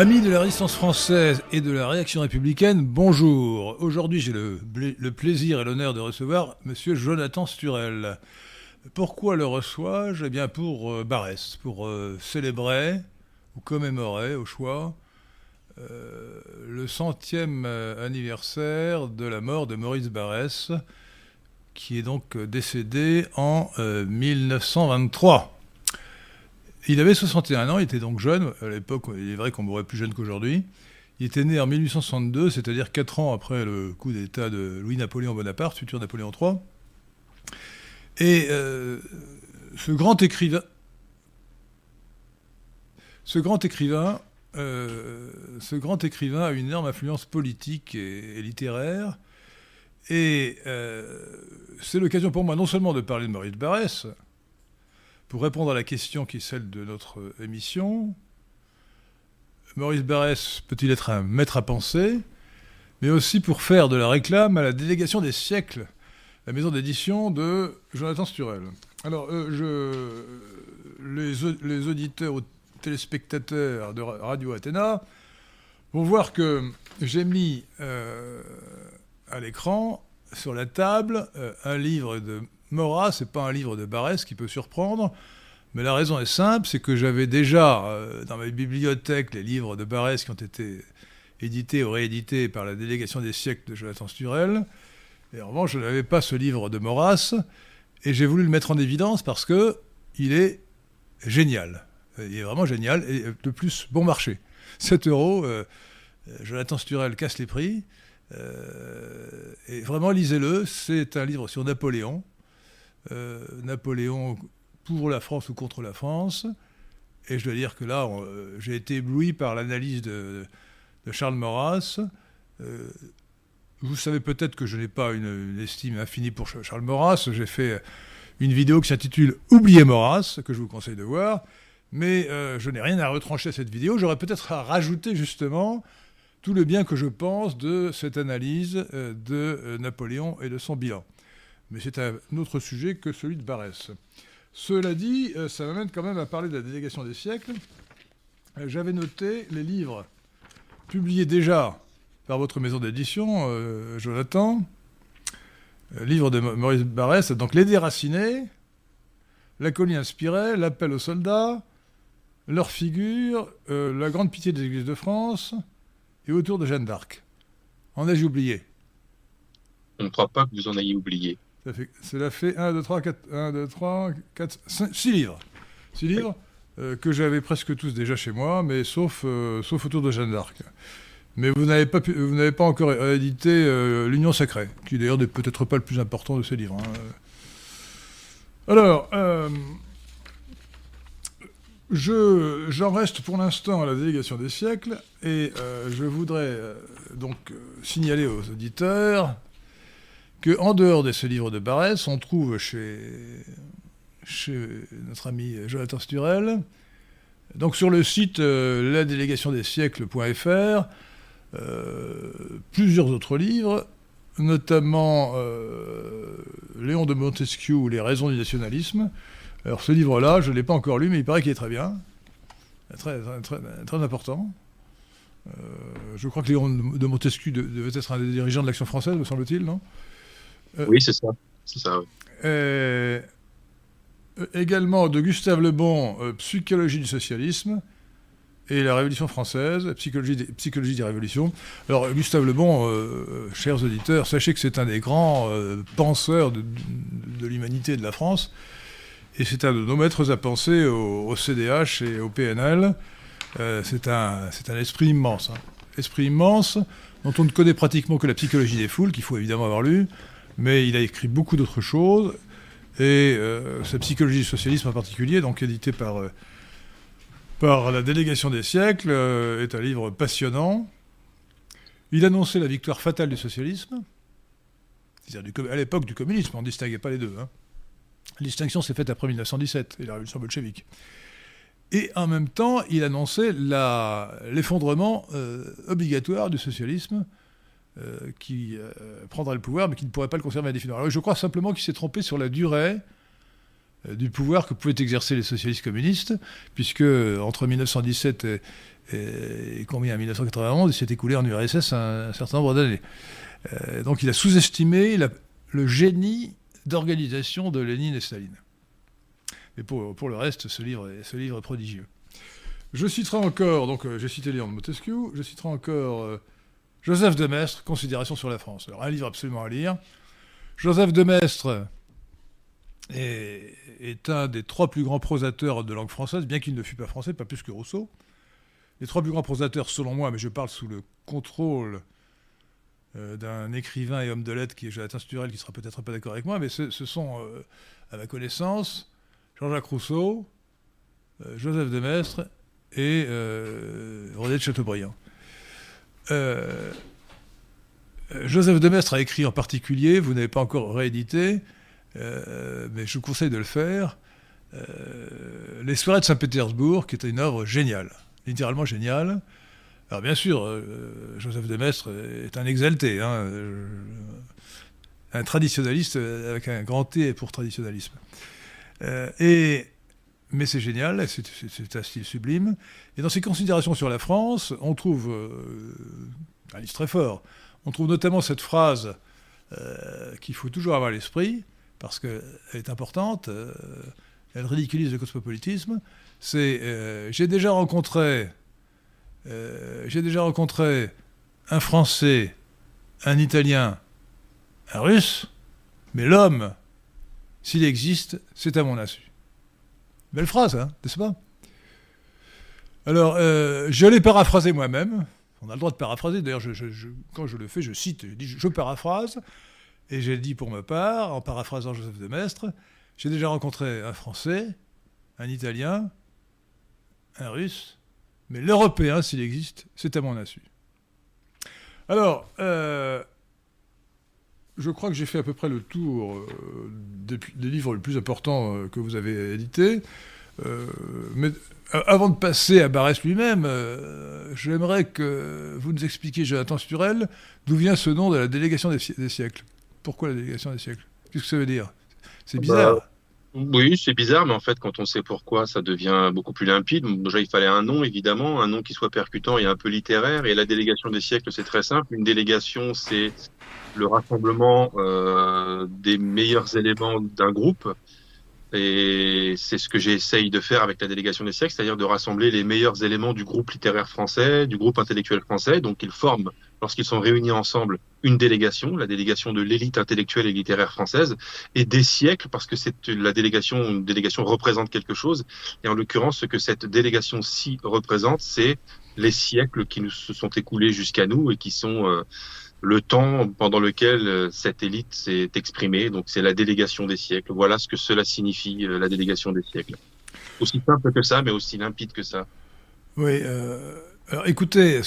Amis de la résistance française et de la réaction républicaine, bonjour. Aujourd'hui, j'ai le, plaisir et l'honneur de recevoir Monsieur Jonathan Sturel. Pourquoi le reçois-je? Eh bien, pour euh, Barès, pour euh, célébrer ou commémorer, au choix, euh, le centième euh, anniversaire de la mort de Maurice Barès, qui est donc décédé en 1923. Il avait 61 ans, il était donc jeune. À l'époque, il est vrai qu'on mourrait plus jeune qu'aujourd'hui. Il était né en 1862, c'est-à-dire 4 ans après le coup d'État de Louis-Napoléon Bonaparte, futur Napoléon III. Et euh, ce grand écrivain, ce grand écrivain, euh, ce grand écrivain a une énorme influence politique et, littéraire. Et euh, c'est l'occasion pour moi non seulement de parler de Maurice Barrès, pour répondre à la question qui est celle de notre émission, Maurice Barrès peut-il être un maître à penser, mais aussi pour faire de la réclame à la délégation des siècles, la maison d'édition de Jonathan Sturel. Alors, euh, je, les, auditeurs ou téléspectateurs de Radio Athéna vont voir que j'ai mis euh, à l'écran, sur la table, euh, un livre de Maurras, c'est pas un livre de Barès qui peut surprendre, mais la raison est simple, c'est que j'avais déjà euh, dans ma bibliothèque les livres de Barès qui ont été édités ou réédités par la délégation des siècles de Jonathan Sturel. Et en revanche, je n'avais pas ce livre de Maurras, et j'ai voulu le mettre en évidence parce que il est génial. Il est vraiment génial, et de plus, bon marché. 7 euros, euh, Jonathan Sturel casse les prix. Euh, et vraiment, lisez-le. C'est un livre sur Napoléon. Euh, Napoléon pour la France ou contre la France. Et je dois dire que là, euh, j'ai été ébloui par l'analyse de, Charles Maurras. Euh, vous savez peut-être que je n'ai pas une, estime infinie pour Charles Maurras. J'ai fait une vidéo qui s'intitule Oubliez Maurras, que je vous conseille de voir. Mais je n'ai rien à retrancher à cette vidéo. J'aurais peut-être à rajouter justement tout le bien que je pense de cette analyse de Napoléon et de son bilan. Mais c'est un autre sujet que celui de Barès. Cela dit, euh, ça m'amène quand même à parler de la délégation des siècles. Euh, J'avais noté les livres publiés déjà par votre maison d'édition, euh, Jonathan. Livre de Maurice Barès, donc Les Déracinés, La colline inspirée, L'appel aux soldats, Leur figure, La grande pitié des églises de France et Autour de Jeanne d'Arc. En ai-je oublié? On ne croit pas que vous en ayez oublié. Ça fait, cela fait 1, 2, 3, 4, 1, 2, 3, 4, 5, 6 livres. 6 livres euh, que j'avais presque tous déjà chez moi, mais sauf, euh, sauf autour de Jeanne d'Arc. Mais vous n'avez pas, pu, vous n'avez pas encore édité euh, L'Union Sacrée, qui d'ailleurs n'est peut-être pas le plus important de ces livres. Hein. Alors, je, j'en reste pour l'instant à la délégation des siècles, et je voudrais donc signaler aux auditeurs qu'en dehors de ce livre de Barès, on trouve chez, notre ami Jonathan Sturel, donc sur le site euh, la délégation des siècles.fr, euh, plusieurs autres livres, notamment euh, Léon de Montesquieu, Les raisons du nationalisme. Alors ce livre-là, je ne l'ai pas encore lu, mais il paraît qu'il est très bien, très, important. Euh, je crois que Léon de Montesquieu devait être un des dirigeants de l'Action française, me semble-t-il, non? Oui, c'est ça. C'est ça. Euh, également de Gustave Le Bon, euh, Psychologie du socialisme et la Révolution française, Psychologie des, Psychologie des révolutions. Alors, Gustave Le Bon, euh, chers auditeurs, sachez que c'est un des grands euh, penseurs de, de, de l'humanité de la France, et c'est un de nos maîtres à penser au, au CDH et au PNL. Euh, c'est un, un esprit immense. Hein. Esprit immense, dont on ne connaît pratiquement que la psychologie des foules, qu'il faut évidemment avoir lu, mais il a écrit beaucoup d'autres choses, et euh, sa psychologie du socialisme en particulier, donc édité par, euh, par la délégation des siècles, euh, est un livre passionnant. Il annonçait la victoire fatale du socialisme, c'est-à-dire à l'époque du communisme, on ne distinguait pas les deux. Hein. La distinction s'est faite après 1917 et la révolution bolchevique. Et en même temps, il annonçait l'effondrement obligatoire du socialisme euh, qui euh, prendrait le pouvoir, mais qui ne pourrait pas le conserver indéfiniment. Alors je crois simplement qu'il s'est trompé sur la durée du pouvoir que pouvaient exercer les socialistes communistes, puisque entre 1917 et, combien 1991, il s'est écoulé en URSS un, certain nombre d'années. donc il a sous-estimé le génie d'organisation de Lénine et Staline. Mais pour, pour le reste, ce livre, ce livre est prodigieux. Je citerai encore, donc j'ai cité Léon de Montesquieu, je citerai encore Joseph de Maistre, Considération sur la France. Alors, un livre absolument à lire. Joseph de Maistre est, un des trois plus grands prosateurs de langue française, bien qu'il ne fût pas français, pas plus que Rousseau. Les trois plus grands prosateurs, selon moi, mais je parle sous le contrôle euh, d'un écrivain et homme de lettres qui est Jonathan Sturel, qui sera peut-être pas d'accord avec moi, mais ce, sont, euh, à ma connaissance, Jean-Jacques Rousseau, euh, Joseph de Maistre et René de Chateaubriand. Euh, Joseph de Maistre a écrit en particulier, vous n'avez pas encore réédité, euh, mais je vous conseille de le faire, euh, Les soirées de Saint-Pétersbourg, qui est une œuvre géniale, littéralement géniale. Alors bien sûr, Joseph de Maistre est un exalté, hein, un traditionnaliste avec un grand T pour traditionnalisme. et mais c'est génial, c'est un style sublime. Et dans ses considérations sur la France, on trouve euh, un très fort. On trouve notamment cette phrase euh, qu'il faut toujours avoir à l'esprit, parce qu'elle est importante, euh, elle ridiculise le cosmopolitisme. C'est j'ai déjà rencontré, j'ai déjà rencontré un Français, un Italien, un Russe, mais l'homme, s'il existe, c'est à mon insu. Belle phrase, hein, n'est-ce pas? Alors, euh, je l'ai paraphrasé moi-même. On a le droit de paraphraser. D'ailleurs, quand je le fais, je cite, je, paraphrase. Et j'ai dit pour ma part, en paraphrasant Joseph de Maistre, j'ai déjà rencontré un Français, un Italien, un Russe, mais l'Européen, s'il existe, c'est à mon insu. Alors, euh, je crois que j'ai fait à peu près le tour euh, des, livres les plus importants euh, que vous avez édités. Euh, mais avant de passer à Barès lui-même, j'aimerais que vous nous expliquiez, Jonathan Sturel, d'où vient ce nom de la délégation des, siècles. Pourquoi la délégation des siècles? Qu'est-ce que ça veut dire? C'est bah, bizarre. Oui, c'est bizarre, mais en fait, quand on sait pourquoi, ça devient beaucoup plus limpide. Déjà, il fallait un nom, évidemment, un nom qui soit percutant et un peu littéraire. Et la délégation des siècles, c'est très simple. Une délégation, c'est le rassemblement euh, des meilleurs éléments d'un groupe. Et c'est ce que j'essaye de faire avec la délégation des siècles, c'est-à-dire de rassembler les meilleurs éléments du groupe littéraire français, du groupe intellectuel français. Donc ils forment, lorsqu'ils sont réunis ensemble, une délégation, la délégation de l'élite intellectuelle et littéraire française, et des siècles, parce que c'est la délégation, une délégation représente quelque chose. Et en l'occurrence, ce que cette délégation-ci représente, c'est les siècles qui nous se sont écoulés jusqu'à nous et qui sont euh, le temps pendant lequel euh, cette élite s'est exprimée. Donc c'est la délégation des siècles. Voilà ce que cela signifie, euh, la délégation des siècles. Aussi simple que ça, mais aussi limpide que ça. Oui. Euh, alors écoutez,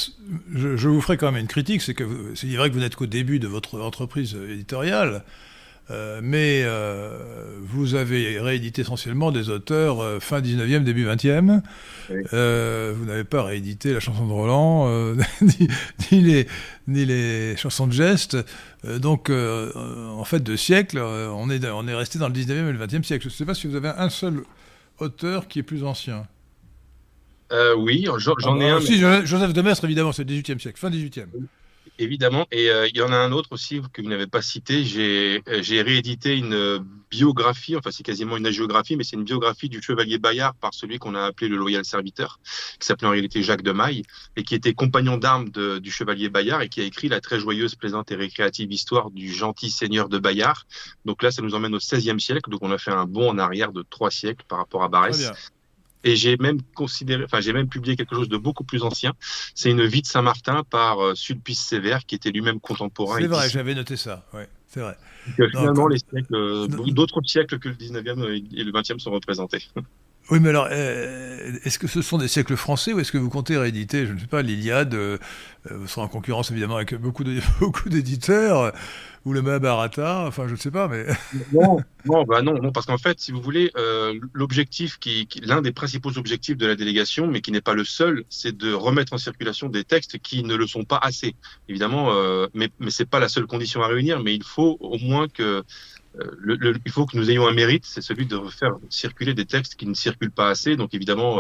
je, je, vous ferai quand même une critique, c'est que c'est vrai que vous n'êtes qu'au début de votre entreprise éditoriale. Euh, mais euh, vous avez réédité essentiellement des auteurs euh, fin 19e, début 20e. vous n'avez pas réédité la chanson de Roland, ni, les, ni, les, chansons de geste. donc, en fait, de siècles, on est, on est resté dans le 19e et le 20e siècle. Je ne sais pas si vous avez un seul auteur qui est plus ancien. oui, j'en ai ah, un. Si, Joseph de Maistre, évidemment, c'est le 18e siècle, fin 18e. Évidemment, et euh, il y en a un autre aussi que vous n'avez pas cité. J'ai euh, réédité une biographie, enfin c'est quasiment une agiographie, mais c'est une biographie du chevalier Bayard par celui qu'on a appelé le loyal serviteur, qui s'appelait en réalité Jacques de Maille, et qui était compagnon d'armes du chevalier Bayard et qui a écrit la très joyeuse, plaisante et récréative histoire du gentil seigneur de Bayard. Donc là, ça nous emmène au XVIe siècle, donc on a fait un bond en arrière de trois siècles par rapport à Barès. Et j'ai même considéré, enfin j'ai même publié quelque chose de beaucoup plus ancien. C'est une vie de Saint-Martin par euh, Sulpice Sévère, qui était lui-même contemporain. C'est vrai, j'avais noté ça. Ouais, c'est vrai. Donc, finalement, les siècles, euh, d'autres siècles que le 19e et le 20e sont représentés. Oui, mais alors, euh, est-ce que ce sont des siècles français ou est-ce que vous comptez rééditer, je ne sais pas, l'Iliade Vous serez en concurrence évidemment avec beaucoup d'éditeurs ou le Mahabharata, enfin je ne sais pas, mais... non, non, bah non, non, parce qu'en fait, si vous voulez, euh, l'objectif, qui, l'un des principaux objectifs de la délégation, mais qui n'est pas le seul, c'est de remettre en circulation des textes qui ne le sont pas assez. Évidemment, euh, mais, mais c'est pas la seule condition à réunir, mais il faut au moins que le, il faut que nous ayons un mérite, c'est celui de faire circuler des textes qui ne circulent pas assez. Donc évidemment,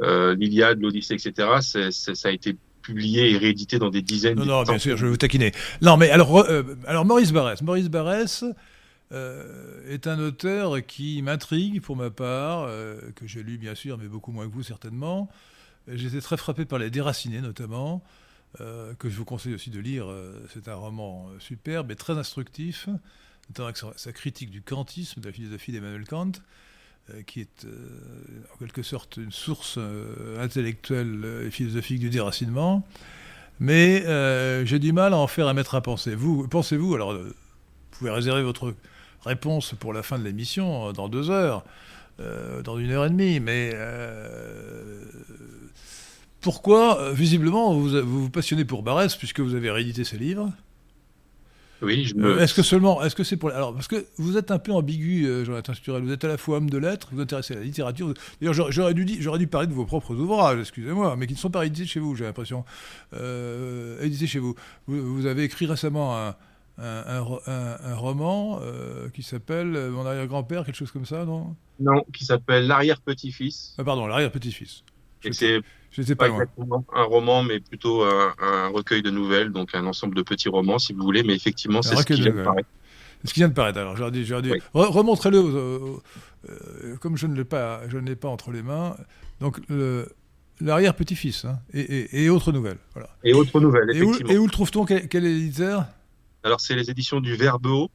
l'Iliade, l'Odyssée, etc., ça a été publié et réédité dans des dizaines. Non, non, bien sûr, je vais vous taquiner. Non, mais alors, alors Maurice Barrès, Maurice Barrès, euh, est un auteur qui m'intrigue pour ma part, euh, que j'ai lu bien sûr, mais beaucoup moins que vous certainement. J'étais très frappé par Les Déracinés notamment, euh, que je vous conseille aussi de lire. C'est un roman superbe et très instructif, notamment avec sa, critique du kantisme, de la philosophie d'Emmanuel Kant, qui est en quelque sorte une source intellectuelle et philosophique du déracinement. Mais j'ai du mal à en faire un maître à penser. Vous, pensez-vous, alors vous pouvez réserver votre réponse pour la fin de l'émission euh, dans deux heures, euh, dans une heure et demie. Mais euh, pourquoi, visiblement, vous, vous, passionnez pour Barès puisque vous avez réédité ses livres oui, je me... Est-ce que seulement, est-ce que c'est pour alors parce que vous êtes un peu ambigu, Jonathan Sturel. Vous êtes à la fois homme de lettres, vous vous intéressez à la littérature. D'ailleurs, j'aurais dû, j'aurais dû parler de vos propres ouvrages, excusez-moi, mais qui ne sont pas édités chez vous. J'ai l'impression édités chez vous. vous. vous. avez écrit récemment un, un, roman euh, qui s'appelle euh, Mon arrière-grand-père, quelque chose comme ça, non? Non, qui s'appelle L'arrière-petit-fils. Ah, pardon, L'arrière-petit-fils. C'est pas, un roman, mais plutôt un, recueil de nouvelles, donc un ensemble de petits romans, si vous voulez, mais effectivement, c'est ce qui vient de paraître. Ce qui vient de paraître, alors, j'aurais dit, dit remontrez-le, euh, comme je ne l'ai pas, je ne l'ai pas entre les mains. Donc, l'arrière-petit-fils, hein, et, et, autres nouvelles. Voilà. Et autres nouvelles, effectivement. Et où, le trouve-t-on? Quel, quel éditeur alors, c'est les éditions du Verbeau.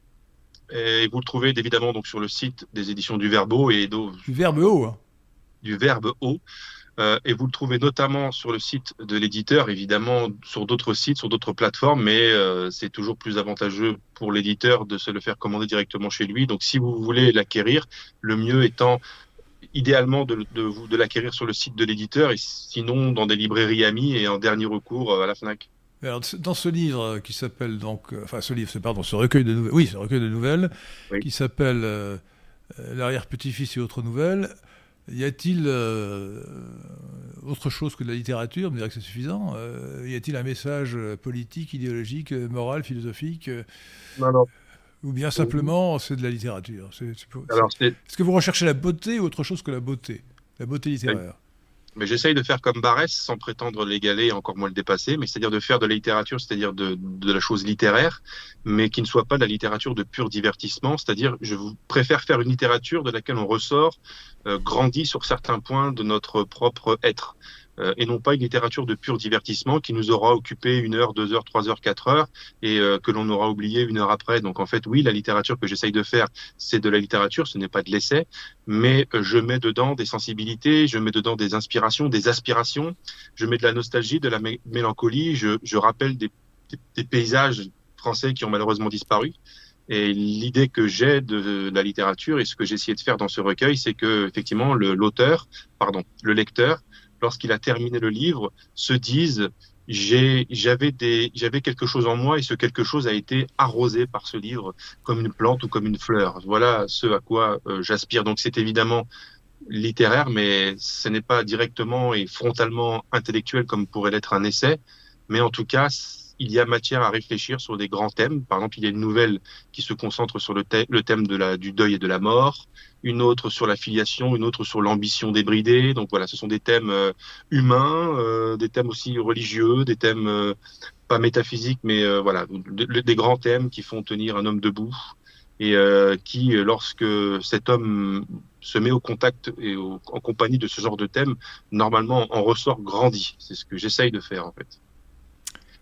Et vous le trouvez évidemment donc sur le site des éditions du Verbeau et du Verbeau. Hein. Du Verbe Euh, et vous le trouvez notamment sur le site de l'éditeur, évidemment sur d'autres sites, sur d'autres plateformes, mais euh, c'est toujours plus avantageux pour l'éditeur de se le faire commander directement chez lui. Donc si vous voulez l'acquérir, le mieux étant idéalement de, de, de l'acquérir sur le site de l'éditeur et sinon dans des librairies amies et en dernier recours euh, à la FNAC dans ce livre qui s'appelle donc, enfin ce livre, pardon, ce recueil de nouvelles, oui, ce recueil de nouvelles, qui s'appelle euh, L'arrière-petit-fils et autres nouvelles, y a-t-il autre chose que de la littérature? Vous me direz que c'est suffisant. y a-t-il un message politique, idéologique, moral, philosophique? Non, non. Ou bien simplement c'est de la littérature? Est-ce que vous recherchez la beauté ou autre chose que la beauté? La beauté littéraire? Mais j'essaye de faire comme Barès sans prétendre l'égaler et encore moins le dépasser, mais c'est-à-dire de faire de la littérature, c'est-à-dire de, de, la chose littéraire, mais qui ne soit pas de la littérature de pur divertissement, c'est-à-dire je préfère faire une littérature de laquelle on ressort euh, grandi sur certains points de notre propre être. Euh, et non pas une littérature de pur divertissement qui nous aura occupé une heure, deux heures, trois heures, quatre heures et euh, que l'on aura oublié une heure après. Donc en fait, oui, la littérature que j'essaye de faire, c'est de la littérature, ce n'est pas de l'essai, mais euh, je mets dedans des sensibilités, je mets dedans des inspirations, des aspirations, je mets de la nostalgie, de la mélancolie, je, rappelle des, des, des paysages français qui ont malheureusement disparu. Et l'idée que j'ai de la littérature et ce que j'ai essayé de faire dans ce recueil, c'est que effectivement l'auteur, pardon, le lecteur lorsqu'il a terminé le livre, se disent j'avais des j'avais quelque chose en moi et ce quelque chose a été arrosé par ce livre comme une plante ou comme une fleur. Voilà ce à quoi euh, j'aspire. Donc c'est évidemment littéraire, mais ce n'est pas directement et frontalement intellectuel comme pourrait l'être un essai. Mais en tout cas, il y a matière à réfléchir sur des grands thèmes. Par exemple, il y a une nouvelle qui se concentre sur le, le thème de la, du deuil et de la mort, une autre sur la filiation, une autre sur l'ambition débridée. Donc voilà, ce sont des thèmes euh, humains, euh, des thèmes aussi religieux, des thèmes euh, pas métaphysiques, mais voilà, des grands thèmes qui font tenir un homme debout et qui, lorsque cet homme se met au contact et en compagnie de ce genre de thème, normalement en ressort grandi. C'est ce que j'essaye de faire en fait.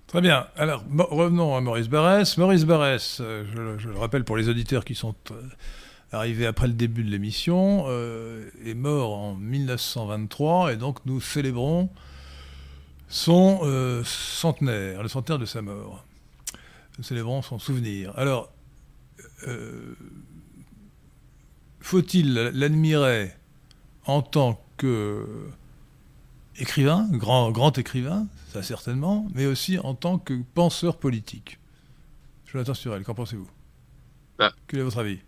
Très bien. Alors, revenons à Maurice Barrès. Maurice Barrès, je, le rappelle pour les auditeurs qui sont arrivé après le début de l'émission, euh, est mort en 1923 et donc nous célébrons son euh, centenaire, le centenaire de sa mort. Nous célébrons son souvenir. Alors, euh, faut-il l'admirer en tant que écrivain, grand, grand écrivain, ça certainement, mais aussi en tant que penseur politique? Jonathan Sturel, qu'en pensez-vous? Bah, Quel est votre avis?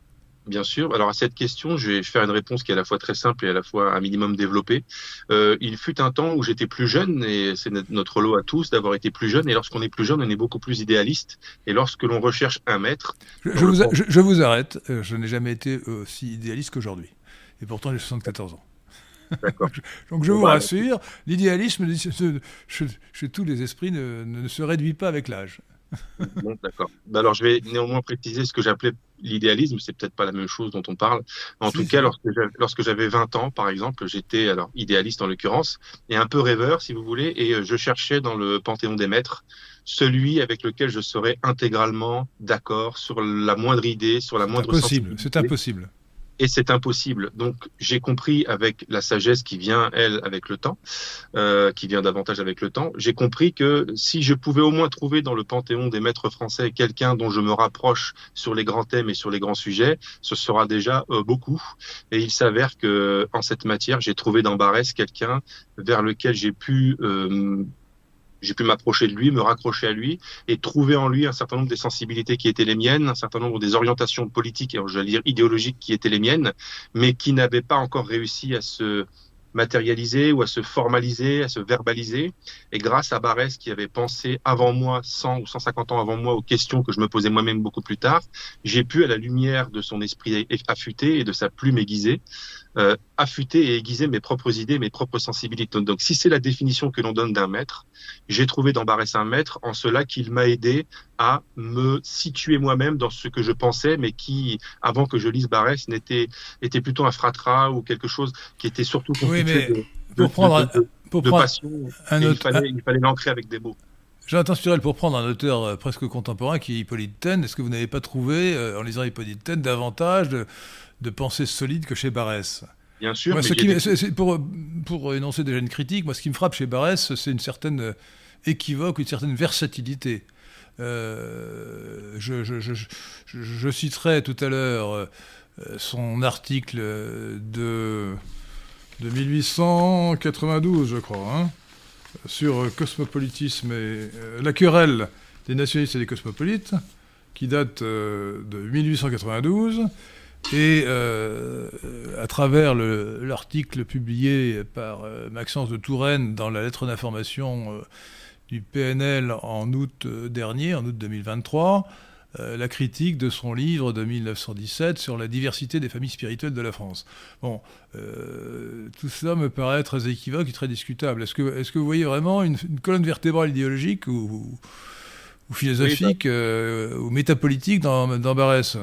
Bien sûr. Alors à cette question, je vais faire une réponse qui est à la fois très simple et à la fois un minimum développée. Euh, il fut un temps où j'étais plus jeune, et c'est notre lot à tous d'avoir été plus jeune. Et lorsqu'on est plus jeune, on est beaucoup plus idéaliste. Et lorsque l'on recherche un maître... Je, vous, je, vous, arrête. Euh, je n'ai jamais été aussi idéaliste qu'aujourd'hui. Et pourtant, j'ai 74 ans. Donc je vous rassure, l'idéalisme chez tous les esprits ne, ne se réduit pas avec l'âge. bon, d'accord. Bah, alors, je vais néanmoins préciser ce que j'appelais l'idéalisme. C'est peut-être pas la même chose dont on parle. En tout cas, lorsque j'avais 20 ans, par exemple, j'étais alors idéaliste en l'occurrence et un peu rêveur, si vous voulez, et euh, je cherchais dans le panthéon des maîtres celui avec lequel je serais intégralement d'accord sur la moindre idée, sur la moindre. Impossible. C'est impossible et c'est impossible. Donc j'ai compris avec la sagesse qui vient, elle, avec le temps, euh, qui vient davantage avec le temps, j'ai compris que si je pouvais au moins trouver dans le panthéon des maîtres français quelqu'un dont je me rapproche sur les grands thèmes et sur les grands sujets, ce sera déjà euh, beaucoup. Et il s'avère que en cette matière, j'ai trouvé dans Barès quelqu'un vers lequel j'ai pu euh, j'ai pu m'approcher de lui, me raccrocher à lui et trouver en lui un certain nombre des sensibilités qui étaient les miennes, un certain nombre des orientations politiques et je vais dire idéologiques qui étaient les miennes, mais qui n'avaient pas encore réussi à se matérialiser ou à se formaliser, à se verbaliser. Et grâce à Barès qui avait pensé avant moi, 100 ou 150 ans avant moi, aux questions que je me posais moi-même beaucoup plus tard, j'ai pu, à la lumière de son esprit affûté et de sa plume aiguisée, euh, affûter et aiguiser mes propres idées, mes propres sensibilités. Donc, si c'est la définition que l'on donne d'un maître, j'ai trouvé dans Barès un maître en cela qu'il m'a aidé à me situer moi-même dans ce que je pensais, mais qui, avant que je lise Barès, n'était était plutôt un fratras ou quelque chose qui était surtout oui, mais de, pour prendre, pour prendre passion. Un autre, il fallait l'ancrer avec des mots. Jonathan Sturel, pour prendre un auteur euh, presque contemporain qui est Hippolyte Taine, est-ce que vous n'avez pas trouvé, euh, en lisant Hippolyte Taine, davantage de, de pensée solide que chez Barès Bien sûr. pour, pour énoncer déjà une critique, moi, ce qui me frappe chez Barès, c'est une certaine équivoque, une certaine versatilité. Euh, je, je, je, je, citerai tout à l'heure euh, son article de, de 1892, je crois, hein, sur cosmopolitisme et euh, la querelle des nationalistes et des cosmopolites, qui date de 1892. Et euh, à travers l'article publié par euh, Maxence de Touraine dans la lettre d'information euh, du PNL en août dernier, en août 2023, la critique de son livre de 1917 sur la diversité des familles spirituelles de la France. Bon, tout cela me paraît très équivoque et très discutable. Est-ce que, est que vous voyez vraiment une, colonne vertébrale idéologique ou, ou philosophique ou métapolitique dans, dans Barès?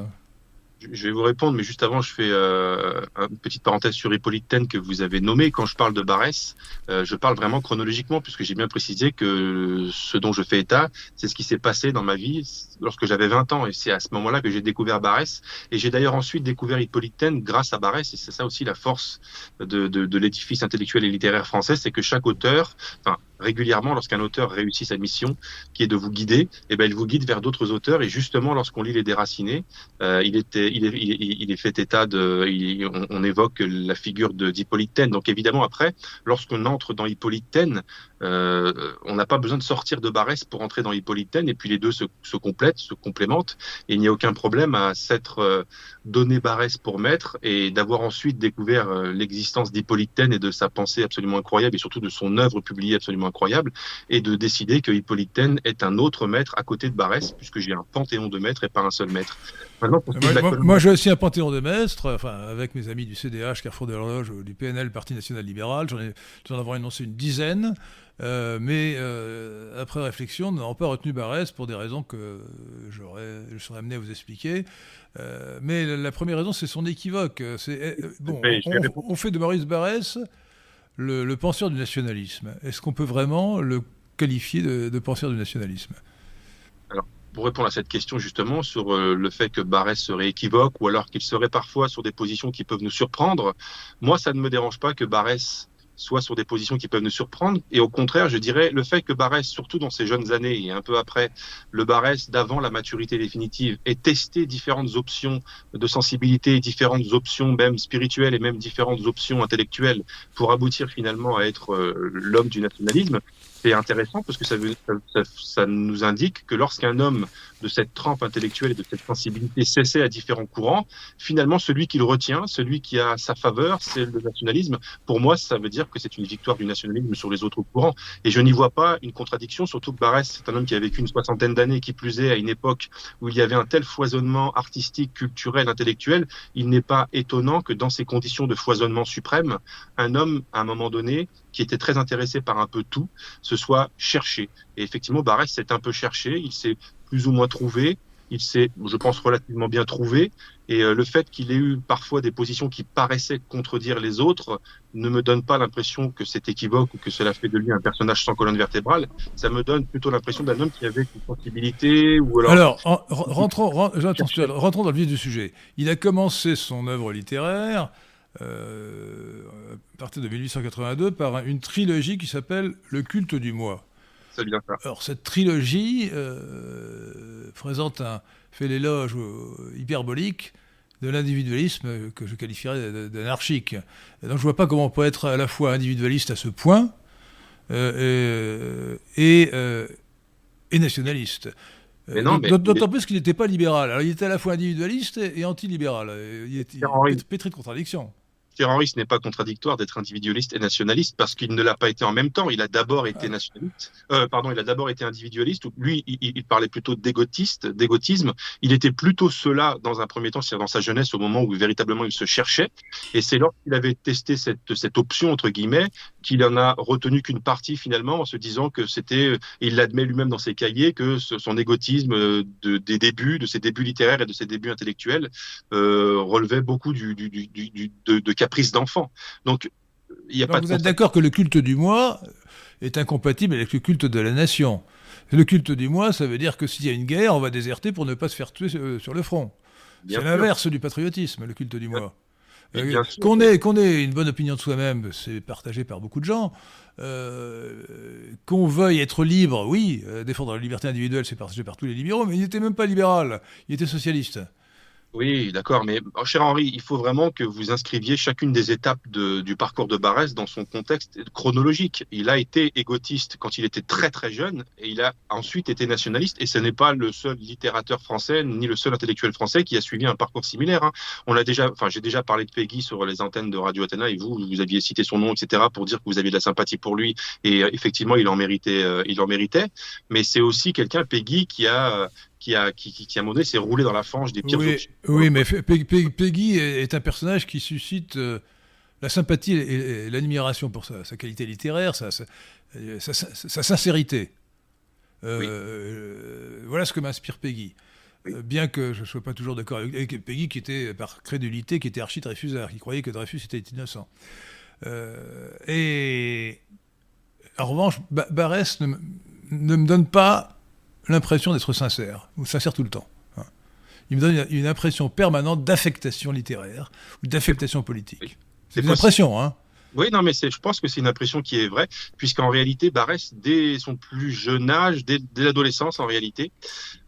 Je vais vous répondre, mais juste avant, je fais euh, une petite parenthèse sur Hippolyte Taine que vous avez nommé. Quand je parle de Barès, euh, je parle vraiment chronologiquement, puisque j'ai bien précisé que ce dont je fais état, c'est ce qui s'est passé dans ma vie lorsque j'avais 20 ans. Et c'est à ce moment-là que j'ai découvert Barès. Et j'ai d'ailleurs ensuite découvert Hippolyte Taine grâce à Barès. Et c'est ça aussi la force de, de, de l'édifice intellectuel et littéraire français, c'est que chaque auteur, enfin, régulièrement lorsqu'un auteur réussit sa mission, qui est de vous guider, et eh ben il vous guide vers d'autres auteurs. Et justement, lorsqu'on lit les Déracinés, euh, il, était, il, est, il, est, fait état de, on, évoque la figure d'Hippolyte Taine. Donc évidemment, après, lorsqu'on entre dans Hippolyte euh, on n'a pas besoin de sortir de Barès pour entrer dans Hippolyte et puis les deux se, se complètent, se complémentent. Et il n'y a aucun problème à s'être euh, donné Barès pour maître et d'avoir ensuite découvert euh, l'existence d'Hippolyte et de sa pensée absolument incroyable et surtout de son œuvre publiée absolument incroyable et de décider que Hippolyte est un autre maître à côté de Barès puisque j'ai un panthéon de maîtres et pas un seul maître. moi, j'ai aussi un panthéon de maîtres, enfin, avec mes amis du CDH, Carrefour de l'Horloge, du PNL, Parti National Libéral, j'en ai, j'en avoir énoncé une dizaine. Euh, mais euh, après réflexion, nous n'avons pas retenu Barès pour des raisons que je serais amené à vous expliquer. Euh, mais la, première raison, c'est son équivoque. C'est, bon, on, fait de Maurice Barès le, penseur du nationalisme. Est-ce qu'on peut vraiment le qualifier de, penseur du nationalisme? Alors, pour répondre à cette question justement sur le fait que Barès serait équivoque ou alors qu'il serait parfois sur des positions qui peuvent nous surprendre, moi ça ne me dérange pas que Barès soit sur des positions qui peuvent nous surprendre. Et au contraire, je dirais le fait que Barès, surtout dans ses jeunes années et un peu après le Barès d'avant la maturité définitive, ait testé différentes options de sensibilité, différentes options même spirituelles et même différentes options intellectuelles pour aboutir finalement à être euh, l'homme du nationalisme, c'est intéressant parce que ça, veut, ça, ça nous indique que lorsqu'un homme de cette trempe intellectuelle et de cette sensibilité cessait à différents courants, finalement, celui qui le retient, celui qui a sa faveur, c'est le nationalisme. Pour moi, ça veut dire que c'est une victoire du nationalisme sur les autres courants. Et je n'y vois pas une contradiction, surtout que Barès, c'est un homme qui a vécu une soixantaine d'années, qui plus est à une époque où il y avait un tel foisonnement artistique, culturel, intellectuel. Il n'est pas étonnant que dans ces conditions de foisonnement suprême, un homme, à un moment donné, qui était très intéressé par un peu tout, se soit cherché. Et effectivement, Barès s'est un peu cherché, il s'est plus ou moins trouvé, il s'est, je pense, relativement bien trouvé. Et euh, le fait qu'il ait eu parfois des positions qui paraissaient contredire les autres ne me donne pas l'impression que c'est équivoque ou que cela fait de lui un personnage sans colonne vertébrale. Ça me donne plutôt l'impression d'un homme qui avait une sensibilité ou alors. Alors, rentrons, rentrons dans le vif du sujet. Il a commencé son œuvre littéraire euh, à partir de 1882 par une trilogie qui s'appelle Le culte du moi. C'est bien ça. Alors cette trilogie euh, présente un, fait l'éloge hyperbolique de l'individualisme que je qualifierais d'anarchique. Donc je vois pas comment on peut être à la fois individualiste à ce point euh, et, et, nationaliste. D'autant plus qu'il n'était pas libéral. Alors il était à la fois individualiste et, antilibéral. Il était, il était pétri de contradictions. Ce n'est pas contradictoire d'être individualiste et nationaliste parce qu'il ne l'a pas été en même temps. Il a d'abord été nationaliste, euh, pardon, il a d'abord été individualiste. Lui, il, parlait plutôt d'égotiste, d'égotisme. Il était plutôt cela dans un premier temps, c'est-à-dire dans sa jeunesse, au moment où véritablement il se cherchait. Et c'est lorsqu'il avait testé cette, cette option entre guillemets qu'il en a retenu qu'une partie finalement, en se disant que c'était, il l'admet lui-même dans ses cahiers, que son égotisme euh, de, des débuts, de ses débuts littéraires et de ses débuts intellectuels euh, relevait beaucoup du, du, du, du de, de caprice d'enfant. Donc, il y a pas Vous êtes d'accord que le culte du moi est incompatible avec le culte de la nation. Le culte du moi, ça veut dire que s'il y a une guerre, on va déserter pour ne pas se faire tuer euh, sur le front. C'est l'inverse du patriotisme, le culte du moi. Euh, qu'on ait, qu'on ait une bonne opinion de soi-même, c'est partagé par beaucoup de gens. Euh, qu'on veuille être libre, oui, défendre la liberté individuelle, c'est partagé par tous les libéraux, mais il n'était même pas libéral, il était socialiste. Oui, d'accord, mais oh, cher Henri, il faut vraiment que vous inscriviez chacune des étapes de, du parcours de Barès dans son contexte chronologique. Il a été égotiste quand il était très très jeune et il a ensuite été nationaliste et ce n'est pas le seul littérateur français ni le seul intellectuel français qui a suivi un parcours similaire. Hein. On a déjà, enfin j'ai déjà parlé de Peggy sur les antennes de Radio Athéna et vous, vous aviez cité son nom, etc. pour dire que vous aviez de la sympathie pour lui et euh, effectivement il en méritait, euh, il en méritait. Mais c'est aussi quelqu'un Peggy qui a qui a, qui, qui, à un moment donné s'est roulé dans la fange des pires Oui, oui mais Peggy est un personnage qui suscite euh, la sympathie et, l'admiration pour sa, qualité littéraire, sa, sa, sincérité. Euh, voilà ce que m'inspire Peggy. Euh, bien que je ne sois pas toujours d'accord avec, Peggy, qui était par crédulité, qui était archi-Dreyfusard, qui croyait que Dreyfus était innocent. et en revanche, Barès ne, ne me donne pas l'impression d'être sincère, ou sincère tout le temps. Hein. Il me donne une impression permanente d'affectation littéraire ou d'affectation politique. C'est une impression, hein oui, non, mais je pense que c'est une impression qui est vraie, puisqu'en réalité, Barès, dès son plus jeune âge, dès, l'adolescence, en réalité,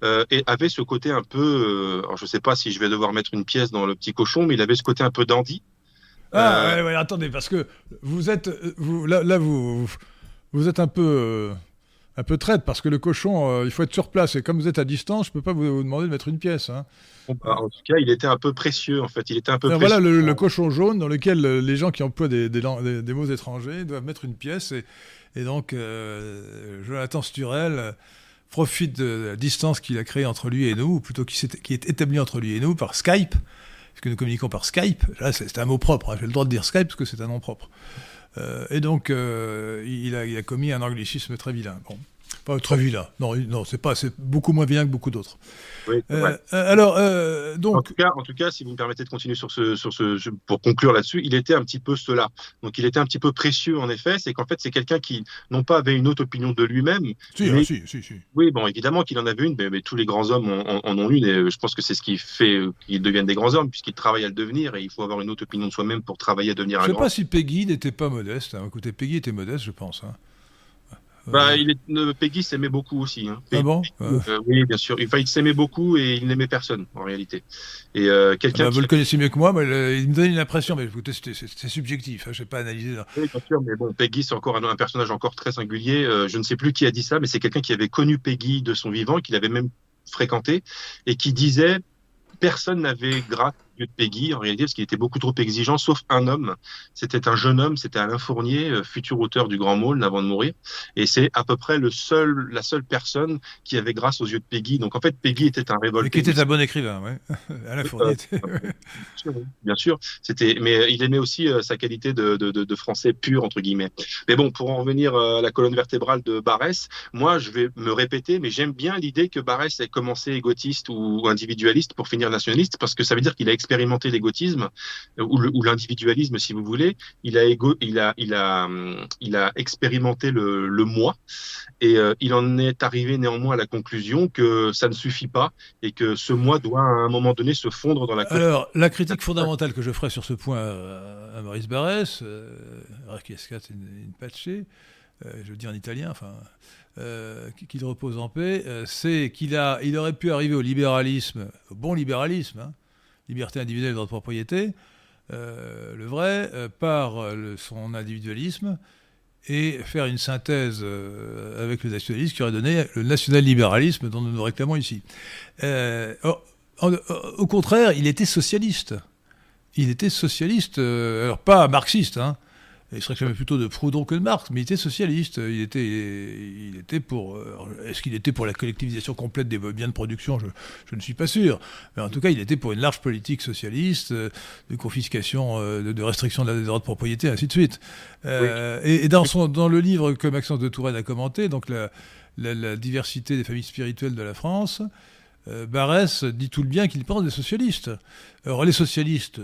euh, avait ce côté un peu, euh, alors je ne sais pas si je vais devoir mettre une pièce dans le petit cochon, mais il avait ce côté un peu dandy. Ah, euh, ouais, attendez, parce que vous êtes, vous, là, là vous, vous êtes un peu un peu traite, parce que le cochon, euh, il faut être sur place. Et comme vous êtes à distance, je ne peux pas vous, demander de mettre une pièce. Hein. Bah, en tout cas, il était un peu précieux, en fait. Il était un peu Voilà le, cochon jaune dans lequel euh, les gens qui emploient des, des, mots étrangers doivent mettre une pièce. Et, donc, euh, Jonathan Sturel profite de la distance qu'il a créée entre lui et nous, ou plutôt qui, est, qui est établie entre lui et nous par Skype, parce que nous communiquons par Skype. Là, c'est un mot propre. Hein. J'ai le droit de dire Skype parce que c'est un nom propre. Euh, et donc, euh, il a, a, commis un anglicisme très vilain. Pas très vilain. Non, non c'est pas, c'est beaucoup moins vilain que beaucoup d'autres. Oui, euh, alors, donc. En tout, cas, en tout cas, si vous me permettez de continuer sur ce, sur ce, pour conclure là-dessus, il était un petit peu cela. Donc, il était un petit peu précieux, en effet. C'est qu'en fait, c'est quelqu'un qui, non pas avait une autre opinion de lui-même. Si, mais... Si, si, si, Oui, bon, évidemment qu'il en avait une, mais, tous les grands hommes en, ont une. Et je pense que c'est ce qui fait qu'ils deviennent des grands hommes, puisqu'ils travaillent à le devenir. Et il faut avoir une autre opinion de soi-même pour travailler à devenir un grand. Je ne sais pas si Peggy n'était pas modeste. Hein. Écoutez, Peggy était modeste, je pense. Hein. Bah, il est, Peggy s'aimait beaucoup aussi. Hein. Ah bon Oui, bien sûr. Enfin, il s'aimait beaucoup et il n'aimait personne en réalité. Et quelqu'un. Bah, vous le connaissez mieux que moi, mais il me donne une impression. Mais écoutez, c'est subjectif. Hein, je n'ai pas analysé. Oui, bien sûr. Mais bon, Peggy, c'est encore un, personnage encore très singulier. je ne sais plus qui a dit ça, mais c'est quelqu'un qui avait connu Peggy de son vivant, qu'il avait même fréquenté et qui disait personne n'avait grâce de Peggy, en réalité, parce qu'il était beaucoup trop exigeant, sauf un homme. C'était un jeune homme, c'était Alain Fournier, euh, futur auteur du Grand Maulne avant de mourir. Et c'est à peu près le seul, la seule personne qui avait grâce aux yeux de Peggy. Donc en fait, Peggy était un révolté. qui était un bon écrivain, ouais. Alain Fournier. bien sûr, c'était, mais il aimait aussi euh, sa qualité de, de, de, français pur entre guillemets. Mais bon, pour en revenir euh, à la colonne vertébrale de Barès, moi, je vais me répéter, mais j'aime bien l'idée que Barès ait commencé égotiste ou individualiste pour finir nationaliste, parce que ça veut dire qu'il a expérimenté l'égotisme ou l'individualisme, si vous voulez. Il a, il a, il a, a expérimenté le, moi et euh, il en est arrivé néanmoins à la conclusion que ça ne suffit pas et que ce moi doit à un moment donné se fondre dans la. Alors, la critique fondamentale que je ferai sur ce point à, Maurice Barrès, euh, une, patché, euh, je le dis en italien, enfin, euh, qu'il repose en paix, c'est qu'il il aurait pu arriver au libéralisme, au bon libéralisme, hein, liberté individuelle et droit de propriété, euh, le vrai, euh, par euh, son individualisme, et faire une synthèse avec le nationalisme qui aurait donné le national-libéralisme dont nous nous réclamons ici. au contraire, il était socialiste. Il était socialiste, alors pas marxiste, hein, il se réclamait plutôt de Proudhon que de Marx, mais il était socialiste. Il était, il était pour. Euh, est-ce qu'il était pour la collectivisation complète des biens de production? Je, je, ne suis pas sûr. Mais en tout cas, il était pour une large politique socialiste, euh, de confiscation, euh, de, restriction des droits de propriété, ainsi de suite. Et, dans, son, dans le livre que Maxence de Touraine a commenté, donc la, la, diversité des familles spirituelles de la France, Barès dit tout le bien qu'il pense des socialistes. Alors, les socialistes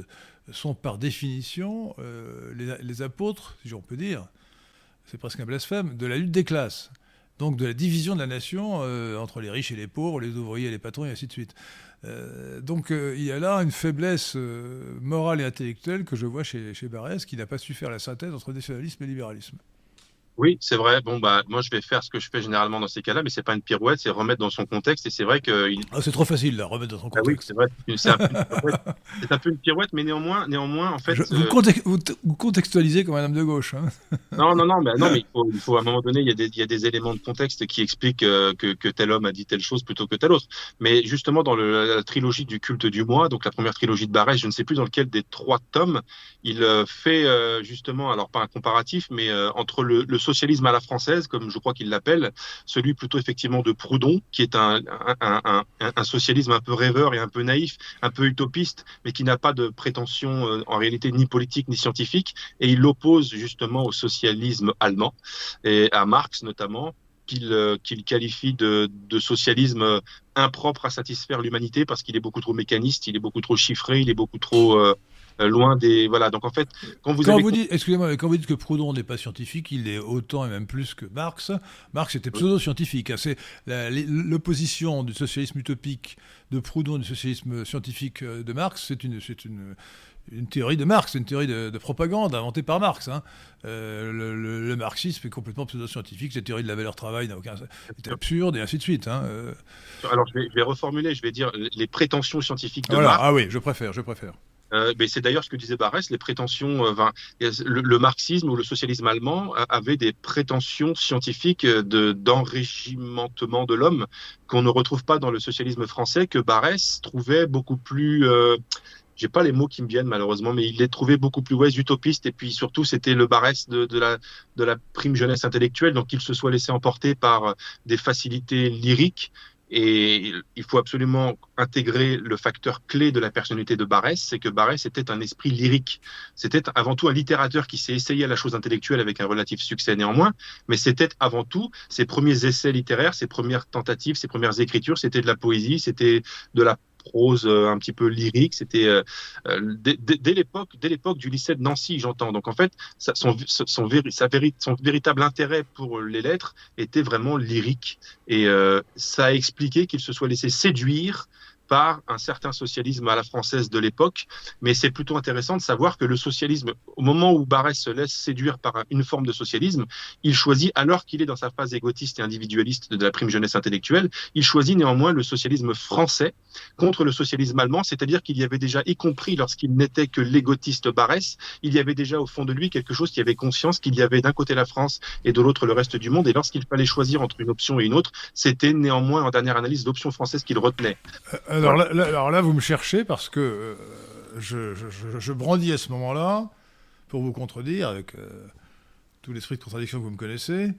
sont par définition euh, les, apôtres, si on peut dire, c'est presque un blasphème, de la lutte des classes. Donc de la division de la nation euh, entre les riches et les pauvres, les ouvriers et les patrons, et ainsi de suite. Euh, donc il y a là une faiblesse morale et intellectuelle que je vois chez, chez Barès, qui n'a pas su faire la synthèse entre nationalisme et libéralisme. Oui, c'est vrai. Bon, bah, moi, je vais faire ce que je fais généralement dans ces cas-là, mais c'est pas une pirouette, c'est remettre dans son contexte. Et c'est vrai que. Ah, c'est trop facile, là, remettre dans son contexte. Ah oui, c'est vrai. C'est un, peu une pirouette, mais néanmoins, néanmoins, en fait. vous, vous, contextualisez comme un homme de gauche. Hein. non, non, non, mais, non, mais il faut, il faut, à un moment donné, il y a des, il y a des éléments de contexte qui expliquent euh, que, que, tel homme a dit telle chose plutôt que tel autre. Mais justement, dans le, la trilogie du culte du moi, donc la première trilogie de Barès, je ne sais plus dans lequel des trois tomes, il euh, fait euh, justement, alors pas un comparatif, mais entre le, le socialisme à la française comme je crois qu'il l'appelle, celui plutôt effectivement de Proudhon, qui est un, un, socialisme un peu rêveur et un peu naïf, un peu utopiste, mais qui n'a pas de prétention euh, en réalité ni politique ni scientifique, et il l'oppose justement au socialisme allemand, et à Marx notamment, qu'il euh, qualifie de, de, socialisme impropre à satisfaire l'humanité parce qu'il est beaucoup trop mécaniste, il est beaucoup trop chiffré, il est beaucoup trop euh, euh, loin des voilà. Donc en fait, quand vous, vous dites, excusez-moi, quand vous dites que Proudhon n'est pas scientifique, il est autant et même plus que Marx. Marx était pseudo-scientifique. Hein. C'est l'opposition du socialisme utopique de Proudhon du socialisme scientifique euh, de Marx. C'est une, c'est une une théorie de Marx, une théorie de, propagande inventée par Marx. Hein. Euh, le, marxisme est complètement pseudo-scientifique, cette théorie de la valeur travail n'a aucun c'est absurde et ainsi de suite. Hein. Alors je vais, je vais, reformuler, je vais dire les prétentions scientifiques de Marx. Ah oui, je préfère, je préfère. Euh, mais c'est d'ailleurs ce que disait Barès, les prétentions, euh, le, marxisme ou le socialisme allemand avait des prétentions scientifiques de d'enrichissement de l'homme qu'on ne retrouve pas dans le socialisme français, que Barès trouvait beaucoup plus euh, j'ai pas les mots qui me viennent malheureusement, mais il les trouvait beaucoup plus ouais, utopiste et puis surtout c'était le Barès de, la, de la prime jeunesse intellectuelle, donc qu'il se soit laissé emporter par des facilités lyriques et il faut absolument intégrer le facteur clé de la personnalité de Barès, c'est que Barès était un esprit lyrique. C'était avant tout un littérateur qui s'est essayé à la chose intellectuelle avec un relatif succès néanmoins, mais c'était avant tout ses premiers essais littéraires, ses premières tentatives, ses premières écritures, c'était de la poésie, c'était de la prose euh, un petit peu lyrique. C'était euh, euh, dès, l'époque, du lycée de Nancy, j'entends. Donc en fait, son, son, son, véritable intérêt pour les lettres était vraiment lyrique, et ça a expliqué qu'il se soit laissé séduire par un certain socialisme à la française de l'époque. Mais c'est plutôt intéressant de savoir que le socialisme, au moment où Barrès se laisse séduire par une forme de socialisme, il choisit, alors qu'il est dans sa phase égotiste et individualiste de la prime jeunesse intellectuelle, il choisit néanmoins le socialisme français contre le socialisme allemand, c'est-à-dire qu'il y avait déjà, y compris lorsqu'il n'était que l'égotiste Barrès, il y avait déjà au fond de lui quelque chose qui avait conscience qu'il y avait d'un côté la France et de l'autre le reste du monde, et lorsqu'il fallait choisir entre une option et une autre, c'était néanmoins en dernière analyse l'option française qu'il retenait. Euh, alors, là, alors là, vous me cherchez parce que euh, je, je, brandis à ce moment-là, pour vous contredire, avec euh, tout l'esprit de contradiction que vous me connaissez,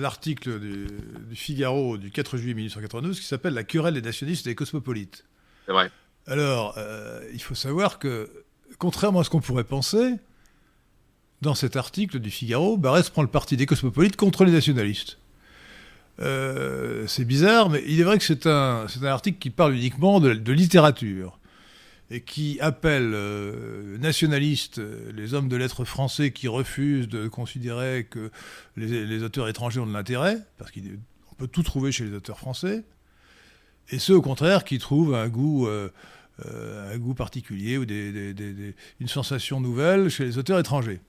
l'article du, du, Figaro du 4 juillet 1892 qui s'appelle La querelle des nationalistes et des cosmopolites. C'est vrai. Alors, il faut savoir que, contrairement à ce qu'on pourrait penser, dans cet article du Figaro, Barès prend le parti des cosmopolites contre les nationalistes. Euh, c'est bizarre, mais il est vrai que c'est un, un, article qui parle uniquement de, littérature et qui appelle euh, nationalistes les hommes de lettres français qui refusent de considérer que les, auteurs étrangers ont de l'intérêt, parce qu'on peut tout trouver chez les auteurs français, et ceux au contraire qui trouvent un goût, euh, un goût particulier ou des, une sensation nouvelle chez les auteurs étrangers.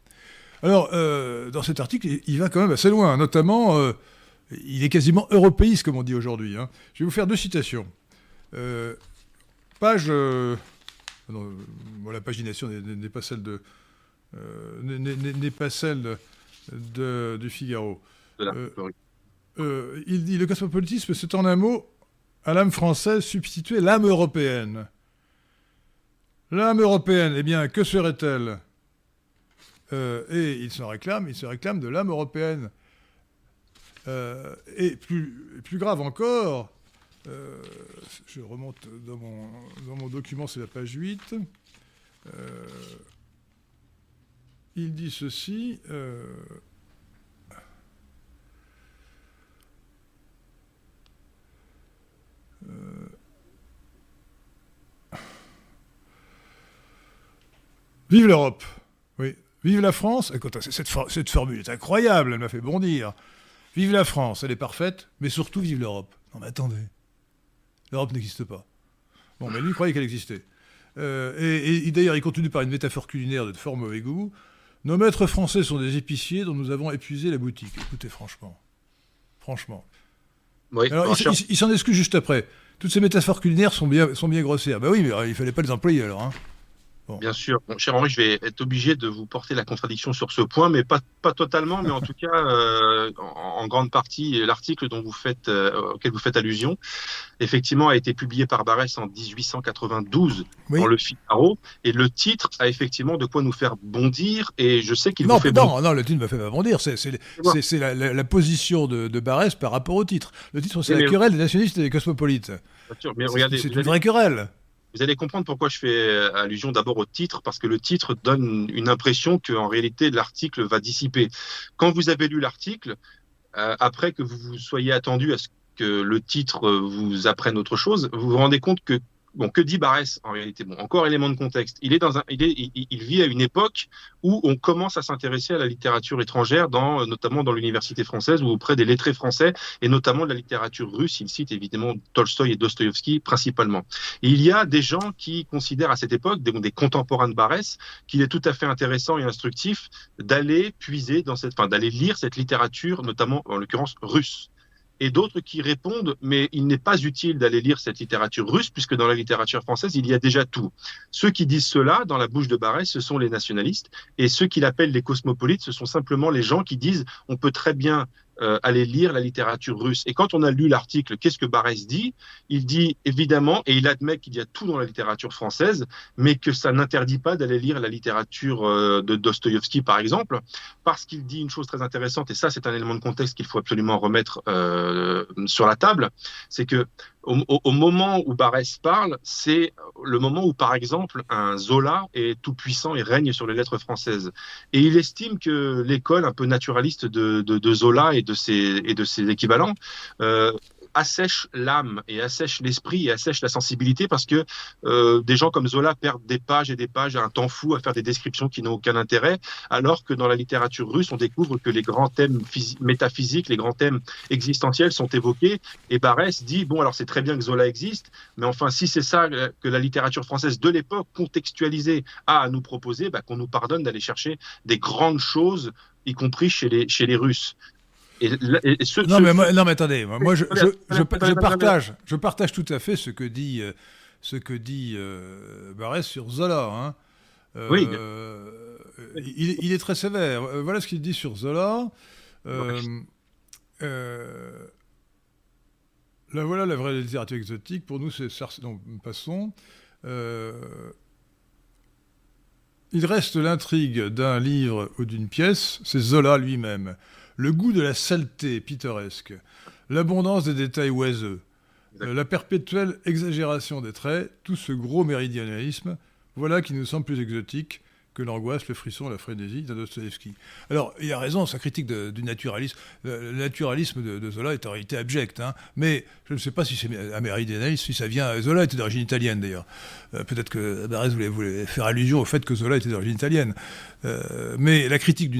Alors, dans cet article, il va quand même assez loin, notamment il est quasiment européiste, comme on dit aujourd'hui. Hein. Je vais vous faire deux citations. Euh, page. Euh, non, la pagination n'est pas celle de. Euh, n'est pas celle de, du Figaro. il dit le cosmopolitisme, c'est en un mot, à l'âme française substituer l'âme européenne. L'âme européenne, eh bien, que serait-elle? Et il se réclame, il se réclame de l'âme européenne. Euh, et plus, grave encore, euh, je remonte dans mon, dans mon document, c'est la page 8. Euh, il dit ceci. Vive l'Europe Oui. Vive la France cette, cette formule est incroyable, elle m'a fait bondir. Vive la France, elle est parfaite, mais surtout vive l'Europe. Non mais attendez, l'Europe n'existe pas. Bon, mais lui il croyait qu'elle existait. Euh, et, d'ailleurs, il continue par une métaphore culinaire de fort mauvais goût. Nos maîtres français sont des épiciers dont nous avons épuisé la boutique. Écoutez, franchement. Franchement. alors, il, s'en excuse juste après. Toutes ces métaphores culinaires sont bien, sont bien grossières. Ben oui, mais il fallait pas les employer alors. Hein. Bien sûr. cher Henri, je vais être obligé de vous porter la contradiction sur ce point, mais pas, pas totalement, mais en tout cas, euh, en, grande partie, l'article dont vous faites, euh, auquel vous faites allusion, effectivement, a été publié par Barès en 1892 dans le Figaro, et le titre a effectivement de quoi nous faire bondir, et je sais qu'il vous fait non, Non, le titre me fait pas bondir, c'est la, la, position de, de Barès par rapport au titre. Le titre, c'est la querelle des nationalistes et des cosmopolites. C'est une vraie querelle. Vous allez comprendre pourquoi je fais euh, allusion d'abord au titre, parce que le titre donne une impression qu'en réalité l'article va dissiper. Quand vous avez lu l'article, euh, après que vous soyez attendu à ce que le titre euh, vous apprenne autre chose, vous vous rendez compte que Bon, que dit Barès en réalité? Bon, encore élément de contexte. Il est dans un, il, vit à une époque où on commence à s'intéresser à la littérature étrangère, dans, notamment dans l'université française ou auprès des lettrés français, et notamment de la littérature russe. Il cite évidemment Tolstoï et Dostoïevski principalement. Il y a des gens qui considèrent à cette époque, des, des contemporains de Barès, qu'il est tout à fait intéressant et instructif d'aller puiser dans cette, enfin, d'aller lire cette littérature, notamment en l'occurrence russe et d'autres qui répondent mais il n'est pas utile d'aller lire cette littérature russe puisque dans la littérature française il y a déjà tout. Ceux qui disent cela dans la bouche de Barès, ce sont les nationalistes et ceux qui l'appellent les cosmopolites, ce sont simplement les gens qui disent on peut très bien euh, aller lire la littérature russe. Et quand on a lu l'article, qu'est-ce que Barès dit? Il dit évidemment, et il admet qu'il y a tout dans la littérature française, mais que ça n'interdit pas d'aller lire la littérature euh, de Dostoïevski, par exemple, parce qu'il dit une chose très intéressante, et ça c'est un élément de contexte qu'il faut absolument remettre euh, sur la table, c'est que au, moment où Barès parle, c'est le moment où, par exemple, un Zola est tout puissant et règne sur les lettres françaises. Et il estime que l'école un peu naturaliste de, Zola et de ses, et de ses équivalents euh, assèche l'âme et assèche l'esprit et assèche la sensibilité parce que euh, des gens comme Zola perdent des pages et des pages à un temps fou à faire des descriptions qui n'ont aucun intérêt, alors que dans la littérature russe, on découvre que les grands thèmes métaphysiques, les grands thèmes existentiels sont évoqués. Et Barès dit bon, alors c'est très bien que Zola existe, mais enfin, si c'est ça que la littérature française de l'époque contextualisée a à nous proposer, bah, qu'on nous pardonne d'aller chercher des grandes choses y compris chez les, chez les Russes non, mais non, mais attendez, moi, je, je, partage, je partage tout à fait ce que dit, euh, ce que dit euh, Barès sur Zola. Hein. Euh, oui. il, est très sévère. Voilà ce qu'il dit sur Zola. là, voilà la vraie littérature exotique. Pour nous, c'est. Passons. il reste l'intrigue d'un livre ou d'une pièce, c'est Zola lui-même le goût de la saleté pittoresque, l'abondance des détails oiseux, la perpétuelle exagération des traits, tout ce gros méridionalisme, voilà qui nous semble plus exotique l'angoisse, le frisson, la frénésie d'un Dostoevsky. Alors, il a raison, sa critique du naturalisme. Le, naturalisme de, Zola est en réalité abject, hein, mais je ne sais pas si c'est américaniste, si ça vient. Zola était d'origine italienne d'ailleurs. Euh, peut-être que Barès voulait, faire allusion au fait que Zola était d'origine italienne. Euh, mais la critique du,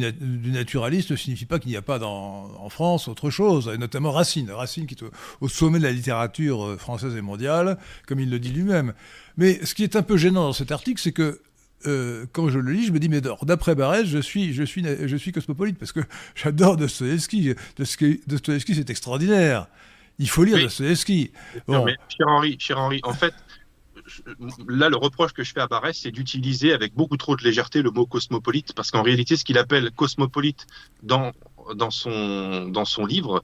naturalisme ne signifie pas qu'il n'y a pas en France autre chose, et notamment Racine. Racine qui est au sommet de la littérature euh, française et mondiale, comme il le dit lui-même. Mais ce qui est un peu gênant dans cet article, c'est que euh, quand je le lis, je me dis, mais d'après Barès, je suis, je, suis, je suis cosmopolite parce que j'adore Dostoevsky. Dostoevsky, c'est extraordinaire. Il faut lire Dostoevsky. Non, mais cher Henri, cher Henri, en fait, là, le reproche que je fais à Barès, c'est d'utiliser avec beaucoup trop de légèreté le mot cosmopolite, parce qu'en réalité, ce qu'il appelle cosmopolite dans, dans, son, dans son livre.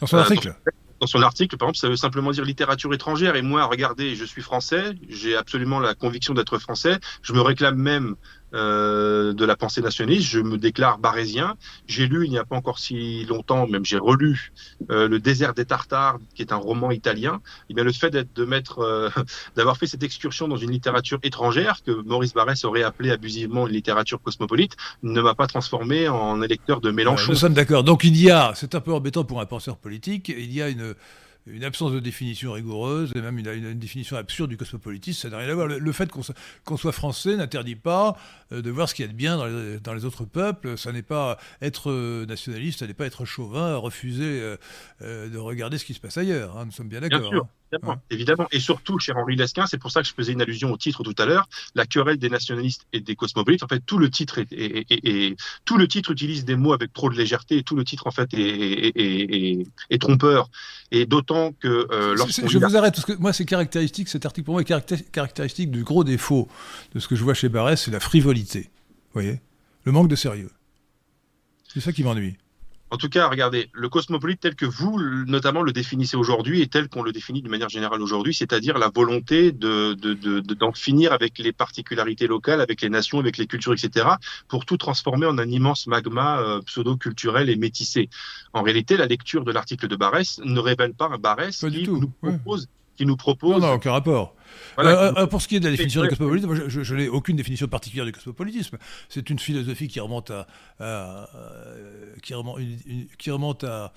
Dans son article euh, dans son article, par exemple, ça veut simplement dire littérature étrangère. Et moi, regardez, je suis français, j'ai absolument la conviction d'être français. Je me réclame même euh, de la pensée nationaliste. Je me déclare barésien. J'ai lu il n'y a pas encore si longtemps, même j'ai relu euh, Le désert des Tartares, qui est un roman italien. Et eh bien le fait de mettre, euh, d'avoir fait cette excursion dans une littérature étrangère que Maurice Barrès aurait appelé abusivement une littérature cosmopolite ne m'a pas transformé en électeur de Mélenchon. nous sommes d'accord. Donc il y a, c'est un peu embêtant pour un penseur politique, il y a une une absence de définition rigoureuse et même une, définition absurde du cosmopolitisme, ça n'a rien à voir. Le, fait qu'on soit, français n'interdit pas euh, de voir ce qu'il y a de bien dans les, autres peuples. Ça n'est pas être euh, nationaliste, ça n'est pas être chauvin, refuser euh, de regarder ce qui se passe ailleurs. Hein. Nous sommes bien d'accord. Évidemment, Et surtout, cher Henri Lesquin, c'est pour ça que je faisais une allusion au titre tout à l'heure, la querelle des nationalistes et des cosmopolites. En fait, tout le titre est, tout le titre utilise des mots avec trop de légèreté et tout le titre en fait est, trompeur. Et d'autant que euh, je vous arrête parce que moi c'est caractéristique cet article pour moi est caractéristique du gros défaut de ce que je vois chez Barès, c'est la frivolité. Vous voyez, le manque de sérieux. C'est ça qui m'ennuie. En tout cas, regardez, le cosmopolite tel que vous, notamment, le définissez aujourd'hui et tel qu'on le définit de manière générale aujourd'hui, c'est-à-dire la volonté de, d'en finir avec les particularités locales, avec les nations, avec les cultures, etc., pour tout transformer en un immense magma euh, pseudo-culturel et métissé. En réalité, la lecture de l'article de Barès ne révèle pas un Barès qui nous propose qui nous propose. Non, non, aucun rapport. Euh, euh, pour ce qui est de la définition du cosmopolitisme, je, n'ai aucune définition particulière du cosmopolitisme. C'est une philosophie qui remonte à, qui remonte, qui remonte à,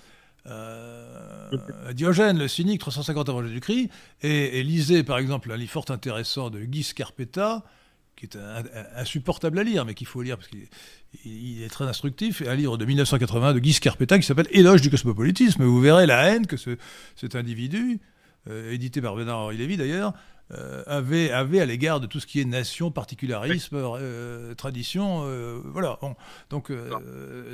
Diogène, le cynique, 350 avant Jésus-Christ, et, et, lisez par exemple un livre fort intéressant de Guy Scarpetta, qui est insupportable à lire, mais qu'il faut lire parce qu'il est très instructif, un livre de 1980 de Guy Scarpetta qui s'appelle Éloge du cosmopolitisme. Vous verrez la haine que ce, cet individu euh, édité par Bernard-Henri Lévy d'ailleurs, euh, avait, avait à l'égard de tout ce qui est nation, particularisme, euh, tradition. voilà. Donc,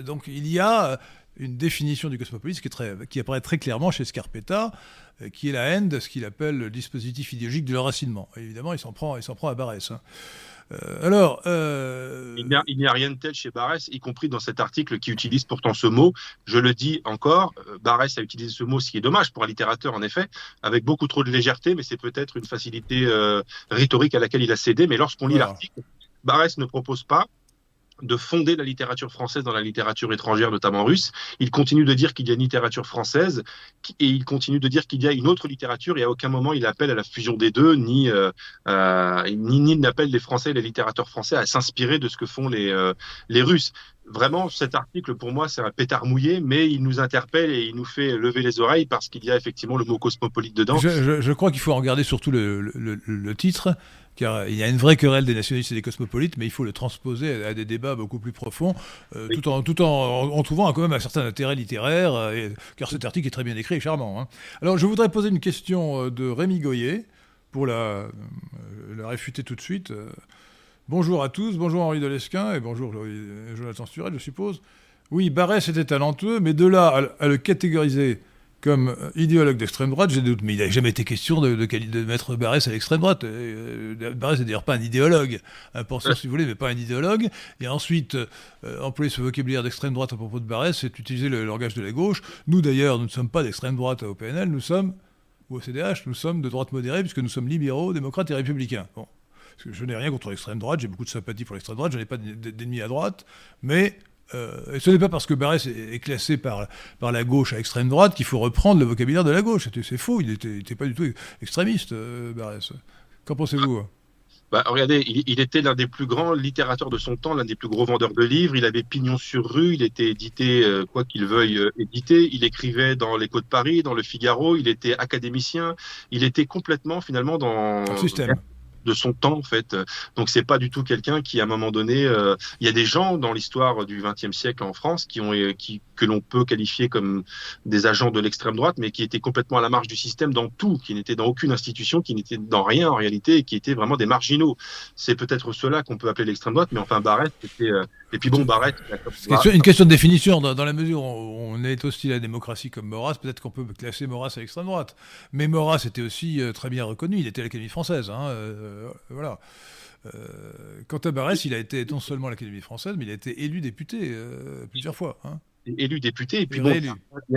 donc il y a une définition du cosmopolitisme qui, est très, qui apparaît très clairement chez Scarpetta, qui est la haine de ce qu'il appelle le dispositif idéologique de l'enracinement. Évidemment, il s'en prend, il s'en prend à Barès. Hein. Euh, alors, euh, il n'y a, rien de tel chez Barès, y compris dans cet article qui utilise pourtant ce mot. Je le dis encore, euh, Barès a utilisé ce mot, ce qui est dommage pour un littérateur en effet, avec beaucoup trop de légèreté, mais c'est peut-être une facilité rhétorique à laquelle il a cédé. Mais lorsqu'on lit l'article, Barès ne propose pas de fonder la littérature française dans la littérature étrangère, notamment russe. Il continue de dire qu'il y a une littérature française et il continue de dire qu'il y a une autre littérature et à aucun moment il appelle à la fusion des deux, ni, euh, euh, ni, n'appelle les Français et les littérateurs français à s'inspirer de ce que font les, euh, les Russes vraiment, cet article, pour moi, c'est un pétard mouillé, mais il nous interpelle et il nous fait lever les oreilles parce qu'il y a effectivement le mot cosmopolite dedans. Je, crois qu'il faut regarder surtout le, titre, car il y a une vraie querelle des nationalistes et des cosmopolites, mais il faut le transposer à, des débats beaucoup plus profonds, euh, tout, en, tout en, trouvant quand même un certain intérêt littéraire, euh, car cet article est très bien écrit et charmant. Hein. Alors, je voudrais poser une question euh, de Rémi Goyer, pour la, la réfuter tout de suite. Bonjour à tous, bonjour Henri Delesquin et bonjour Jonathan Sturel, je suppose. Oui, Barès était talentueux, mais de là à, le catégoriser comme idéologue d'extrême droite, j'ai des doutes. Mais il n'a jamais été question de, de, mettre Barès à l'extrême droite. Euh, Barès n'est d'ailleurs pas un idéologue, un penseur si vous voulez, mais pas un idéologue. Et ensuite, euh, employer ce vocabulaire d'extrême droite à propos de Barès, c'est utiliser le langage de la gauche. Nous d'ailleurs, nous ne sommes pas d'extrême droite au PNL, nous sommes, ou au CDH, nous sommes de droite modérée, puisque nous sommes libéraux, démocrates et républicains. Bon je n'ai rien contre l'extrême droite, j'ai beaucoup de sympathie pour l'extrême droite, je n'ai pas d'ennemis à droite, mais euh, ce n'est pas parce que Barès est, classé par, par la gauche à extrême droite qu'il faut reprendre le vocabulaire de la gauche. C'est faux, il n'était pas du tout extrémiste, euh, Barès. Qu'en pensez-vous? Bah, regardez, il, était l'un des plus grands littérateurs de son temps, l'un des plus gros vendeurs de livres. Il avait pignon sur rue, il était édité, euh, quoi qu'il veuille éditer. Il écrivait dans l'Écho de Paris, dans le Figaro. Il était académicien. Il était complètement, finalement, dans. Un système de son temps en fait. Donc c'est pas du tout quelqu'un qui à un moment donné, euh, il y a des gens dans l'histoire du XXe siècle en France qui ont euh, qui que l'on peut qualifier comme des agents de l'extrême droite, mais qui étaient complètement à la marge du système dans tout, qui n'étaient dans aucune institution, qui n'étaient dans rien en réalité, et qui étaient vraiment des marginaux. C'est peut-être cela qu'on peut appeler l'extrême droite, mais enfin Barrett, c'était euh, et puis bon Barrett. C'est une question de définition dans, la mesure où on est aussi la démocratie comme Maurras, peut-être qu'on peut classer Maurras à l'extrême droite, mais Maurras était aussi très bien reconnu, il était à l'Académie française, hein, euh, voilà. Euh, quant à Barès, il a été non seulement à l'Académie française, mais il a été élu député euh, plusieurs fois. Hein. élu député. Et puis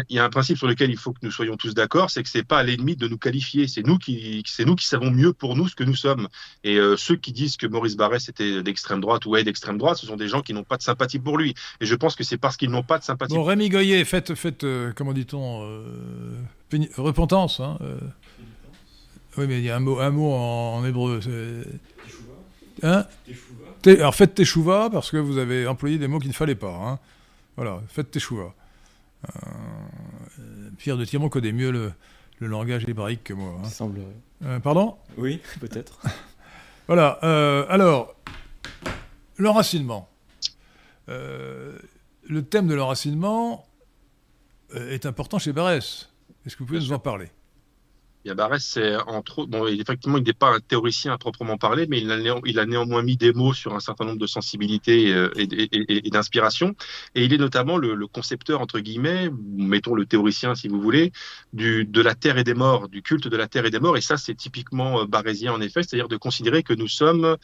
il y a un principe sur lequel il faut que nous soyons tous d'accord, c'est que c'est pas à l'ennemi de nous qualifier. C'est nous qui, c'est nous qui savons mieux pour nous ce que nous sommes. Et ceux qui disent que Maurice Barrès était d'extrême droite ou est d'extrême droite, ce sont des gens qui n'ont pas de sympathie pour lui. Et je pense que c'est parce qu'ils n'ont pas de sympathie. Bon, Rémi Goyer, faites, faites comment dit-on, repentance. Hein, oui, mais il y a un mot, un mot en, hébreu. Hein Alors faites teshuva parce que vous avez employé des mots qu'il ne fallait pas. Hein. Voilà, faites teshuva. Euh, Pierre de Tirmont connaît mieux le, le, langage hébraïque que moi. Hein. Semblerait. Euh, pardon? Oui, peut-être. voilà. Euh, alors, l'enracinement. le thème de l'enracinement est important chez Barès. Est-ce que vous pouvez nous en parler? Bon, effectivement, il n'est pas un théoricien à proprement parler, mais il a, néanmoins mis des mots sur un certain nombre de sensibilités euh, et, et, et, d'inspiration. Et il est notamment le, concepteur, entre guillemets, mettons le théoricien si vous voulez, de la terre et des morts, du culte de la terre et des morts. Et ça, c'est typiquement euh, barésien en effet, c'est-à-dire de considérer que nous sommes,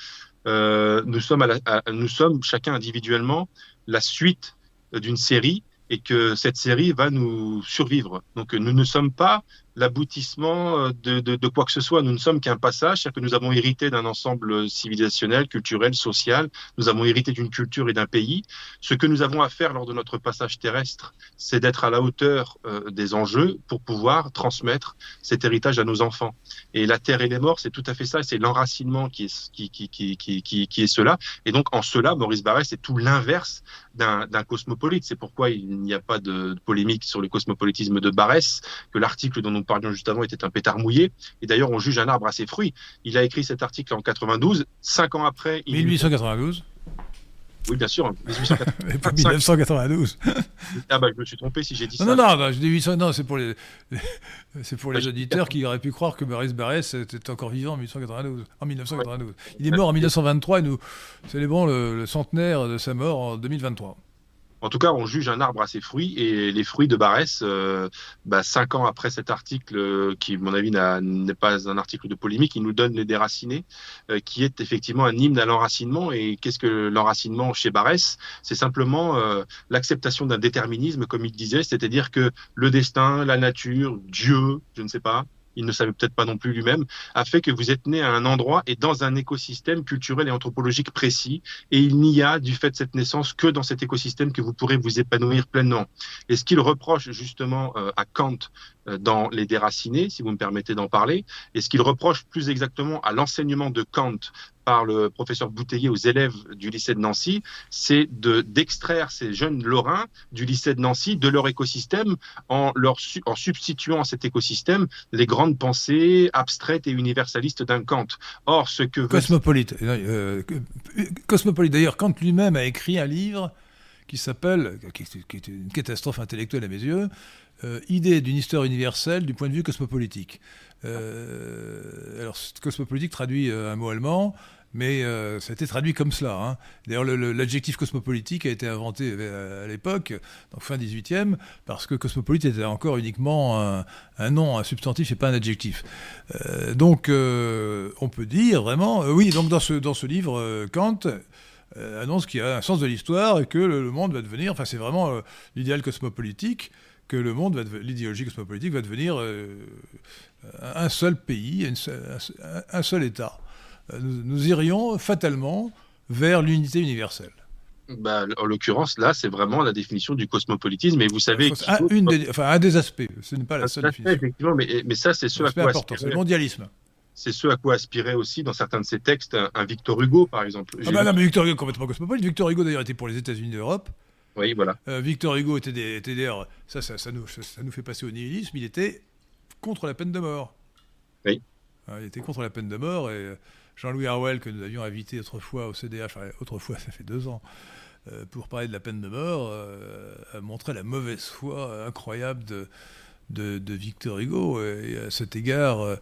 euh, nous sommes chacun individuellement la suite d'une série et que cette série va nous survivre. Donc nous ne sommes pas l'aboutissement euh, de, de, quoi que ce soit. Nous ne sommes qu'un passage, c'est-à-dire que nous avons hérité d'un ensemble civilisationnel, culturel, social. Nous avons hérité d'une culture et d'un pays. Ce que nous avons à faire lors de notre passage terrestre, c'est d'être à la hauteur euh, des enjeux pour pouvoir transmettre cet héritage à nos enfants. Et la terre et les morts, c'est tout à fait ça. C'est l'enracinement qui est, qui, qui, qui, qui, est cela. Et donc, en cela, Maurice Barrès, c'est tout l'inverse d'un cosmopolite. C'est pourquoi il n'y a pas de polémique sur le cosmopolitisme de Barrès, que l'article dont nous parlions justement était un pétard mouillé. Et d'ailleurs, on juge un arbre à ses fruits. Il a écrit cet article en 92. Cinq ans après. Il 1892 oui, bien sûr. 1892. pas 1992. ah bah je me suis trompé si j'ai dit ça. Non, non, non, je dis 800... non c'est pour les, c'est pour les auditeurs qui auraient pu croire que Maurice Barrès était encore vivant en 1892, en 1992. Il est mort en 1923 et nous célébrons le centenaire de sa mort en 2023. En tout cas, on juge un arbre à ses fruits et les fruits de Barès, euh, bah, cinq ans après cet article, euh, qui, à mon avis, n'est pas un article de polémique, il nous donne les déracinés, euh, qui est effectivement un hymne à l'enracinement. Et qu'est-ce que l'enracinement chez Barès? C'est simplement l'acceptation d'un déterminisme, comme il disait, c'est-à-dire que le destin, la nature, Dieu, je ne sais pas, il ne savait peut-être pas non plus lui-même, a fait que vous êtes né à un endroit et dans un écosystème culturel et anthropologique précis. Et il n'y a, du fait de cette naissance, que dans cet écosystème que vous pourrez vous épanouir pleinement. Et ce qu'il reproche justement euh, à Kant dans les déracinés, si vous me permettez d'en parler, et ce qu'il reproche plus exactement à l'enseignement de Kant par le professeur Bouteiller aux élèves du lycée de Nancy, c'est de d'extraire ces jeunes lorrains du lycée de Nancy de leur écosystème en leur en substituant à cet écosystème les grandes pensées abstraites et universalistes d'un Kant. Or, ce que cosmopolite, euh, cosmopolite. D'ailleurs, Kant lui-même a écrit un livre qui s'appelle, qui, est une catastrophe intellectuelle à mes yeux, euh, Idée d'une histoire universelle du point de vue cosmopolitique. Euh, alors, cosmopolitique traduit euh, un mot allemand, mais ça a été traduit comme cela. Hein. D'ailleurs, l'adjectif cosmopolitique a été inventé à l'époque, donc fin 18e, parce que cosmopolite était encore uniquement un, nom, un substantif et pas un adjectif. donc, on peut dire vraiment, oui, donc dans ce, dans ce livre, Kant euh, annonce qu'il y a un sens de l'histoire et que le, monde va devenir, enfin c'est vraiment euh, l'idéal cosmopolitique, que le monde, va l'idéologie cosmopolitique va devenir euh, un seul pays, un seul État. Nous, irions fatalement vers l'unité universelle. Bah, en l'occurrence, là, c'est vraiment la définition du cosmopolitisme. Et vous savez. Un, des, enfin, un des aspects, ce n'est pas la seule définition. Effectivement, mais, mais ça, c'est ce à quoi. c'est le mondialisme c'est ce à quoi aspirait aussi dans certains de ses textes un, Victor Hugo, par exemple. Ah bah non, mais Victor Hugo complètement cosmopolite. Victor Hugo d'ailleurs était pour les États-Unis d'Europe. Oui, voilà. Euh, Victor Hugo était, d'ailleurs, ça ça, nous, ça, nous, fait passer au nihilisme, il était contre la peine de mort. Oui. Hein, il était contre la peine de mort et euh, Jean-Louis Harwell, que nous avions invité autrefois au CDH, autrefois, ça fait deux ans, euh, pour parler de la peine de mort, a montré la mauvaise foi incroyable de, de, de Victor Hugo. Et à cet égard,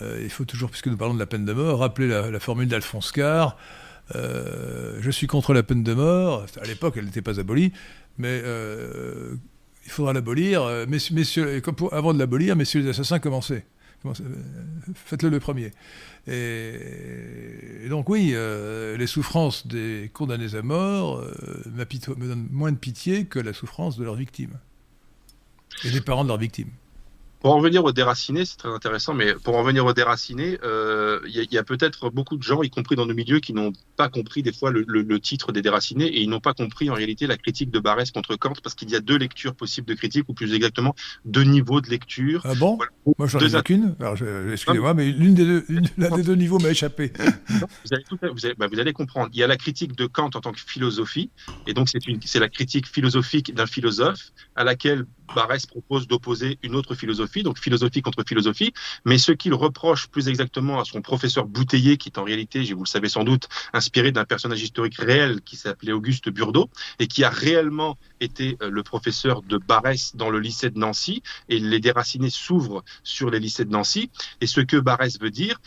il faut toujours, puisque nous parlons de la peine de mort, rappeler la, formule d'Alphonse Carr. Euh, je suis contre la peine de mort. À l'époque, elle n'était pas abolie, mais euh, il faudra l'abolir. Messieurs, avant de l'abolir, messieurs les assassins, commencez. Faites-le le premier. Et, donc oui, les souffrances des condamnés à mort me donnent moins de pitié que la souffrance de leurs victimes et des parents de leurs victimes. Pour en venir au déraciné, c'est très intéressant, mais pour en venir au déraciné, il euh, y a, peut-être beaucoup de gens, y compris dans nos milieux, qui n'ont pas compris des fois le, titre des déracinés et ils n'ont pas compris en réalité la critique de Barès contre Kant parce qu'il y a deux lectures possibles de critique, ou plus exactement deux niveaux de lecture. Ah bon? Moi, j'en ai qu'une. Excusez-moi, mais l'une des deux, l'un des deux niveaux m'a échappé. Bah, vous, allez comprendre. Il y a la critique de Kant en tant que philosophie, et donc c'est la critique philosophique d'un philosophe à laquelle Barès propose d'opposer une autre philosophie, donc philosophie contre philosophie, mais ce qu'il reproche plus exactement à son professeur Bouteiller, qui est en réalité, vous le savez sans doute, inspiré d'un personnage historique réel qui s'appelait Auguste Burdeau, et qui a réellement été euh, le professeur de Barès dans le lycée de Nancy, et les déracinés s'ouvrent sur les lycées de Nancy, et ce que Barès veut dire,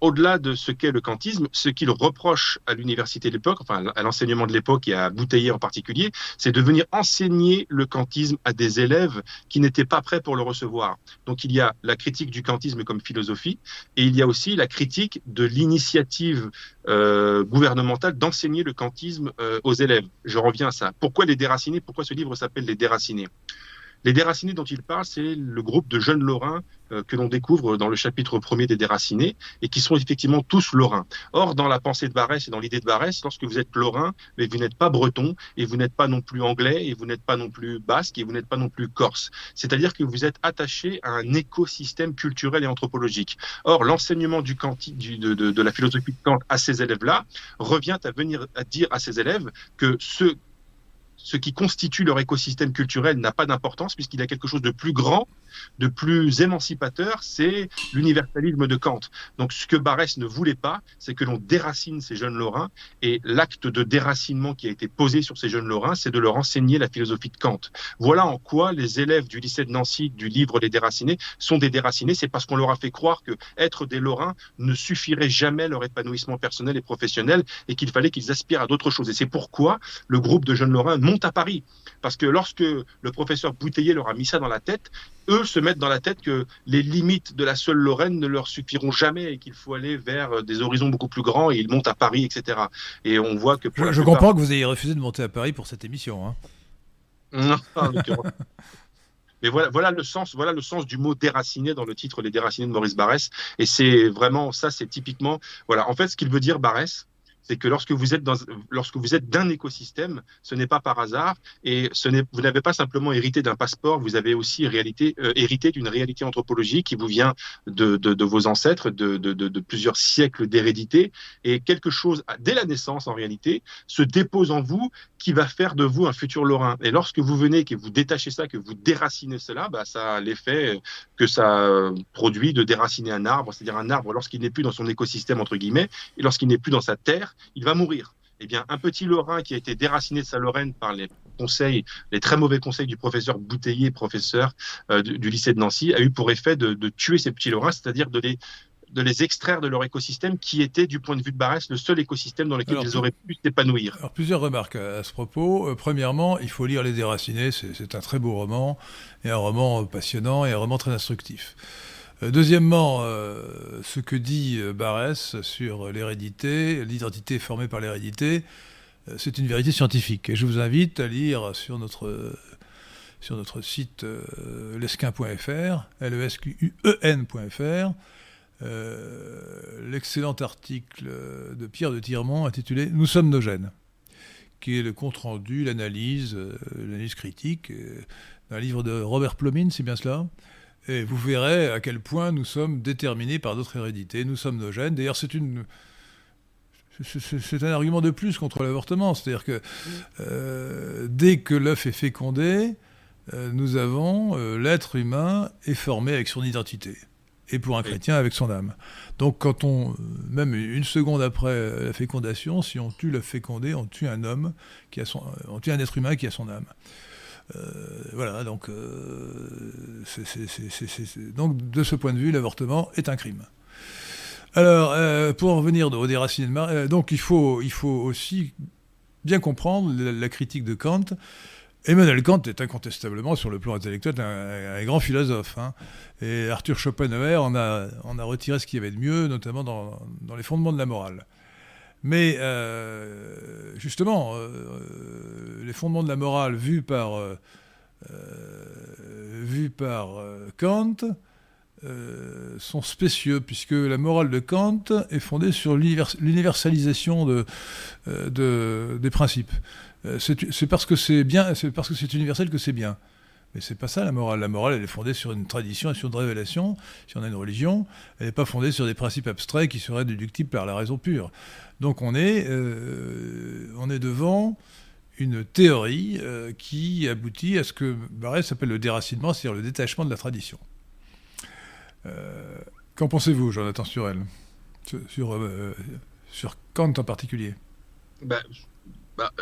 au-delà de ce qu'est le kantisme, ce qu'il reproche à l'université de l'époque, enfin à l'enseignement de l'époque et à Bouteiller en particulier, c'est de venir enseigner le kantisme à des élèves qui n'étaient pas prêts pour le recevoir. Donc il y a la critique du kantisme comme philosophie et il y a aussi la critique de l'initiative euh, gouvernementale d'enseigner le kantisme euh, aux élèves. Je reviens à ça. Pourquoi les déracinés Pourquoi ce livre s'appelle Les déracinés? Les déracinés dont il parle, c'est le groupe de jeunes lorrains euh, que l'on découvre dans le chapitre premier des déracinés et qui sont effectivement tous lorrains. Or, dans la pensée de Barès et dans l'idée de Barès, lorsque vous êtes lorrain, mais vous n'êtes pas breton et vous n'êtes pas non plus anglais et vous n'êtes pas non plus basque et vous n'êtes pas non plus corse. C'est-à-dire que vous êtes attaché à un écosystème culturel et anthropologique. Or, l'enseignement du, de, de, de, la philosophie de Kant à ces élèves-là revient à venir à dire à ces élèves que ce ce qui constitue leur écosystème culturel n'a pas d'importance puisqu'il y a quelque chose de plus grand, de plus émancipateur, c'est l'universalisme de Kant. Donc ce que Barès ne voulait pas, c'est que l'on déracine ces jeunes Lorrains et l'acte de déracinement qui a été posé sur ces jeunes Lorrains, c'est de leur enseigner la philosophie de Kant. Voilà en quoi les élèves du lycée de Nancy du livre Les déracinés sont des déracinés, c'est parce qu'on leur a fait croire que être des Lorrains ne suffirait jamais leur épanouissement personnel et professionnel et qu'il fallait qu'ils aspirent à d'autres choses. Et c'est pourquoi le groupe de jeunes Lorrains monte à Paris. Parce que lorsque le professeur Bouteiller leur a mis ça dans la tête, eux se mettent dans la tête que les limites de la seule Lorraine ne leur suffiront jamais et qu'il faut aller vers des horizons beaucoup plus grands et ils montent à Paris, etc. Et on voit que... je, comprends que vous ayez refusé de monter à Paris pour cette émission. Hein. Non, Mais voilà, voilà, le sens, voilà le sens du mot déraciné dans le titre Les déracinés de Maurice Barrès. Et c'est vraiment ça, c'est typiquement, voilà. En fait, ce qu'il veut dire Barrès, c'est que lorsque vous êtes dans, lorsque vous êtes d'un écosystème, ce n'est pas par hasard et ce n'est, vous n'avez pas simplement hérité d'un passeport, vous avez aussi réalité, euh, hérité d'une réalité anthropologique qui vous vient de, de, de vos ancêtres, de, de plusieurs siècles d'hérédité et quelque chose dès la naissance en réalité se dépose en vous qui va faire de vous un futur lorrain. Et lorsque vous venez, que vous détachez ça, que vous déracinez cela, bah, ça a l'effet que ça produit de déraciner un arbre, c'est-à-dire un arbre lorsqu'il n'est plus dans son écosystème entre guillemets et lorsqu'il n'est plus dans sa terre, il va mourir. Eh bien, un petit Lorrain qui a été déraciné de sa Lorraine par les conseils, les très mauvais conseils du professeur Bouteiller, professeur euh, du, lycée de Nancy, a eu pour effet de, tuer ces petits Lorrains, c'est-à-dire de les, de les extraire de leur écosystème qui était, du point de vue de Barès, le seul écosystème dans lequel ils auraient pu s'épanouir. Alors, plusieurs remarques à, ce propos. Euh, premièrement, il faut lire Les Déracinés, c'est un très beau roman, et un roman passionnant, et un roman très instructif. Euh, deuxièmement, euh, ce que dit euh, Barès sur l'hérédité, l'identité formée par l'hérédité, c'est une vérité scientifique. Et je vous invite à lire sur notre, sur notre site lesquin.fr, l e s q u e nfr l'excellent article de Pierre de Tiremont intitulé Nous sommes nos gènes, qui est le compte-rendu, l'analyse, l'analyse critique d'un livre de Robert Plomin, c'est bien cela? Et vous verrez à quel point nous sommes déterminés par d'autres hérédités. Nous sommes nos gènes. D'ailleurs, c'est une. C'est un argument de plus contre l'avortement. C'est-à-dire que euh, dès que l'œuf est fécondé, euh, nous avons. Euh, l'être humain est formé avec son identité. Et pour un chrétien, avec son âme. Donc, quand on. Même une seconde après la fécondation, si on tue l'œuf fécondé, on tue un homme qui a son. On tue un être humain qui a son âme. Euh, voilà, donc, euh, donc de ce point de vue, l'avortement est un crime. Alors, euh, pour revenir au déraciné de donc il faut, il faut aussi bien comprendre la, critique de Kant. Emmanuel Kant est incontestablement, sur le plan intellectuel, un, grand philosophe. Hein. Et Arthur Schopenhauer en a, a retiré ce qu'il y avait de mieux, notamment dans, dans les fondements de la morale. Mais euh, justement, euh, les fondements de la morale vus par, euh, Kant sont spécieux, puisque la morale de Kant est fondée sur l'universalisation de, de, des principes. C'est parce que c'est bien, c'est parce que c'est universel que c'est bien. Mais c'est pas ça la morale. La morale, elle est fondée sur une tradition et sur une révélation. Si on a une religion, elle n'est pas fondée sur des principes abstraits qui seraient déductibles par la raison pure. Donc on est, euh, on est devant une théorie euh, qui aboutit à ce que Barrès s'appelle le déracinement, c'est-à-dire le détachement de la tradition. Euh, qu'en pensez-vous, Jonathan Sturel, sur, sur, Kant en particulier? Bah, bah,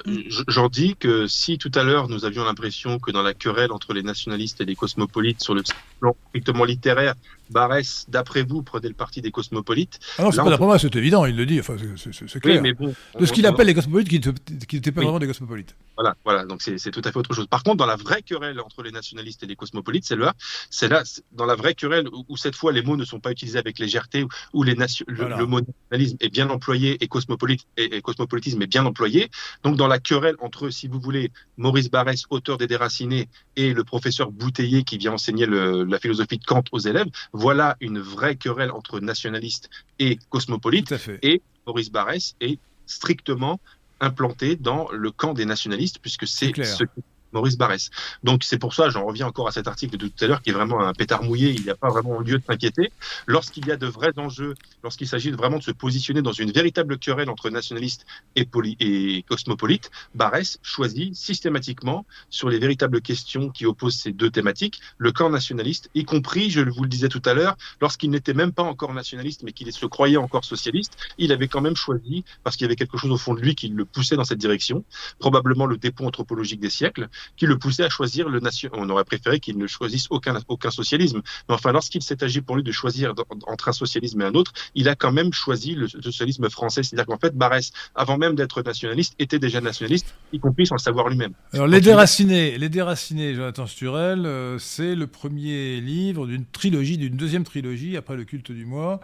J'en dis que si tout à l'heure nous avions l'impression que dans la querelle entre les nationalistes et les cosmopolites sur le plan strictement littéraire, Barès, d'après vous, prenait le parti des cosmopolites. Ah non, c'est pas d'après moi, c'est évident, il le dit, enfin, c'est clair. mais bon, de ce qu'il appelle les cosmopolites qui n'étaient pas vraiment des cosmopolites. Voilà, voilà, donc c'est tout à fait autre chose. Par contre, dans la vraie querelle entre les nationalistes et les cosmopolites, c'est là, c'est là, dans la vraie querelle où, cette fois les mots ne sont pas utilisés avec légèreté, où, les le, mot nationalisme est bien employé et, cosmopolite, et, cosmopolitisme est bien employé. Donc dans la querelle entre, si vous voulez, Maurice Barès, auteur des Déracinés, et le professeur Bouteiller qui vient enseigner la philosophie de Kant aux élèves, voilà une vraie querelle entre nationalistes et cosmopolites. Et Maurice Barrès est strictement implanté dans le camp des nationalistes, puisque c'est ce Maurice Barrès. Donc c'est pour ça, j'en reviens encore à cet article de tout à l'heure, qui est vraiment un pétard mouillé, il n'y a pas vraiment lieu de s'inquiéter. Lorsqu'il y a de vrais enjeux, lorsqu'il s'agit vraiment de se positionner dans une véritable querelle entre nationalistes et, cosmopolites, Barrès choisit systématiquement, sur les véritables questions qui opposent ces deux thématiques, le camp nationaliste, y compris, je vous le disais tout à l'heure, lorsqu'il n'était même pas encore nationaliste, mais qu'il se croyait encore socialiste, il avait quand même choisi, parce qu'il y avait quelque chose au fond de lui qui le poussait dans cette direction, probablement le dépôt anthropologique des siècles, qui le poussait à choisir le nation. On aurait préféré qu'il ne choisisse aucun, aucun socialisme. Mais enfin, lorsqu'il s'est agi pour lui de choisir entre un socialisme et un autre, il a quand même choisi le socialisme français. C'est-à-dire qu'en fait, Barès, avant même d'être nationaliste, était déjà nationaliste, y compris sans le savoir lui-même. Alors, Les Déracinés, Les Déracinés, Jonathan Sturel, euh, c'est le premier livre d'une trilogie, d'une deuxième trilogie après le culte du mois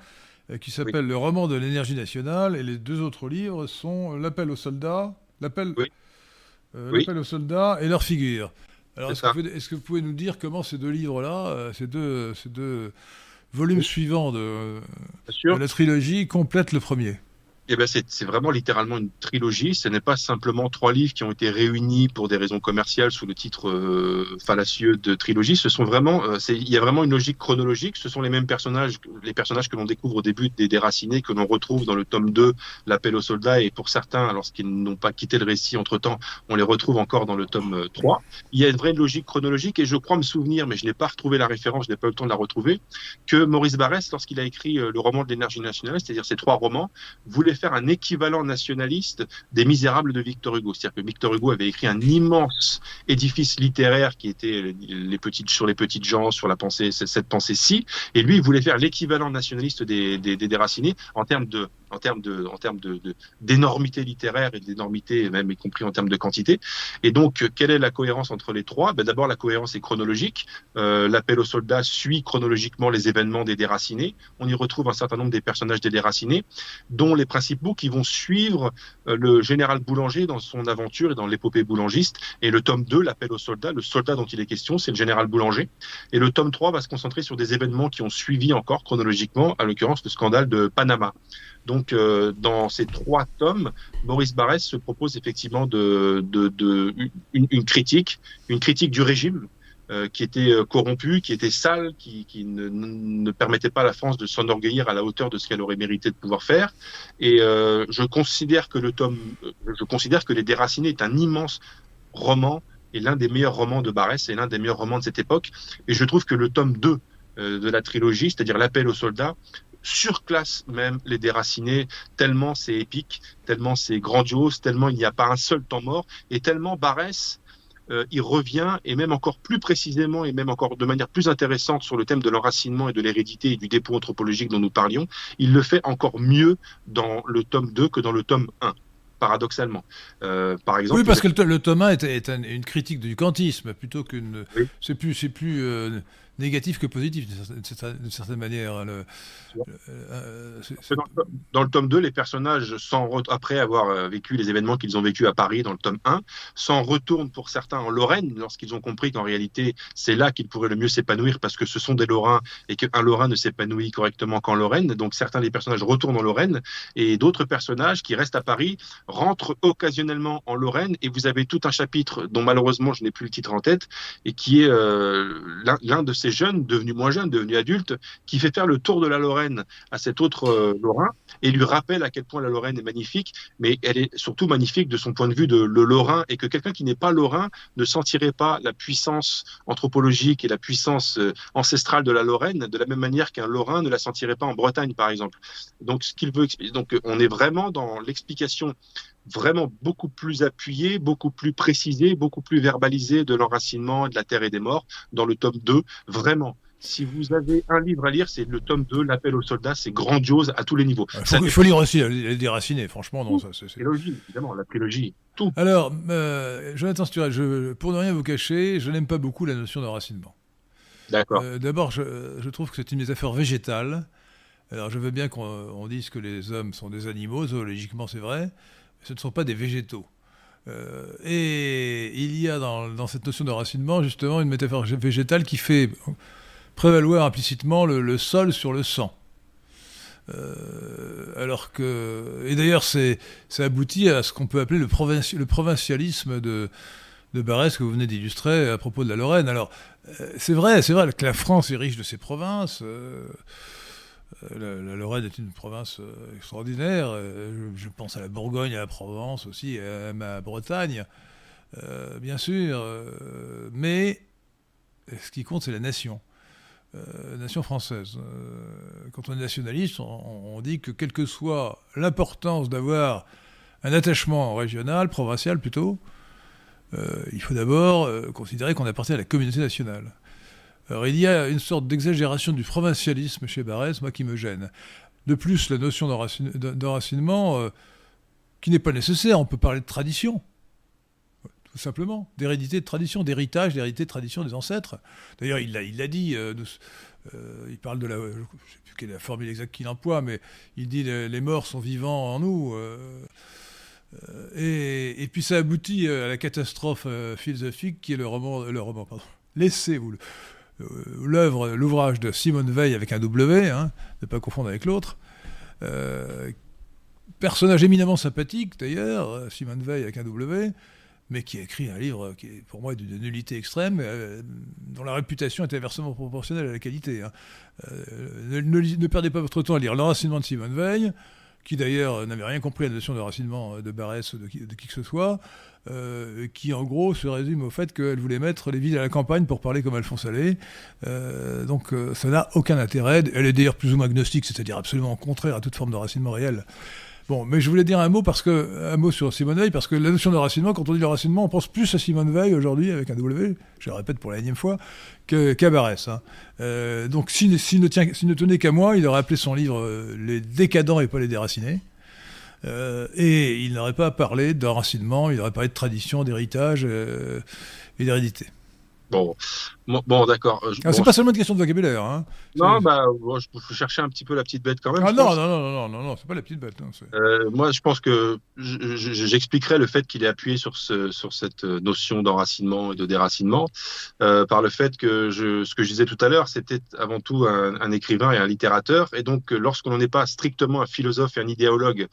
euh, qui s'appelle Le roman de l'énergie nationale, et les deux autres livres sont L'appel aux soldats, l'appel euh, L'appel aux soldats et leur figure. Alors, est-ce que, vous pouvez nous dire comment ces deux livres-là, euh, ces, deux, ces deux volumes suivants de, la trilogie complètent le premier? Eh ben c'est vraiment littéralement une trilogie. Ce n'est pas simplement trois livres qui ont été réunis pour des raisons commerciales sous le titre euh, fallacieux de trilogie. Ce sont vraiment, euh, il y a vraiment une logique chronologique. Ce sont les mêmes personnages, les personnages que l'on découvre au début des Déracinés, que l'on retrouve dans le tome 2, l'appel aux soldats, et pour certains, lorsqu'ils n'ont pas quitté le récit entre temps, on les retrouve encore dans le tome 3. Euh, il y a une vraie logique chronologique, et je crois me souvenir, mais je n'ai pas retrouvé la référence, je n'ai pas eu le temps de la retrouver, que Maurice Barrès, lorsqu'il a écrit le roman de l'énergie nationale, c'est-à-dire ces trois romans, voulait faire un équivalent nationaliste des Misérables de Victor Hugo. C'est-à-dire que Victor Hugo avait écrit un immense édifice littéraire qui était les petites, sur les petites gens, sur la pensée, cette pensée-ci, et lui, il voulait faire l'équivalent nationaliste des, des, des déracinés en termes de en termes de, en termes de, d'énormité littéraire et d'énormité, même y compris en termes de quantité. Et donc, quelle est la cohérence entre les trois? Ben, D'abord, la cohérence est chronologique. Euh, l'appel aux soldats suit chronologiquement les événements des déracinés. On y retrouve un certain nombre des personnages des déracinés, dont les principaux qui vont suivre euh, le général Boulanger dans son aventure et dans l'épopée boulangiste. Et le tome 2, l'appel aux soldats, le soldat dont il est question, c'est le général Boulanger. Et le tome 3 va se concentrer sur des événements qui ont suivi encore chronologiquement, à l'occurrence le scandale de Panama. Donc, euh, dans ces trois tomes, Maurice Barrès se propose effectivement de, de, de une, critique, une critique du régime euh, qui était euh, corrompu, qui était sale, qui, qui ne, ne, permettait pas à la France de s'enorgueillir à la hauteur de ce qu'elle aurait mérité de pouvoir faire. Et euh, je considère que le tome, je considère que Les Déracinés est un immense roman et l'un des meilleurs romans de Barrès et l'un des meilleurs romans de cette époque. Et je trouve que le tome 2 de la trilogie, c'est-à-dire l'appel aux soldats, surclasse même les déracinés, tellement c'est épique, tellement c'est grandiose, tellement il n'y a pas un seul temps mort, et tellement Barès, euh, il revient, et même encore plus précisément, et même encore de manière plus intéressante sur le thème de l'enracinement et de l'hérédité et du dépôt anthropologique dont nous parlions, il le fait encore mieux dans le tome 2 que dans le tome 1 paradoxalement. Euh, par exemple, oui, parce que le, tome 1 est, est une critique du kantisme plutôt qu'une. Oui. C'est plus, c'est plus euh, négatif que positif, d'une certaine manière. Hein, le, euh, dans, le, tome 2, les personnages, sans après avoir euh, vécu les événements qu'ils ont vécu à Paris dans le tome 1, s'en retournent pour certains en Lorraine, lorsqu'ils ont compris qu'en réalité, c'est là qu'ils pourraient le mieux s'épanouir, parce que ce sont des Lorrains, et qu'un Lorrain ne s'épanouit correctement qu'en Lorraine. Donc certains des personnages retournent en Lorraine, et d'autres personnages qui restent à Paris rentrent occasionnellement en Lorraine, et vous avez tout un chapitre dont malheureusement je n'ai plus le titre en tête, et qui est euh, l'un de ces jeunes, devenus moins jeunes, devenus adultes, qui fait faire le tour de la Lorraine à cet autre euh, Lorrain et lui rappelle à quel point la Lorraine est magnifique, mais elle est surtout magnifique de son point de vue de le Lorrain et que quelqu'un qui n'est pas Lorrain ne sentirait pas la puissance anthropologique et la puissance euh, ancestrale de la Lorraine de la même manière qu'un Lorrain ne la sentirait pas en Bretagne, par exemple. Donc, ce qu'il veut donc on est vraiment dans l'explication vraiment beaucoup plus appuyé, beaucoup plus précisé, beaucoup plus verbalisé de l'enracinement de la terre et des morts dans le tome 2. Vraiment. Si vous avez un livre à lire, c'est le tome 2, L'appel aux soldats, c'est grandiose à tous les niveaux. Il faut, lire aussi Les Déracinés, franchement. Non, ça, c'est, La trilogie, évidemment, la trilogie, tout. Alors, euh, Jonathan Stuart, je, pour ne rien vous cacher, je n'aime pas beaucoup la notion d'enracinement. D'accord. Euh, d'abord, je, je, trouve que c'est une métaphore végétale. Alors, je veux bien qu'on dise que les hommes sont des animaux, zoologiquement c'est vrai, ce ne sont pas des végétaux. Euh, et il y a dans, cette notion de racinement justement une métaphore végétale qui fait prévaloir implicitement le, sol sur le sang. Euh, alors que et d'ailleurs c'est ça aboutit à ce qu'on peut appeler le, provinci, le provincialisme de de Barès que vous venez d'illustrer à propos de la Lorraine. Alors euh, c'est vrai, c'est vrai que la France est riche de ses provinces. La, Lorraine est une province euh, extraordinaire. Euh, je, pense à la Bourgogne, à la Provence aussi, à, la Bretagne, bien sûr. mais ce qui compte, c'est la nation. Euh, nation française. Euh, quand on est nationaliste, on, dit que quelle que soit l'importance d'avoir un attachement régional, provincial plutôt, euh, il faut d'abord considérer qu'on appartient à la communauté nationale. Il y a une sorte d'exagération du provincialisme chez Barès, moi qui me gêne. De plus, la notion d'enracinement, euh, qui n'est pas nécessaire, on peut parler de tradition, tout simplement, d'hérédité de tradition, d'héritage, d'hérédité de tradition des ancêtres. D'ailleurs, il l'a dit, euh, euh, il parle de la, je ne sais plus quelle est la formule exacte qu'il emploie, mais il dit les, morts sont vivants en nous. Et, puis ça aboutit à la catastrophe philosophique qui est le roman, le roman pardon, laissez-vous euh, l'œuvre, l'ouvrage de Simone Veil avec un W, hein, ne pas confondre avec l'autre, euh, personnage éminemment sympathique d'ailleurs, Simone Veil avec un W, mais qui a écrit un livre qui est pour moi d'une nullité extrême, euh, dont la réputation est inversement proportionnelle à la qualité. Hein. Euh, ne, perdez pas votre temps à lire L'enracinement de Simone Veil, qui d'ailleurs n'avait rien compris à la notion de racinement de Barès ou de qui, que ce soit, euh, qui en gros se résume au fait qu'elle voulait mettre les villes à la campagne pour parler comme Alphonse Allais. donc ça n'a aucun intérêt. Elle est d'ailleurs plus ou moins agnostique, c'est-à-dire absolument contraire à toute forme de racinement réel. Bon, mais je voulais dire un mot parce que un mot sur Simone Veil parce que la notion de racinement, quand on dit le racinement, on pense plus à Simone Veil aujourd'hui avec un W, je le répète pour la énième fois, qu'à Barès. Hein. Euh, donc s'il ne, ne, tenait qu'à moi, il aurait appelé son livre euh, Les décadents et pas les déracinés. Euh, et il n'aurait pas parlé d'enracinement, il aurait parlé de tradition, d'héritage et d'hérédité. Bon, Bon, d'accord. Ah, c'est pas seulement une question de vocabulaire. Hein. Non, bah, je faut chercher un petit peu la petite bête quand même. Ah non, non, non, non, non, non, c'est pas la petite bête. euh, moi, je pense que j'expliquerai le fait qu'il est appuyé sur, ce, sur cette notion d'enracinement et de déracinement euh, par le fait que je, ce que je disais tout à l'heure, c'était avant tout un, un, écrivain et un littérateur. Et donc, lorsqu'on n'est pas strictement un philosophe et un idéologue,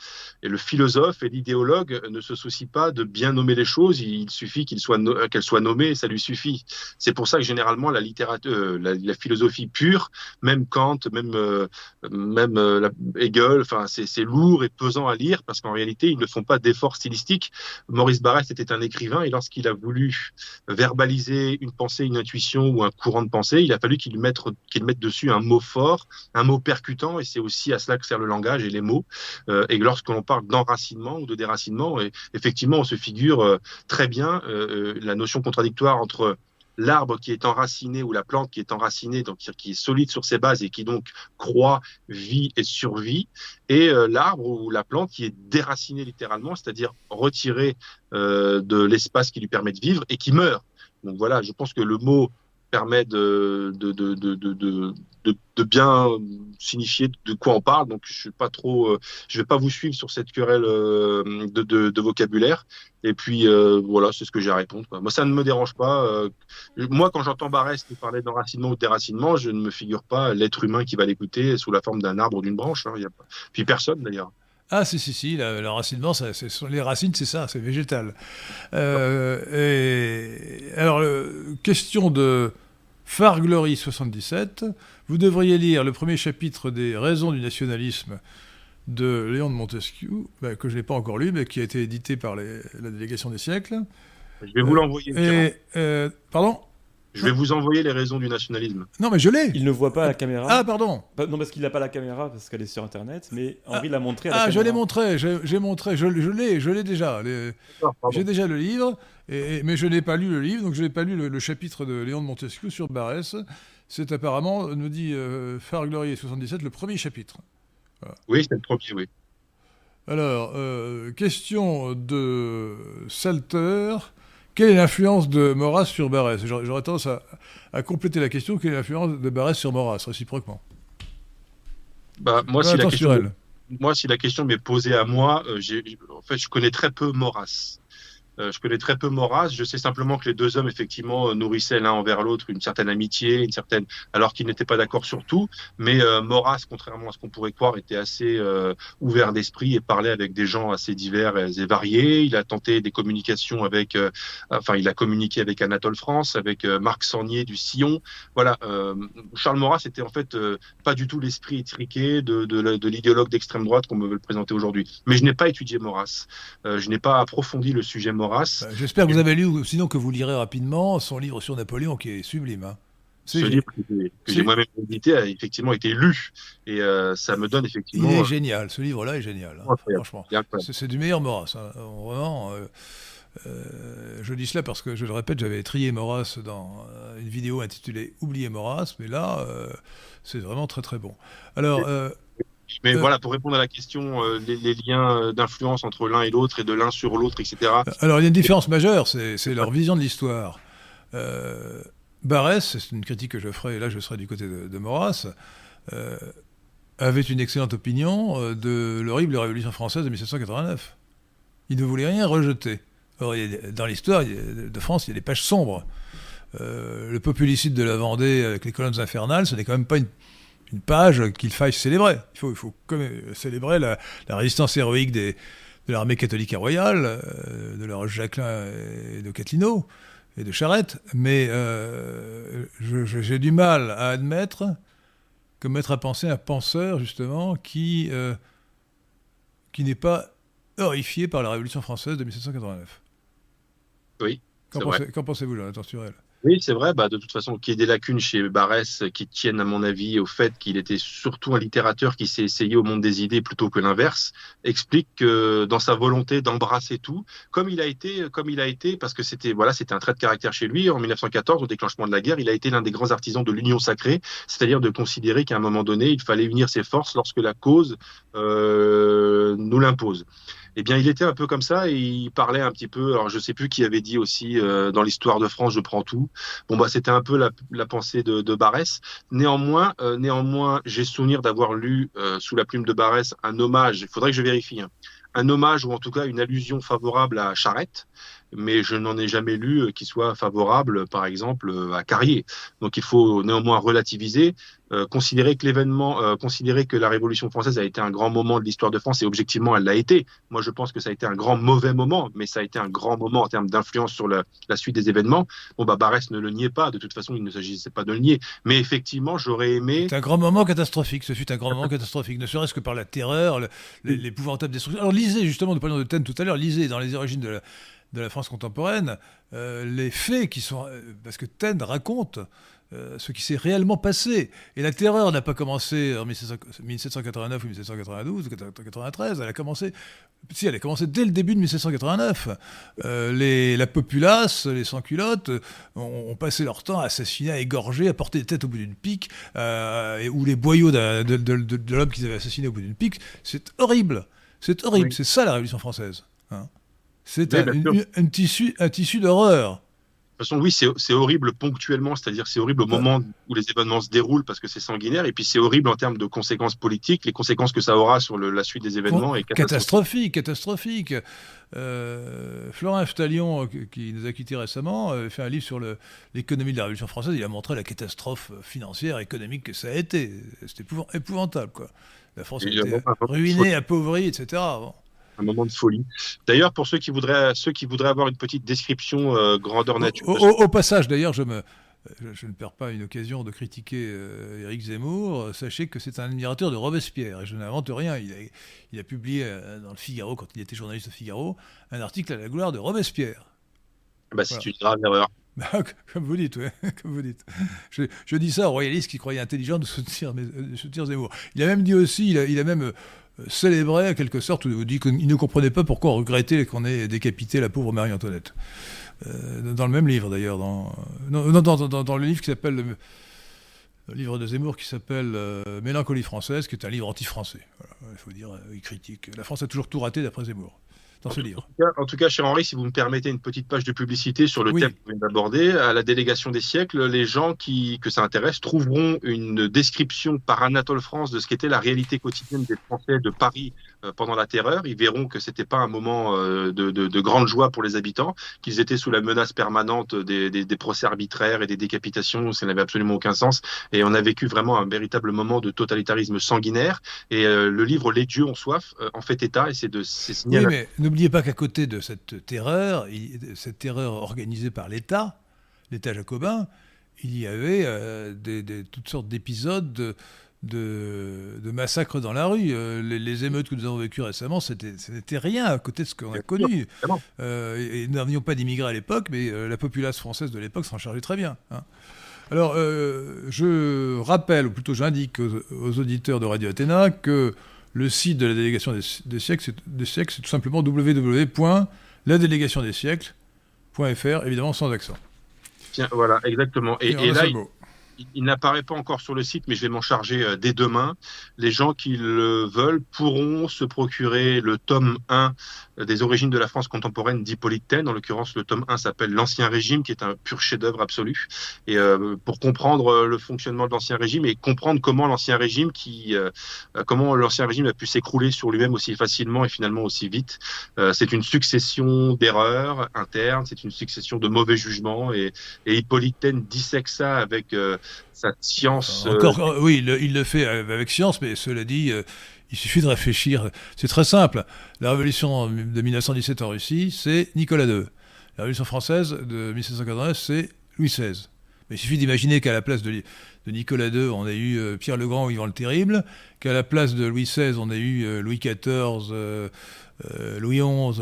et le philosophe et l'idéologue ne se soucient pas de bien nommer les choses, il suffit qu'elles soient, qu'elles soient nommées et ça lui suffit. C'est pour ça que généralement, la littérature, euh, la, philosophie pure, même Kant, même euh, même euh, Hegel, enfin c'est lourd et pesant à lire parce qu'en réalité ils ne font pas d'efforts stylistiques. Maurice Barrès était un écrivain et lorsqu'il a voulu verbaliser une pensée, une intuition ou un courant de pensée, il a fallu qu'il mette qu'il mette dessus un mot fort, un mot percutant et c'est aussi à cela que sert le langage et les mots. et lorsque l'on parle d'enracinement ou de déracinement, effectivement on se figure très bien la notion contradictoire entre l'arbre qui est enraciné ou la plante qui est enracinée, donc qui est solide sur ses bases et qui donc croît, vit et survit, et euh, l'arbre ou la plante qui est déraciné littéralement, c'est-à-dire retiré euh, de l'espace qui lui permet de vivre et qui meurt. Donc voilà, je pense que le mot permet de, de, de, de, de, bien signifier de quoi on parle. Donc, je suis pas trop, euh, je vais pas vous suivre sur cette querelle euh, de, vocabulaire. Et puis, euh, voilà, c'est ce que j'ai à répondre. Moi, ça ne me dérange pas. moi, quand j'entends Barès parler d'enracinement ou déracinement, je ne me figure pas l'être humain qui va l'écouter sous la forme d'un arbre ou d'une branche. Hein. Y a Puis personne, d'ailleurs. Ah si si si, l'enracinement, les racines, c'est ça, c'est végétal. et alors, question de Farglory 77, vous devriez lire le premier chapitre des Raisons du nationalisme de Léon de Montesquieu, ben, que je n'ai pas encore lu, mais qui a été édité par la délégation des siècles. Je vais vous l'envoyer. Et, euh, pardon? Je vais vous envoyer les raisons du nationalisme. Non, mais je l'ai. Il ne voit pas la caméra. Ah, pardon. non, parce qu'il n'a pas la caméra, parce qu'elle est sur Internet. Mais Henri ah, l'a montré. À la ah, je l'ai montré. J'ai montré. Je, l'ai. Je l'ai déjà. J'ai déjà le livre. Et, mais je n'ai pas lu le livre, donc je n'ai pas lu le, chapitre de Léon de Montesquieu sur Barès. C'est apparemment, nous dit euh, Glory 77, le premier chapitre. Oui, c'est le premier, oui. Alors, euh, question de Salter. Quelle est l'influence de Maurras sur Barès? J'aurais tendance à, compléter la question. Quelle est l'influence de Barès sur Maurras, réciproquement? Bah, moi, si la question, moi, si la question m'est posée à moi, euh, en fait, je connais très peu Maurras. Euh, je connais très peu Maurras. Je sais simplement que les deux hommes, effectivement, nourrissaient l'un envers l'autre une certaine amitié, une certaine, alors qu'ils n'étaient pas d'accord sur tout. Mais euh, Maurras, contrairement à ce qu'on pourrait croire, était assez euh, ouvert d'esprit et parlait avec des gens assez divers et, variés. Il a tenté des communications avec, euh, enfin, il a communiqué avec Anatole France, avec Marc Sornier du Sillon. Voilà. Charles Maurras était en fait pas du tout l'esprit étriqué de, de, de l'idéologue d'extrême droite qu'on me veut le présenter aujourd'hui. Mais je n'ai pas étudié Maurras. je n'ai pas approfondi le sujet Maurras bah, j'espère que vous avez lu, sinon que vous lirez rapidement, son livre sur Napoléon qui est sublime. Hein. Ce livre que j'ai moi-même édité a effectivement été lu et euh, ça me donne effectivement. Il est génial, ce livre-là est génial, hein, franchement. C'est du meilleur Maurras, hein. vraiment. Euh, euh, je dis cela parce que, je le répète, j'avais trié Maurras dans une vidéo intitulée Oubliez Maurras, mais là, c'est vraiment très très bon. Alors, mais euh. voilà, pour répondre à la question, euh, les, liens euh, d'influence entre l'un et l'autre et de l'un sur l'autre, etc. Alors il y a une différence majeure, c'est leur vision de l'histoire. Barès, c'est une critique que je ferai, et là je serai du côté de, de Maurras, avait une excellente opinion de l'horrible Révolution française de 1789. Il ne voulait rien rejeter. dans l'histoire de France, il y a des pages sombres. le populicide de la Vendée avec les colonnes infernales, ce n'est quand même pas une une page qu'il faille célébrer. Il faut, il faut célébrer la, résistance héroïque des, de l'armée catholique et royale, euh, de la Roche Jacquelin et de Catlino et de Charette, mais euh, j'ai du mal à admettre que mettre à penser un penseur, justement, qui, euh, qui n'est pas horrifié par la Révolution française de 1789. Oui. Qu'en pensez-vous, Jonathan Turel oui, c'est vrai. Bah, de toute façon, qu'il y ait des lacunes chez Barès qui tiennent, à mon avis, au fait qu'il était surtout un littérateur qui s'est essayé au monde des idées plutôt que l'inverse, explique que dans sa volonté d'embrasser tout, comme il a été, comme il a été, parce que c'était voilà, c'était un trait de caractère chez lui. En 1914, au déclenchement de la guerre, il a été l'un des grands artisans de l'union sacrée, c'est-à-dire de considérer qu'à un moment donné, il fallait unir ses forces lorsque la cause euh, nous l'impose eh bien, il était un peu comme ça et il parlait un petit peu. Alors, je sais plus qui avait dit aussi euh, dans l'histoire de France, je prends tout. Bon, bah, c'était un peu la, pensée de, de Barès. Néanmoins, euh, néanmoins, j'ai souvenir d'avoir lu euh, sous la plume de Barès un hommage. Il faudrait que je vérifie. Hein, un hommage ou en tout cas une allusion favorable à Charette mais je n'en ai jamais lu euh, qui soit favorable, par exemple, euh, à Carrier. Donc il faut néanmoins relativiser, euh, considérer que l'événement, considérer que la Révolution française a été un grand moment de l'histoire de France, et objectivement elle l'a été. Moi je pense que ça a été un grand mauvais moment, mais ça a été un grand moment en termes d'influence sur la, suite des événements. Bon bah Barès ne le niait pas, de toute façon il ne s'agissait pas de le nier, mais effectivement j'aurais aimé... C'est un grand moment catastrophique, ce fut un grand moment catastrophique, ne serait-ce que par la terreur, l'épouvantable destruction. Alors lisez justement, nous parlions de thème tout à l'heure, lisez dans les origines de la de la France contemporaine, euh, les faits qui sont... Euh, parce que Taine raconte euh, ce qui s'est réellement passé. Et la terreur n'a pas commencé en 1789 ou 1792 ou 1793, elle a commencé... Si, elle a commencé dès le début de 1789. les, la populace, les sans-culottes, ont, passé leur temps à assassiner, à égorger, à porter des têtes au bout d'une pique, ou les boyaux de, de, l'homme qu'ils avaient assassiné au bout d'une pique. C'est horrible. C'est horrible. C'est ça la Révolution française. Hein. C'est un, tissu, un tissu d'horreur. De toute façon, oui, c'est horrible ponctuellement, c'est-à-dire c'est horrible au moment où les événements se déroulent parce que c'est sanguinaire, et puis c'est horrible en termes de conséquences politiques, les conséquences que ça aura sur la suite des événements. est catastrophique, catastrophique. Euh, Florin Ftalion, euh, qui nous a quittés récemment, euh, fait un livre sur l'économie de la Révolution française. Il a montré la catastrophe financière, économique que ça a été. C'était épouvantable, quoi. La France a été ruinée, appauvrie, etc un moment de folie. D'ailleurs, pour ceux qui voudraient, ceux qui voudraient avoir une petite description euh, grandeur nature. Au, passage, d'ailleurs, je me, je, ne perds pas une occasion de critiquer euh, Éric Zemmour. Sachez que c'est un admirateur de Robespierre et je n'invente rien. Il a, il a publié euh, dans le Figaro, quand il était journaliste au Figaro, un article à la gloire de Robespierre. Bah, c'est une grave erreur. Comme vous dites, ouais, comme vous dites. Je, dis ça aux royalistes qui croyaient intelligent de soutenir, Zemmour. Il a même dit aussi, il a, même célébrait en quelque sorte, ou dit qu'il ne comprenait pas pourquoi on regrettait qu'on ait décapité la pauvre Marie-Antoinette. Euh, dans le même livre d'ailleurs, dans, dans, le livre qui s'appelle le, livre de Zemmour qui s'appelle euh, Mélancolie française, qui est un livre anti-français. il faut dire, euh, il critique. La France a toujours tout raté d'après Zemmour dans ce livre. En tout, cas, cher Henri, si vous me permettez une petite page de publicité sur le thème que vous venez d'aborder, à la délégation des siècles, les gens qui, que ça intéresse trouveront une description par Anatole France de ce qu'était la réalité quotidienne des Français de Paris euh, pendant la terreur. Ils verront que c'était pas un moment euh, de, de, de, grande joie pour les habitants, qu'ils étaient sous la menace permanente des, des, des, procès arbitraires et des décapitations, ça n'avait absolument aucun sens. Et on a vécu vraiment un véritable moment de totalitarisme sanguinaire. Et euh, le livre Les dieux ont soif en fait état et c'est de ces Oui, mais n'oubliez pas qu'à côté de cette terreur, cette terreur organisée par l'État, l'État jacobin, il y avait des, des, toutes sortes d'épisodes de de, massacres dans la rue. Euh, les, émeutes que nous avons vécues récemment, c'était rien à côté de ce qu'on a connu. Euh, et, nous n'avions pas d'immigrés à l'époque, mais euh, la population française de l'époque s'en chargeait très bien. Hein. Alors, je rappelle, ou plutôt j'indique aux, auditeurs de Radio Athéna que le site de la délégation des, siècles, c'est tout simplement www.ladélégationdesiècles.fr, évidemment sans accent. Tiens, voilà, exactement. Et, et là, il, n'apparaît pas encore sur le site, mais je vais m'en charger euh, dès demain. Les gens qui le veulent pourront se procurer le tome 1 euh, des origines de la France contemporaine d'Hippolyte Taine. En l'occurrence, le tome 1 s'appelle L'Ancien Régime, qui est un pur chef-d'œuvre absolu. Et euh, pour comprendre le fonctionnement de l'Ancien Régime et comprendre comment l'Ancien Régime, qui, comment l'Ancien Régime a pu s'écrouler sur lui-même aussi facilement et finalement aussi vite, c'est une succession d'erreurs internes, c'est une succession de mauvais jugements. Et, et Hippolyte Taine dissèque ça avec sa science. Encore, oui, il, il, le fait avec science, mais cela dit, il suffit de réfléchir. C'est très simple. La révolution de 1917 en Russie, c'est Nicolas II. La révolution française de 1789, c'est Louis XVI. Mais il suffit d'imaginer qu'à la place de, Nicolas II, on a eu euh, Pierre le Grand ou Yvan le Terrible, qu'à la place de Louis XVI, on a eu euh, Louis XIV, euh, Louis XI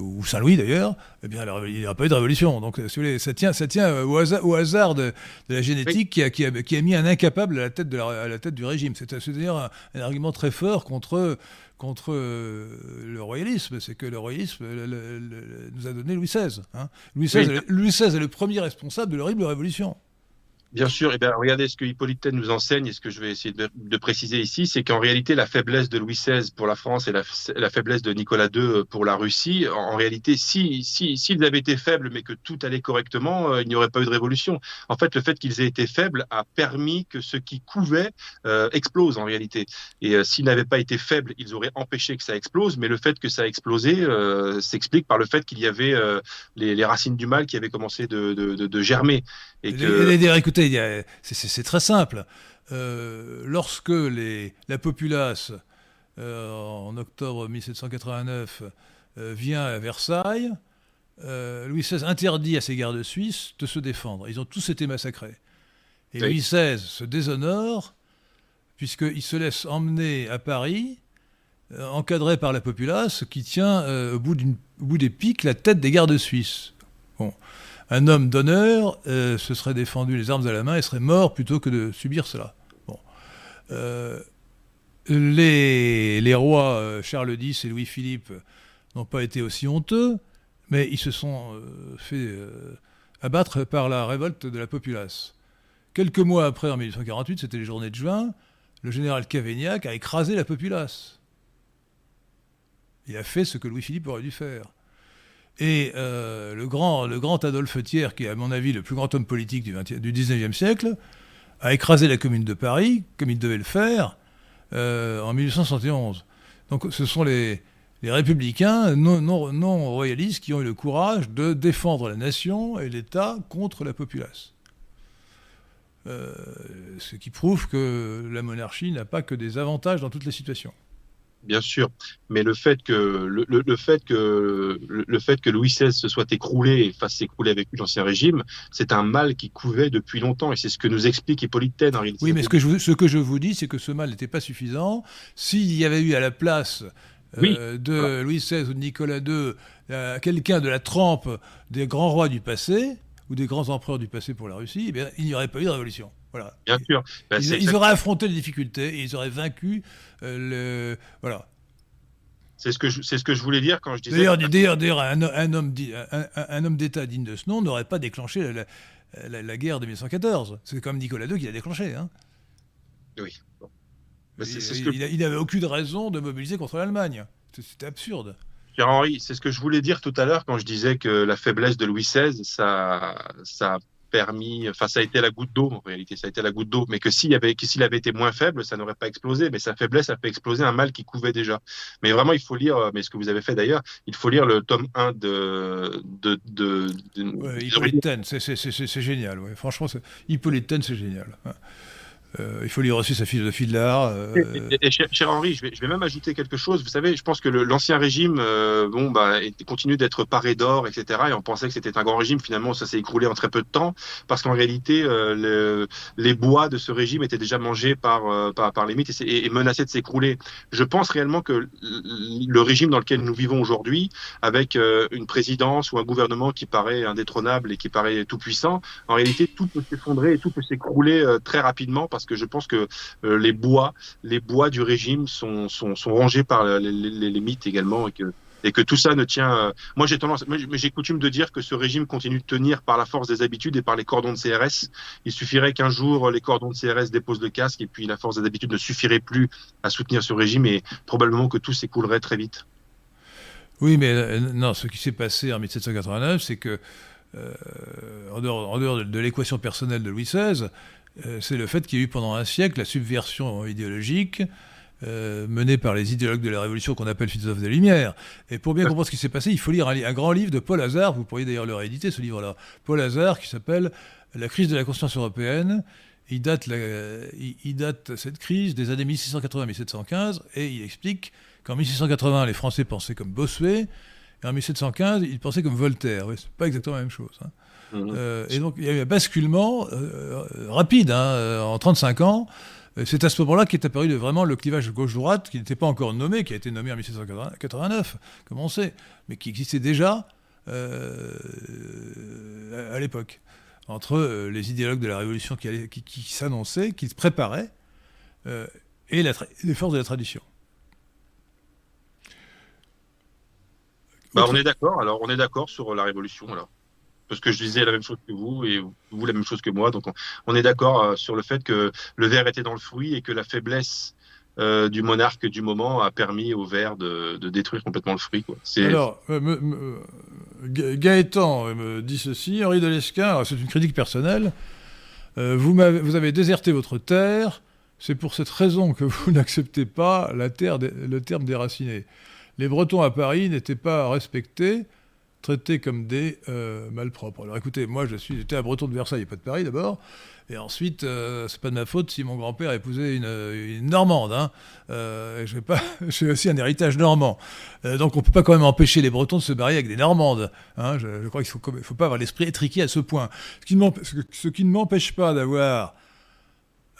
ou Saint-Louis d'ailleurs, eh bien, il n'y aura pas eu de révolution. Donc, si vous voulez, ça tient, ça tient au, hasard, de, la génétique qui, a, qui, a, mis un incapable à la tête, de à la tête du régime. C'est d'ailleurs un, un, argument très fort contre contre euh, le royalisme, c'est que le royalisme nous a donné Louis XVI. Hein. Louis, XVI Louis XVI est le premier responsable de l'horrible révolution. Bien sûr, et eh bien, regardez ce que Hippolyte nous enseigne et ce que je vais essayer de, préciser ici, c'est qu'en réalité, la faiblesse de Louis XVI pour la France et la, faiblesse de Nicolas II pour la Russie, en, réalité, si s'ils si, avaient été faibles mais que tout allait correctement, euh, il n'y aurait pas eu de révolution. En fait, le fait qu'ils aient été faibles a permis que ce qui couvait euh, explose en réalité. Et euh, s'ils n'avaient pas été faibles, ils auraient empêché que ça explose, mais le fait que ça a explosé s'explique par le fait qu'il y avait les, racines du mal qui avaient commencé de, de germer. Et que... écoutez, c'est très simple. Euh, lorsque les, la populace, euh, en octobre 1789, euh, vient à Versailles, Louis XVI interdit à ses gardes suisses de se défendre. Ils ont tous été massacrés. Et Louis XVI se déshonore, puisqu'il se laisse emmener à Paris, encadré par la populace, qui tient au bout, bout des pics la tête des gardes suisses. Bon un homme d'honneur euh, se serait défendu les armes à la main et serait mort plutôt que de subir cela. Euh, les, les, rois euh, Charles X et Louis-Philippe n'ont pas été aussi honteux, mais ils se sont fait abattre par la révolte de la populace. Quelques mois après, en 1848, c'était les journées de juin, le général Cavaignac a écrasé la populace. Il a fait ce que Louis-Philippe aurait dû faire. Et euh, le, grand, Adolphe Thiers, qui est à mon avis le plus grand homme politique du, 20, du 19e siècle, a écrasé la commune de Paris, comme il devait le faire, euh, en 1871. Donc ce sont les, républicains non, royalistes qui ont eu le courage de défendre la nation et l'État contre la populace. Euh, ce qui prouve que la monarchie n'a pas que des avantages dans toutes les situations bien sûr, mais le fait que le, le, fait que le, fait que Louis XVI se soit écroulé et fasse s'écrouler avec lui l'ancien régime, c'est un mal qui couvait depuis longtemps et c'est ce que nous explique Hippolyte Taine en réalité. Oui, mais ce que je, ce que je vous dis, c'est que ce mal n'était pas suffisant. S'il y avait eu à la place euh, de Louis XVI ou de Nicolas II euh, quelqu'un de la trempe des grands rois du passé ou des grands empereurs du passé pour la Russie, eh il n'y aurait pas eu de révolution. Voilà. Bien sûr. Bah, ils, auraient affronté les difficultés et ils auraient vaincu euh, le. Voilà. C'est ce, que je, c'est ce que je voulais dire quand je disais. D'ailleurs, d'ailleurs, un, un, homme, un, un, homme d'État digne de ce nom n'aurait pas déclenché la, la, guerre de 1914. C'est comme Nicolas II qui l'a déclenché. Hein. Oui. il, n'avait aucune raison de mobiliser contre l'Allemagne. C'était absurde. Pierre-Henri, c'est ce que je voulais dire tout à l'heure quand je disais que la faiblesse de Louis XVI, ça, ça permis, enfin ça a été la goutte d'eau en réalité, ça a été la goutte d'eau, mais que s'il avait, s'il avait été moins faible, ça n'aurait pas explosé, mais sa faiblesse a fait exploser un mal qui couvait déjà. Mais vraiment, il faut lire, mais ce que vous avez fait d'ailleurs, il faut lire le tome 1 de... de, de, de c'est génial, ouais. franchement, Hippolyte c'est génial. Euh, il faut lire aussi sa philosophie de l'art. Euh. Et, cher, Henri, je vais, même ajouter quelque chose. Vous savez, je pense que l'ancien régime, euh, bon, bah, continue d'être paré d'or, etc. Et on pensait que c'était un grand régime. Finalement, ça s'est écroulé en très peu de temps, parce qu'en réalité, le, les bois de ce régime étaient déjà mangés par par, par les mythes et, et menacés de s'écrouler. Je pense réellement que le régime dans lequel nous vivons aujourd'hui, avec une présidence ou un gouvernement qui paraît indétrônable et qui paraît tout puissant, en réalité, tout peut s'effondrer et tout peut s'écrouler très rapidement parce parce que je pense que euh, les bois, les bois du régime sont, sont, sont rongés par les, les, mythes également et que et que tout ça ne tient. Euh, moi, j'ai tendance, mais j'ai coutume de dire que ce régime continue de tenir par la force des habitudes et par les cordons de CRS. Il suffirait qu'un jour les cordons de CRS déposent le casque et puis la force des habitudes ne suffirait plus à soutenir ce régime et probablement que tout s'écoulerait très vite. Oui, mais euh, non, ce qui s'est passé en 1789, c'est que en dehors, de l'équation personnelle de Louis XVI, euh, c'est le fait qu'il y a eu pendant un siècle la subversion idéologique euh, menée par les idéologues de la Révolution qu'on appelle philosophes des Lumières. Et pour bien comprendre ce qui s'est passé, il faut lire un, grand livre de Paul Hazard, vous pourriez d'ailleurs le rééditer ce livre-là, Paul Hazard, qui s'appelle La crise de la conscience européenne. Il date, cette crise des années 1680-1715 et il explique qu'en 1680, les Français pensaient comme Bossuet, et en 1715, ils pensaient comme Voltaire. C'est pas exactement la même chose. Hein. Mmh. Euh, et donc, il y a eu un basculement euh, rapide, hein, en 35 ans, euh, c'est à ce moment-là qu'est apparu vraiment le clivage gauche-droite, qui n'était pas encore nommé, qui a été nommé en 1789, comme on sait, mais qui existait déjà euh, à l'époque, entre euh, les idéologues de la Révolution qui, qui, s'annonçaient, qui se préparaient, et les forces de la tradition. Bah, on est d'accord, alors on est d'accord sur la Révolution, alors parce que je disais la même chose que vous et vous la même chose que moi. Donc on, est d'accord euh, sur le fait que le verre était dans le fruit et que la faiblesse euh, du monarque du moment a permis au verre de, détruire complètement le fruit. Alors, euh, Gaëtan me dit ceci, Henri de Lesquin, c'est une critique personnelle, vous, avez déserté votre terre, c'est pour cette raison que vous n'acceptez pas le terme déraciné. Les Bretons à Paris n'étaient pas respectés, traités comme des euh, malpropres. Alors écoutez, moi je suis, j'étais à Breton de Versailles pas de Paris d'abord, et ensuite euh, c'est pas de ma faute si mon grand-père épousait une, une Normande. Hein. Euh, je pas, j'ai aussi un héritage normand, donc on peut pas quand même empêcher les Bretons de se marier avec des Normandes. Hein. Je, crois qu'il faut, faut pas avoir l'esprit étriqué à ce point. Ce qui, ce qui ne m'empêche pas d'avoir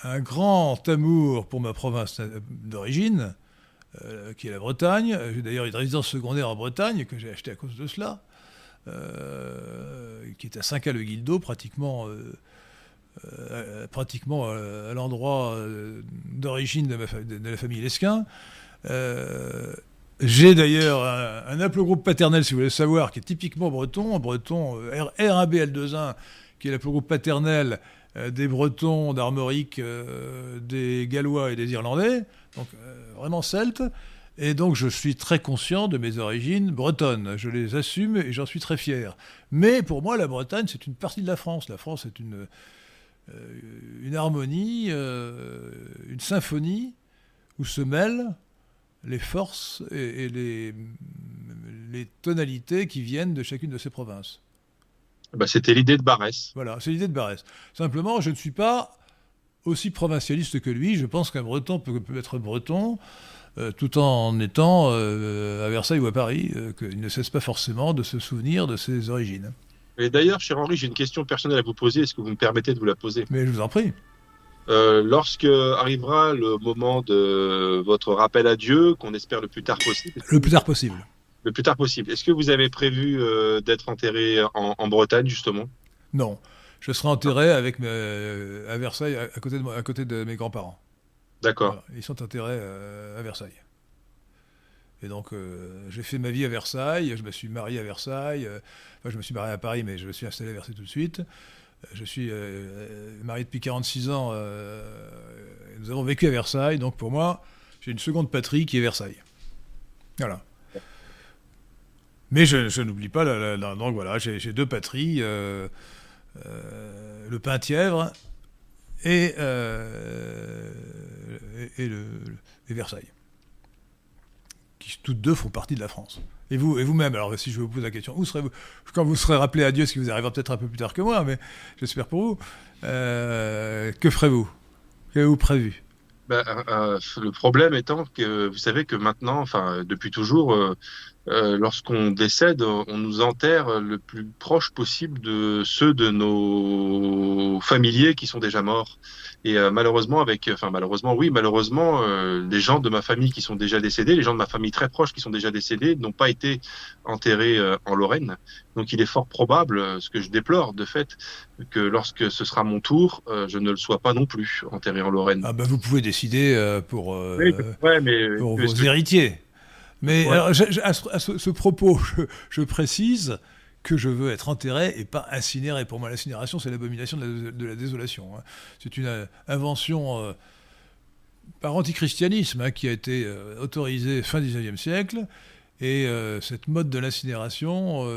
un grand amour pour ma province d'origine. qui est la Bretagne. J'ai d'ailleurs une résidence secondaire en Bretagne que j'ai achetée à cause de cela. Euh, qui est à Saint-Cal-le-Guildo, pratiquement, euh, euh, pratiquement à l'endroit d'origine de, la famille Lesquin. J'ai d'ailleurs un, un haplogroupe paternel, si vous voulez savoir, qui est typiquement breton, breton R1BL21, qui est l'aplogroupe paternel des Bretons, d'Armorique, des Gallois et des Irlandais, donc vraiment celtes. Et donc je suis très conscient de mes origines bretonnes. Je les assume et j'en suis très fier. Mais pour moi, la Bretagne, c'est une partie de la France. La France est une, euh, une harmonie, euh, une symphonie où se mêlent les forces et, les, les, tonalités qui viennent de chacune de ces provinces. Bah, C'était l'idée de Barès. Voilà, c'est l'idée de Barès. Simplement, je ne suis pas aussi provincialiste que lui. Je pense qu'un breton peut, peut être breton. Euh, tout en étant euh, à Versailles ou à Paris, euh, qu'il ne cesse pas forcément de se souvenir de ses origines. Et d'ailleurs, cher Henri, j'ai une question personnelle à vous poser. Est-ce que vous me permettez de vous la poser? Mais je vous en prie. lorsque arrivera le moment de votre rappel à Dieu, qu'on espère le plus tard possible. Le plus tard possible. Le plus tard possible. Est-ce que vous avez prévu d'être enterré en, Bretagne, justement? Non. Je serai enterré avec à Versailles, à côté de, à côté de mes grands-parents. D'accord. Ils sont enterrés euh, à Versailles. Et donc, euh, j'ai fait ma vie à Versailles, je me suis marié à Versailles, euh, enfin, je me suis marié à Paris, mais je me suis installé à Versailles tout de suite. Je suis marié depuis 46 ans, nous avons vécu à Versailles, donc pour moi, j'ai une seconde patrie qui est Versailles. Voilà. Mais je, n'oublie pas, donc voilà, j'ai deux patries, le Pain-Tièvre et, euh, et, le, Versailles, qui toutes deux font partie de la France. Et vous, et vous-même, alors si je vous pose la question, où serez-vous quand vous serez rappelé à Dieu, ce qui vous arrivera peut-être un peu plus tard que moi, mais j'espère pour vous, euh, que ferez-vous? Qu'avez-vous prévu? Ben, euh, Le problème étant que vous savez que maintenant, enfin depuis toujours, lorsqu'on décède, on nous enterre le plus proche possible de ceux de nos familiers qui sont déjà morts. Et euh, malheureusement, avec, enfin malheureusement, oui, malheureusement, euh, les gens de ma famille qui sont déjà décédés, les gens de ma famille très proche qui sont déjà décédés, n'ont pas été enterrés en Lorraine. Donc, il est fort probable, ce que je déplore, de fait, que lorsque ce sera mon tour, je ne le sois pas non plus enterré en Lorraine. Ah ben, vous pouvez décider pour, mais, pour vos héritiers. Mais alors, à, ce, propos, je, précise que je veux être enterré et pas incinéré. Pour moi, l'incinération, c'est l'abomination de, la désolation. Hein. C'est une euh, invention euh, par antichristianisme hein, qui a été euh, autorisée fin 19e siècle. Et cette mode de l'incinération,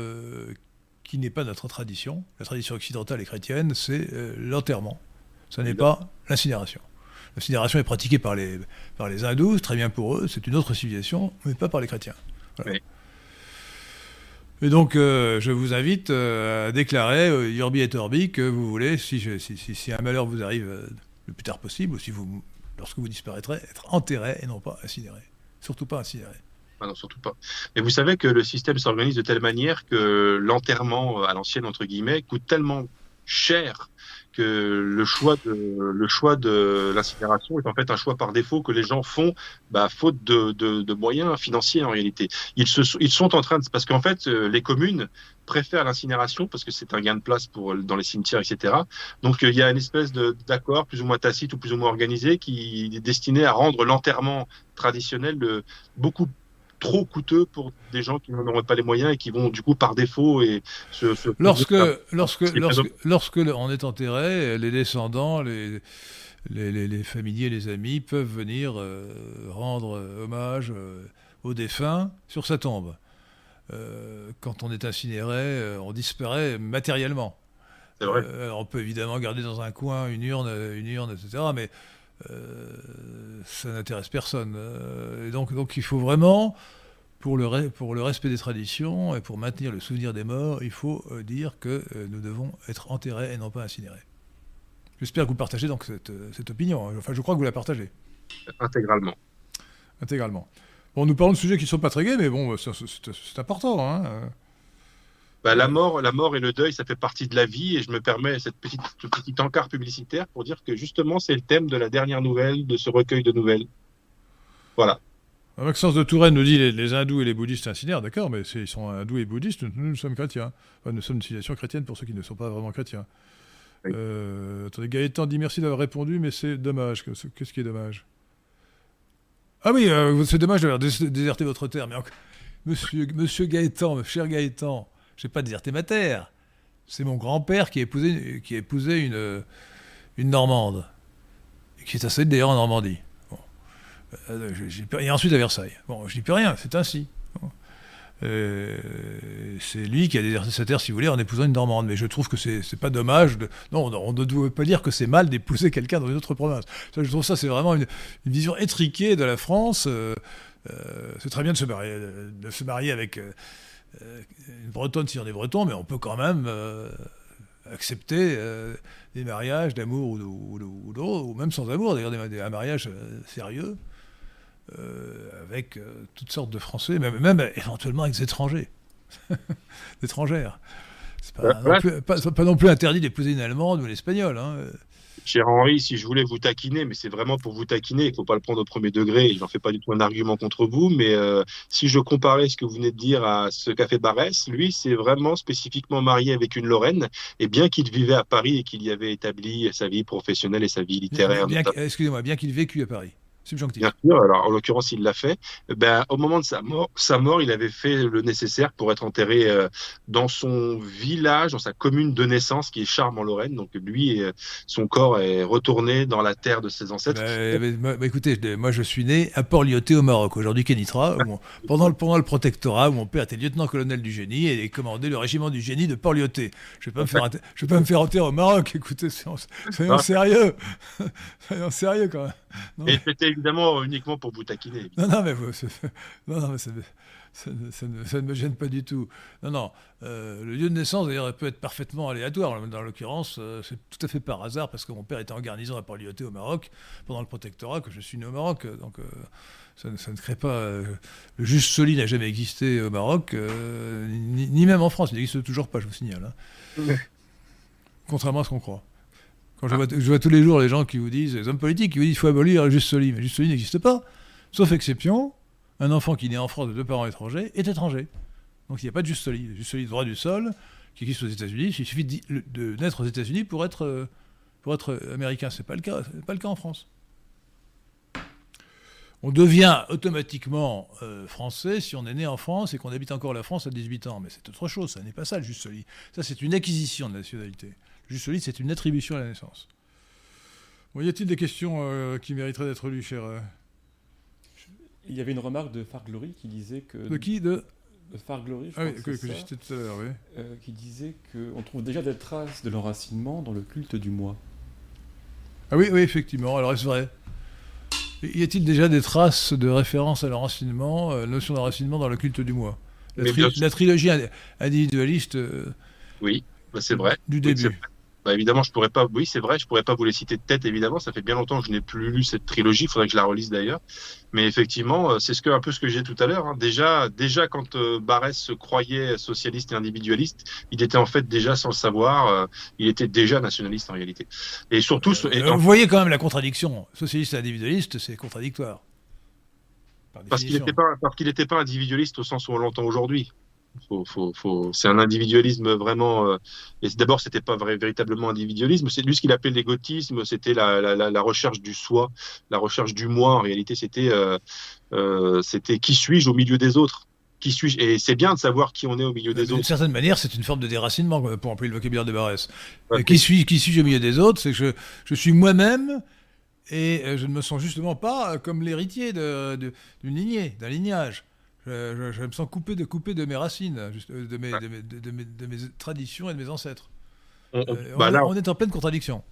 qui n'est pas notre tradition, la tradition occidentale et chrétienne, c'est l'enterrement. Ce n'est pas l'incinération. L'incinération est pratiquée par les, par les hindous, très bien pour eux, c'est une autre civilisation, mais pas par les chrétiens. Et donc, euh, je vous invite euh, à déclarer, euh, Urbi et Orbi, que vous voulez, si, si, si, un malheur vous arrive le plus tard possible, ou si vous, lorsque vous disparaîtrez, être enterré et non pas incinéré. Surtout pas incinéré. Ah non, surtout pas. Mais vous savez que le système s'organise de telle manière que l'enterrement à l'ancienne, entre guillemets, coûte tellement cher que le choix de le choix de l'incinération est en fait un choix par défaut que les gens font, bah, faute de, moyens financiers en réalité. Ils sont en train de parce qu'en fait euh, les communes préfèrent l'incinération parce que c'est un gain de place pour dans les cimetières etc. Donc euh, il y a une espèce d'accord plus ou moins tacite ou plus ou moins organisé qui est destiné à rendre l'enterrement traditionnel de, beaucoup trop coûteux pour des gens qui n'en auraient pas les moyens et qui vont du coup par défaut et se, lorsque lorsque lorsque, lorsque on est enterré, les descendants, les les, les, familiers, les amis peuvent venir euh, rendre euh, hommage euh, aux défunts sur sa tombe. quand on est incinéré, on disparaît matériellement. Vrai. on peut évidemment garder dans un coin une urne, une urne, etc. Mais ça n'intéresse personne. Euh, et donc, donc il faut vraiment, pour le, pour le respect des traditions et pour maintenir le souvenir des morts, il faut euh, dire que nous devons être enterrés et non pas incinérés. J'espère que vous partagez donc cette, cette opinion. Hein. Enfin, je crois que vous la partagez. Intégralement. Intégralement. Bon, nous parlons de sujets qui ne sont pas très gais, mais bon, c'est important. Hein. Bah, la mort, la mort et le deuil, ça fait partie de la vie, et je me permets cette petite, ce petit encart publicitaire pour dire que justement, c'est le thème de la dernière nouvelle de ce recueil de nouvelles. Voilà. Maxence de Touraine nous dit les, les hindous et les bouddhistes incinèrent, d'accord, mais ils sont hindous et bouddhistes, nous, nous sommes chrétiens. nous sommes une civilisation chrétienne pour ceux qui ne sont pas vraiment chrétiens. Euh, attendez, Gaëtan dit merci d'avoir répondu, mais c'est dommage. Qu'est-ce qui est dommage? Ah oui, euh, c'est dommage d'avoir déserté votre terre, mais monsieur, monsieur Gaëtan, cher Gaëtan, je n'ai pas déserté ma terre. C'est mon grand-père qui a épousé, qui a épousé une, une Normande, qui est installé d'ailleurs en Normandie. Euh, et ensuite à Versailles. Bon, je dis plus rien, c'est ainsi. Euh, c'est lui qui a déserté sa terre, si vous voulez, en épousant une Normande. Mais je trouve que c'est pas dommage. Non, on ne doit pas dire que c'est mal d'épouser quelqu'un dans une autre province. je trouve ça, c'est vraiment une, vision étriquée de la France. Euh, c'est très bien de se marier, avec euh, bretonne si on est breton, mais on peut quand même euh, accepter euh, des mariages d'amour ou, ou, ou, même sans amour, d'ailleurs un mariage sérieux, avec toutes sortes de Français, même, même éventuellement avec des étrangers, d'étrangères. C'est pas, pas, non plus interdit d'épouser une Allemande ou l'Espagnole. Hein cher Henri, si je voulais vous taquiner, mais c'est vraiment pour vous taquiner, il ne faut pas le prendre au premier degré, je n'en fais pas du tout un argument contre vous, mais euh, si je comparais ce que vous venez de dire à ce qu'a fait Barès, lui, c'est vraiment spécifiquement marié avec une Lorraine, et bien qu'il vivait à Paris et qu'il y avait établi sa vie professionnelle et sa vie littéraire. Excusez-moi, bien qu'il vécût à Paris. Bien sûr, alors en l'occurrence il l'a fait. Ben, au moment de sa mort, sa mort, il avait fait le nécessaire pour être enterré euh, dans son village, dans sa commune de naissance qui est Charmes en Lorraine. Donc lui, euh, son corps est retourné dans la terre de ses ancêtres. Ben, ben, écoutez, moi je suis né à Port-Lyoté au Maroc, aujourd'hui Kenitra, pendant, le, pendant le protectorat où mon père était lieutenant-colonel du génie et commandait le régiment du génie de Port-Lyoté. Je ne vais, pas me faire, je vais pas me faire enterrer au Maroc, écoutez, soyons, ah. sérieux. soyons sérieux quand même. Et c'était évidemment uniquement pour vous taquiner. Non, non, mais, non, non, mais ça, ne me gêne pas du tout. Non, non. Euh, le lieu de naissance, d'ailleurs, peut être parfaitement aléatoire. Dans l'occurrence, euh, c'est tout à fait par hasard, parce que mon père était en garnison à Port-Lyoté au Maroc, pendant le protectorat, que je suis né au Maroc. Donc, euh, ça, ne crée pas. le juste soli n'a jamais existé au Maroc, ni, même en France. Il n'existe toujours pas, je vous signale. Hein. Contrairement à ce qu'on croit. Quand je, vois, tous les jours les gens qui vous disent, les hommes politiques qui vous disent qu'il faut abolir le juste soli, mais juste soli n'existe pas. Sauf exception, un enfant qui naît en France de deux parents étrangers est étranger. Donc il n'y a pas de juste soli. Juste soli droit du sol, qui existe aux États-Unis, il suffit de, naître aux États-Unis pour être, euh, pour être américain. Ce n'est pas, le cas, pas le cas en France. On devient automatiquement euh, français si on est né en France et qu'on habite encore la France à 18 ans. Mais c'est autre chose, ça n'est pas ça le juste soli. Ça, c'est une acquisition de nationalité. Juste solide, c'est une attribution à la naissance. y a-t-il des questions euh, qui mériteraient d'être lues, cher euh Il y avait une remarque de Farglory qui disait que. De qui De, de Farglory, je ah oui, que, j'ai cité tout à l'heure, oui. Euh, qui disait qu'on trouve déjà des traces de l'enracinement dans le culte du moi. Ah oui, oui, effectivement. Alors est-ce vrai? Y a-t-il déjà des traces de référence à l'enracinement, euh, notion d'enracinement dans le culte du moi la, tri- la trilogie ind- individualiste euh, Oui, bah, c'est vrai. du début. Bah, évidemment, je pourrais pas. Oui, c'est vrai, je pourrais pas vous les citer de tête. Évidemment, ça fait bien longtemps que je n'ai plus lu cette trilogie. Il faudrait que je la relise d'ailleurs. Mais effectivement, euh, c'est ce que un peu ce que j'ai tout à l'heure. hein. Déjà, déjà quand euh, Barès se croyait socialiste et individualiste, il était en fait déjà sans le savoir. euh, il était déjà nationaliste en réalité. Et surtout, et Euh, en- vous voyez quand même la contradiction. Socialiste et individualiste, c'est contradictoire. Par parce qu'il n'était pas parce qu'il n'était pas individualiste au sens où on l'entend aujourd'hui. Faut, faut, faut... C'est un individualisme vraiment. euh, Et d'abord, c'était pas vrai, véritablement individualisme. C'est lui ce qu'il appelait l'égotisme. C'était la, la, la, la recherche du soi, la recherche du moi. En réalité, c'était euh, euh, c'était qui suis-je au milieu des autres? Qui suis-je? Et c'est bien de savoir qui on est au milieu des D'une autres. certaine manière, c'est une forme de déracinement, pour employer le vocabulaire de Barès. Ouais. Qui suis qui suis-je au milieu des autres? C'est que je, je suis moi-même et je ne me sens justement pas comme l'héritier d'une lignée, d'un lignage. Je, je- je me sens coupé de, coupé de mes racines, juste, euh, de, mes, de, mes, de mes- de mes traditions et de mes ancêtres. On- on- Euh, bah on, là, on est en pleine contradiction.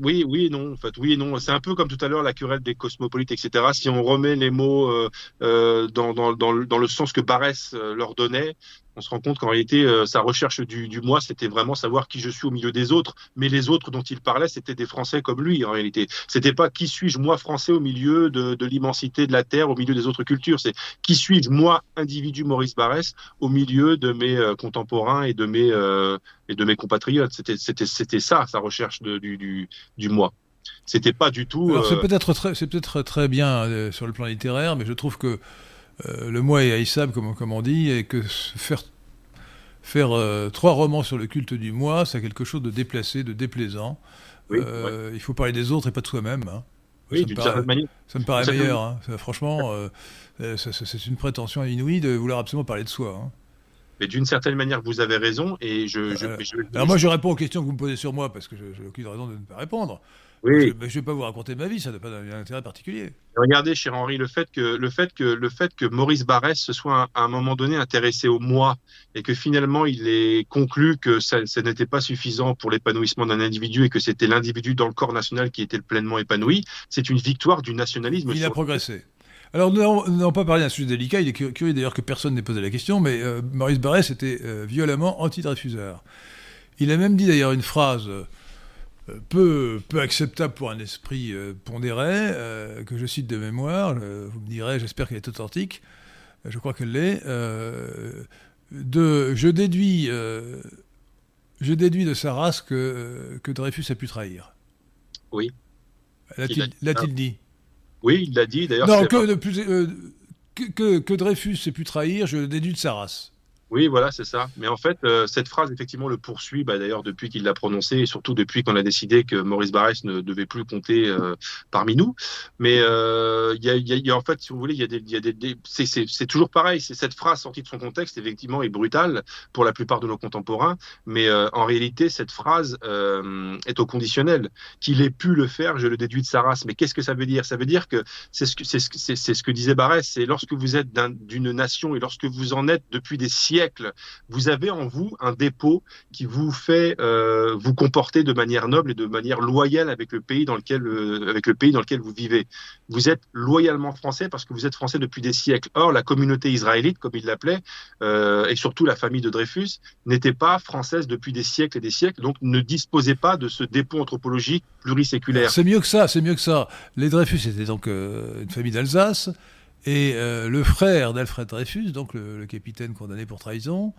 Oui, oui non. En fait, oui non. C'est un peu comme tout à l'heure la querelle des cosmopolites, etc. Si on remet les mots euh, euh, dans, dans, dans, le, dans le sens que Barès leur donnait, on se rend compte qu'en réalité, euh, sa recherche du, du moi, c'était vraiment savoir qui je suis au milieu des autres. Mais les autres dont il parlait, c'était des Français comme lui, en réalité. C'était pas qui suis-je, moi, Français, au milieu de, de l'immensité de la Terre, au milieu des autres cultures. C'est qui suis-je, moi, individu Maurice Barès, au milieu de mes euh, contemporains et de mes, euh, et de mes compatriotes. C'était, ça, sa recherche de, du, du, du moi. C'était pas du tout. C'est peut-être très, peut-être très bien euh, sur le plan littéraire, mais je trouve que euh, le moi est haïssable, comme, comme on dit, et que faire, faire euh, trois romans sur le culte du moi, c'est quelque chose de déplacé, de déplaisant. Oui, Euh, Il faut parler des autres et pas de soi-même. hein. oui, ça, me paraît, certaine manière. ça me paraît d'une certaine meilleur. hein. Ça, franchement, c'est une prétention inouïe de vouloir absolument parler de soi. hein. Mais d'une certaine manière, vous avez raison. Et je. Alors moi, je réponds aux questions que vous me posez sur moi parce que je n'ai aucune raison de ne pas répondre. Oui. Je ne vais pas vous raconter ma vie, ça n'a pas d'intérêt particulier. Regardez, cher Henri, le fait que le fait que le fait que Maurice Barrès se soit à un moment donné intéressé au moi et que finalement il ait conclu que ça, ça n'était pas suffisant pour l'épanouissement d'un individu et que c'était l'individu dans le corps national qui était pleinement épanoui, c'est une victoire du nationalisme. Il a progressé. Alors, nous n'avons pas parlé d'un sujet délicat. Il est cu- curieux d'ailleurs que personne n'ait posé la question, mais euh, Maurice Barrès était euh, violemment anti-Dreyfusard. Il a même dit d'ailleurs une phrase euh, peu, peu acceptable pour un esprit euh, pondéré, euh, que je cite de mémoire. euh, vous me direz, j'espère qu'elle est authentique. Euh, Je crois qu'elle l'est. euh, de, je déduis, euh, je déduis de sa race que, euh, que Dreyfus a pu trahir. Oui. L'a-t-il dit Oui, il l'a dit. D'ailleurs, non, que, de plus, euh, que, que, que Dreyfus ait pu trahir, je déduis de sa race. Oui, voilà, c'est ça. Mais en fait, euh, cette phrase, effectivement, le poursuit, bah, d'ailleurs, depuis qu'il l'a prononcée, et surtout depuis qu'on a décidé que Maurice Barrès ne devait plus compter euh, parmi nous. Mais euh, il y, a, en fait, si vous voulez, il y a des, des, c'est, toujours pareil. Cette phrase sortie de son contexte, effectivement, est brutale pour la plupart de nos contemporains. Mais en réalité, cette phrase est au conditionnel. Qu'il ait pu le faire, je le déduis de sa race. Mais qu'est-ce que ça veut dire? Ça veut dire que c'est ce que, ce que, ce que disait Barrès. C'est lorsque vous êtes d'un- d'une nation et lorsque vous en êtes depuis des siècles, vous avez en vous un dépôt qui vous fait euh, vous comporter de manière noble et de manière loyale avec le pays dans lequel euh, avec le pays dans lequel vous vivez. Vous êtes loyalement français parce que vous êtes français depuis des siècles. Or, la communauté israélite, comme il l'appelait, euh, et surtout la famille de Dreyfus, n'était pas française depuis des siècles et des siècles, donc ne disposait pas de ce dépôt anthropologique pluriséculaire. C'est mieux que ça, c'est mieux que ça. Les Dreyfus étaient donc une famille d'Alsace, et euh, le frère d'Alfred Dreyfus, donc le, capitaine condamné pour trahison,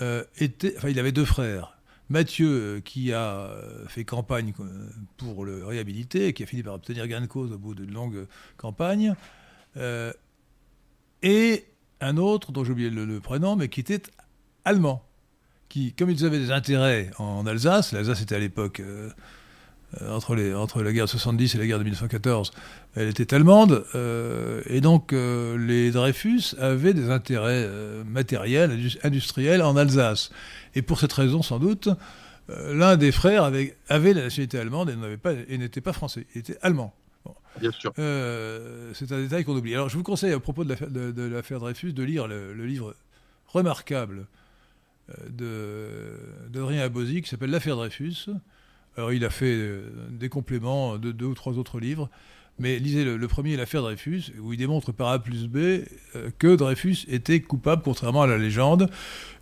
euh, était, enfin, il avait deux frères. Mathieu, euh, qui a fait campagne pour le réhabiliter, qui a fini par obtenir gain de cause au bout d'une longue campagne, et un autre, dont j'ai oublié le, le prénom, mais qui était allemand, qui, comme ils avaient des intérêts en Alsace, l'Alsace était à l'époque, entre, les, entre la guerre de 70 et la guerre de 1914, elle était allemande, euh, et donc euh, les Dreyfus avaient des intérêts euh, matériels, indus- industriels en Alsace. Et pour cette raison, sans doute, euh, l'un des frères avait, avait la nationalité allemande et pas- n'était pas français, il était allemand. Bien sûr. Euh, c'est un détail qu'on oublie. Alors je vous conseille à propos de l'affaire de, de l'affaire Dreyfus de lire le, le livre remarquable euh, de d'Adrien Abosi qui s'appelle L'affaire Dreyfus, Alors il a fait des compléments de deux ou trois autres livres. Mais lisez le, premier, l'affaire Dreyfus, où il démontre par A plus B que Dreyfus était coupable, contrairement à la légende.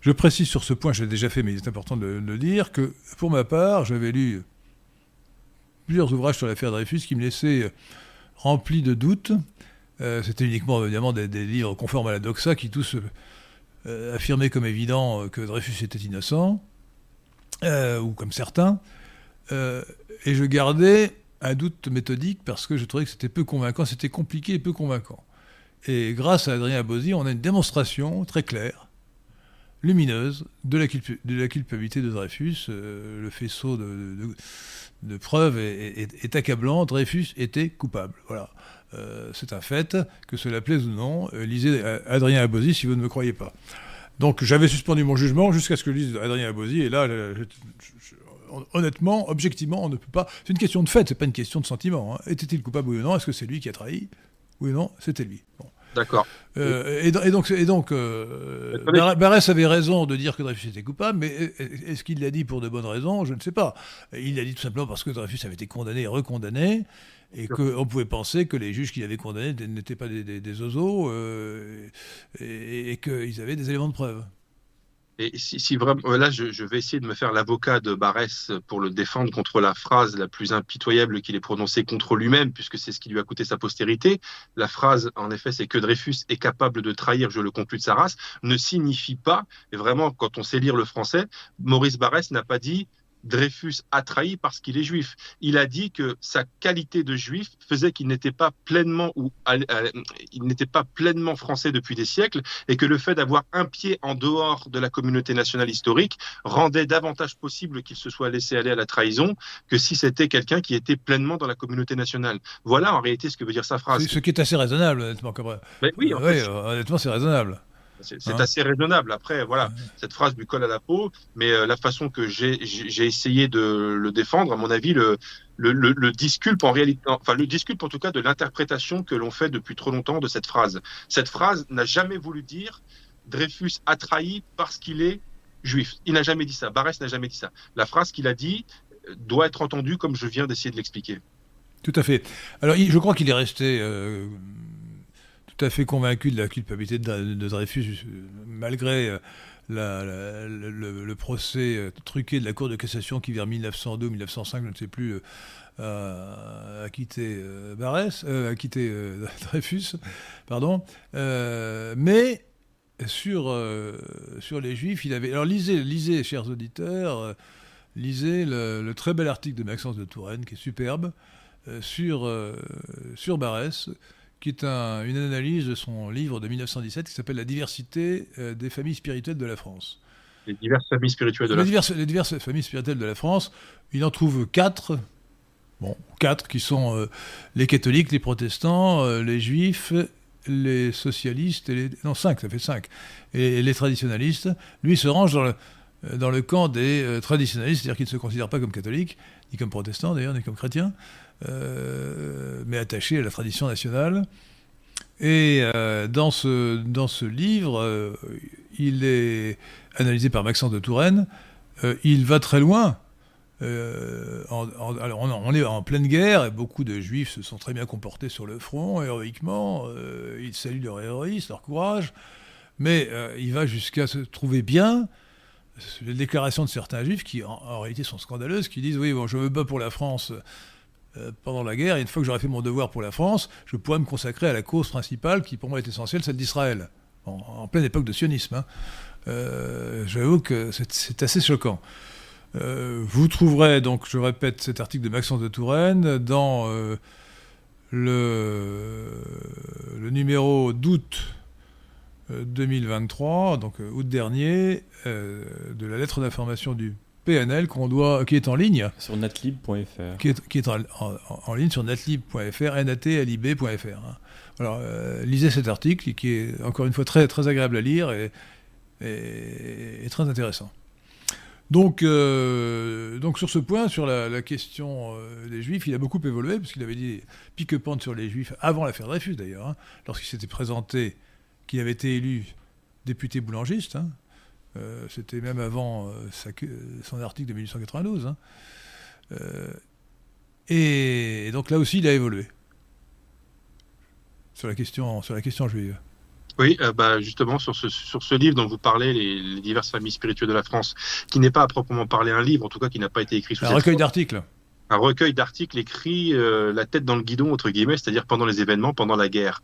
Je précise sur ce point, je l'ai déjà fait, mais il est important de, le dire, que pour ma part, j'avais lu plusieurs ouvrages sur l'affaire Dreyfus qui me laissaient rempli de doutes. Euh, c'était uniquement évidemment des, livres conformes à la doxa qui tous euh, affirmaient comme évident que Dreyfus était innocent, euh, ou comme certains. Et je gardais un doute méthodique parce que je trouvais que c'était peu convaincant, c'était compliqué et peu convaincant. Et grâce à Adrien Bozzi, on a une démonstration très claire, lumineuse, de la, culpabilité de Dreyfus. le faisceau de, preuves est, accablant. Dreyfus était coupable. Voilà. Euh, c'est un fait, que cela plaise ou non. Euh, lisez Adrien Abosi si vous ne me croyez pas. Donc j'avais suspendu mon jugement jusqu'à ce que je lise Adrien Abosi, et là, honnêtement, objectivement, on ne peut pas. C'est une question de fait, c'est pas une question de sentiment. Hein. Était-il coupable oui ou non? Est-ce que c'est lui qui a trahi? Oui ou non C'était lui. D'accord. Euh, et, donc, et donc Barès avait raison de dire que Dreyfus était coupable, mais est-ce qu'il l'a dit pour de bonnes raisons? Je ne sais pas. Il l'a dit tout simplement parce que Dreyfus avait été condamné et recondamné et qu'on pouvait penser que les juges qui l'avaient condamné n'étaient pas des, des, oiseaux euh, et, qu'ils avaient des éléments de preuve. Et si, vraiment, là, je, vais essayer de me faire l'avocat de Barès pour le défendre contre la phrase la plus impitoyable qu'il ait prononcée contre lui-même, puisque c'est ce qui lui a coûté sa postérité. La phrase, en effet, c'est que Dreyfus est capable de trahir, je le conclus de sa race, ne signifie pas, et vraiment, quand on sait lire le français, Maurice Barès n'a pas dit Dreyfus a trahi parce qu'il est juif. Il a dit que sa qualité de juif faisait qu'il n'était pas pleinement ou il n'était pas pleinement français depuis des siècles et que le fait d'avoir un pied en dehors de la communauté nationale historique rendait davantage possible qu'il se soit laissé aller à la trahison que si c'était quelqu'un qui était pleinement dans la communauté nationale. Voilà en réalité ce que veut dire sa phrase. Ce qui est assez raisonnable, honnêtement. Ben oui, honnêtement, c'est raisonnable. C'est hein assez raisonnable. Après, voilà, cette phrase lui colle à la peau, mais euh, la façon que j'ai essayé de le défendre, à mon avis, le, le, le, disculpe en réalité, enfin le disculpe en tout cas de l'interprétation que l'on fait depuis trop longtemps de cette phrase. Cette phrase n'a jamais voulu dire Dreyfus a trahi parce qu'il est juif. Il n'a jamais dit ça. Barès n'a jamais dit ça. La phrase qu'il a dit euh, doit être entendue comme je viens d'essayer de l'expliquer. Tout à fait. Alors, je crois qu'il est resté euh, tout à fait convaincu de la culpabilité de, Dreyfus, malgré euh, le, procès euh, truqué de la Cour de cassation qui, vers 1902 1905, je ne sais plus, euh, a quitté Barès, a quitté Dreyfus, pardon. mais sur, sur les Juifs, il avait. Alors lisez, lisez chers auditeurs, lisez le, très bel article de Maxence de Touraine, qui est superbe, sur, sur Barès qui est une analyse de son livre de 1917 qui s'appelle La diversité euh, des familles spirituelles de la France. Les diverses familles spirituelles de la France. Les diverses familles spirituelles de la France. Il en trouve quatre. Bon, quatre qui sont euh, les catholiques, les protestants, euh, les juifs, les socialistes, et les, non cinq, ça fait cinq, et, les traditionalistes. Lui se range dans le, dans le camp des traditionalistes, c'est-à-dire qu'il ne se considère pas comme catholique, ni comme protestant d'ailleurs, ni comme chrétien. Euh, mais attaché à la tradition nationale. Et euh, dans, ce, dans ce livre, euh, il est analysé par Maxence de Touraine. il va très loin. on, est en pleine guerre et beaucoup de juifs se sont très bien comportés sur le front, héroïquement. ils saluent leur héroïsme, leur courage. Mais il va jusqu'à se trouver bien les déclarations de certains juifs qui en, réalité sont scandaleuses, qui disent oui, bon, je me bats pour la France euh, pendant la guerre, et une fois que j'aurai fait mon devoir pour la France, je pourrai me consacrer à la cause principale qui pour moi est essentielle, celle d'Israël, en, pleine époque de sionisme. Hein. Euh, j'avoue que c'est assez choquant. Euh, vous trouverez donc, je répète, cet article de Maxence de Touraine dans le, numéro d'août 2023, donc août dernier, de la lettre d'information du PNL qu'on doit, qui est en ligne. Sur netlib.fr. Qui est, qui est en, en, ligne sur netlib.fr, natlib.fr. Hein. Alors, euh, lisez cet article qui est encore une fois très, très agréable à lire et, et, très intéressant. Donc, euh, donc sur ce point, sur la, question euh, des Juifs, il a beaucoup évolué, parce qu'il avait dit pique-pente sur les Juifs, avant l'affaire Dreyfus d'ailleurs, hein, lorsqu'il s'était présenté, qu'il avait été élu député boulangiste, hein, euh, c'était même avant euh, son article de 1892. Hein. et donc là aussi, il a évolué sur la question, sur la question juive. Oui, euh, bah justement sur ce, sur ce livre dont vous parlez, les, diverses familles spirituelles de la France, qui n'est pas à proprement parler un livre, en tout cas qui n'a pas été écrit sous un recueil d'articles un recueil d'articles écrits euh, la tête dans le guidon entre guillemets, c'est-à-dire pendant les événements, pendant la guerre.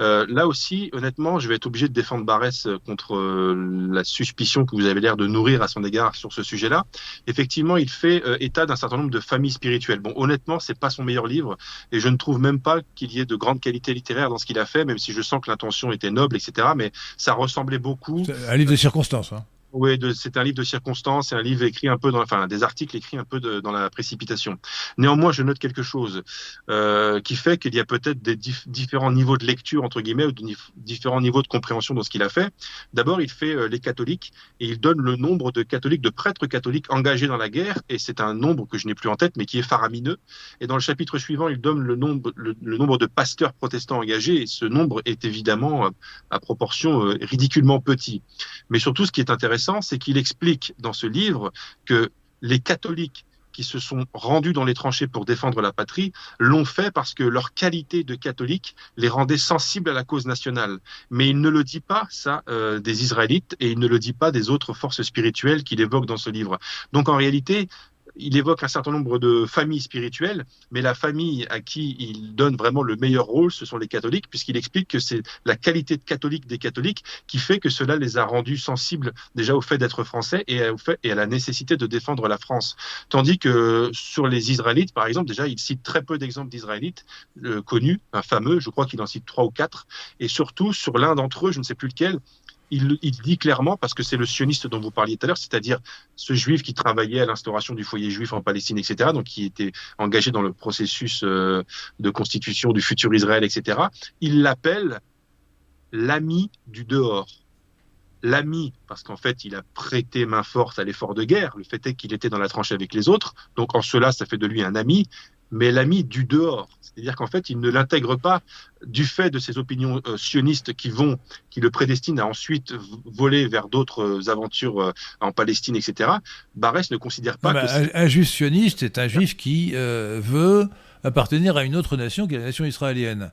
Euh, là aussi, honnêtement, je vais être obligé de défendre Barès euh, contre euh, la suspicion que vous avez l'air de nourrir à son égard sur ce sujet-là. Effectivement, il fait état d'un certain nombre de familles spirituelles. Bon, honnêtement, c'est pas son meilleur livre, et je ne trouve même pas qu'il y ait de grande qualité littéraire dans ce qu'il a fait, même si je sens que l'intention était noble, etc. Mais ça ressemblait beaucoup. Un livre de circonstances. Hein. Oui, c'est un livre de circonstances, c'est un livre écrit un peu dans, enfin, des articles écrits un peu dans la précipitation. Néanmoins, je note quelque chose euh, qui fait qu'il y a peut-être des différents niveaux de lecture entre guillemets ou de différents niveaux de compréhension dans ce qu'il a fait. D'abord, il fait euh, les catholiques et il donne le nombre de catholiques, de prêtres catholiques engagés dans la guerre et c'est un nombre que je n'ai plus en tête mais qui est faramineux. Et dans le chapitre suivant, il donne le nombre, le, nombre de pasteurs protestants engagés et ce nombre est évidemment euh, à proportion ridiculement petit. Mais surtout, ce qui est intéressant c'est qu'il explique dans ce livre que les catholiques qui se sont rendus dans les tranchées pour défendre la patrie l'ont fait parce que leur qualité de catholique les rendait sensibles à la cause nationale. Mais il ne le dit pas, ça, euh, des Israélites, et il ne le dit pas des autres forces spirituelles qu'il évoque dans ce livre. Donc en réalité, il évoque un certain nombre de familles spirituelles, mais la famille à qui il donne vraiment le meilleur rôle, ce sont les catholiques, puisqu'il explique que c'est la qualité de catholique des catholiques qui fait que cela les a rendus sensibles déjà au fait d'être français et, au fait, et à la nécessité de défendre la France. Tandis que sur les Israélites, par exemple, déjà, il cite très peu d'exemples d'Israélites euh, connus, un fameux, je crois qu'il en cite trois ou quatre, et surtout sur l'un d'entre eux, je ne sais plus lequel, il, dit clairement, parce que c'est le sioniste dont vous parliez tout à l'heure, c'est-à-dire ce juif qui travaillait à l'instauration du foyer juif en Palestine, etc., donc qui était engagé dans le processus euh, de constitution du futur Israël, etc., il l'appelle l'ami du dehors. L'ami, parce qu'en fait, il a prêté main forte à l'effort de guerre. Le fait est qu'il était dans la tranchée avec les autres. Donc, en cela, ça fait de lui un ami mais l'ami du dehors. C'est-à-dire qu'en fait, il ne l'intègre pas du fait de ses opinions euh, sionistes qui vont, qui le prédestinent à ensuite voler vers d'autres euh, aventures euh, en Palestine, etc. Barès ne considère pas que. Un, juif sioniste est un juif qui veut appartenir à une autre nation qui est la nation israélienne.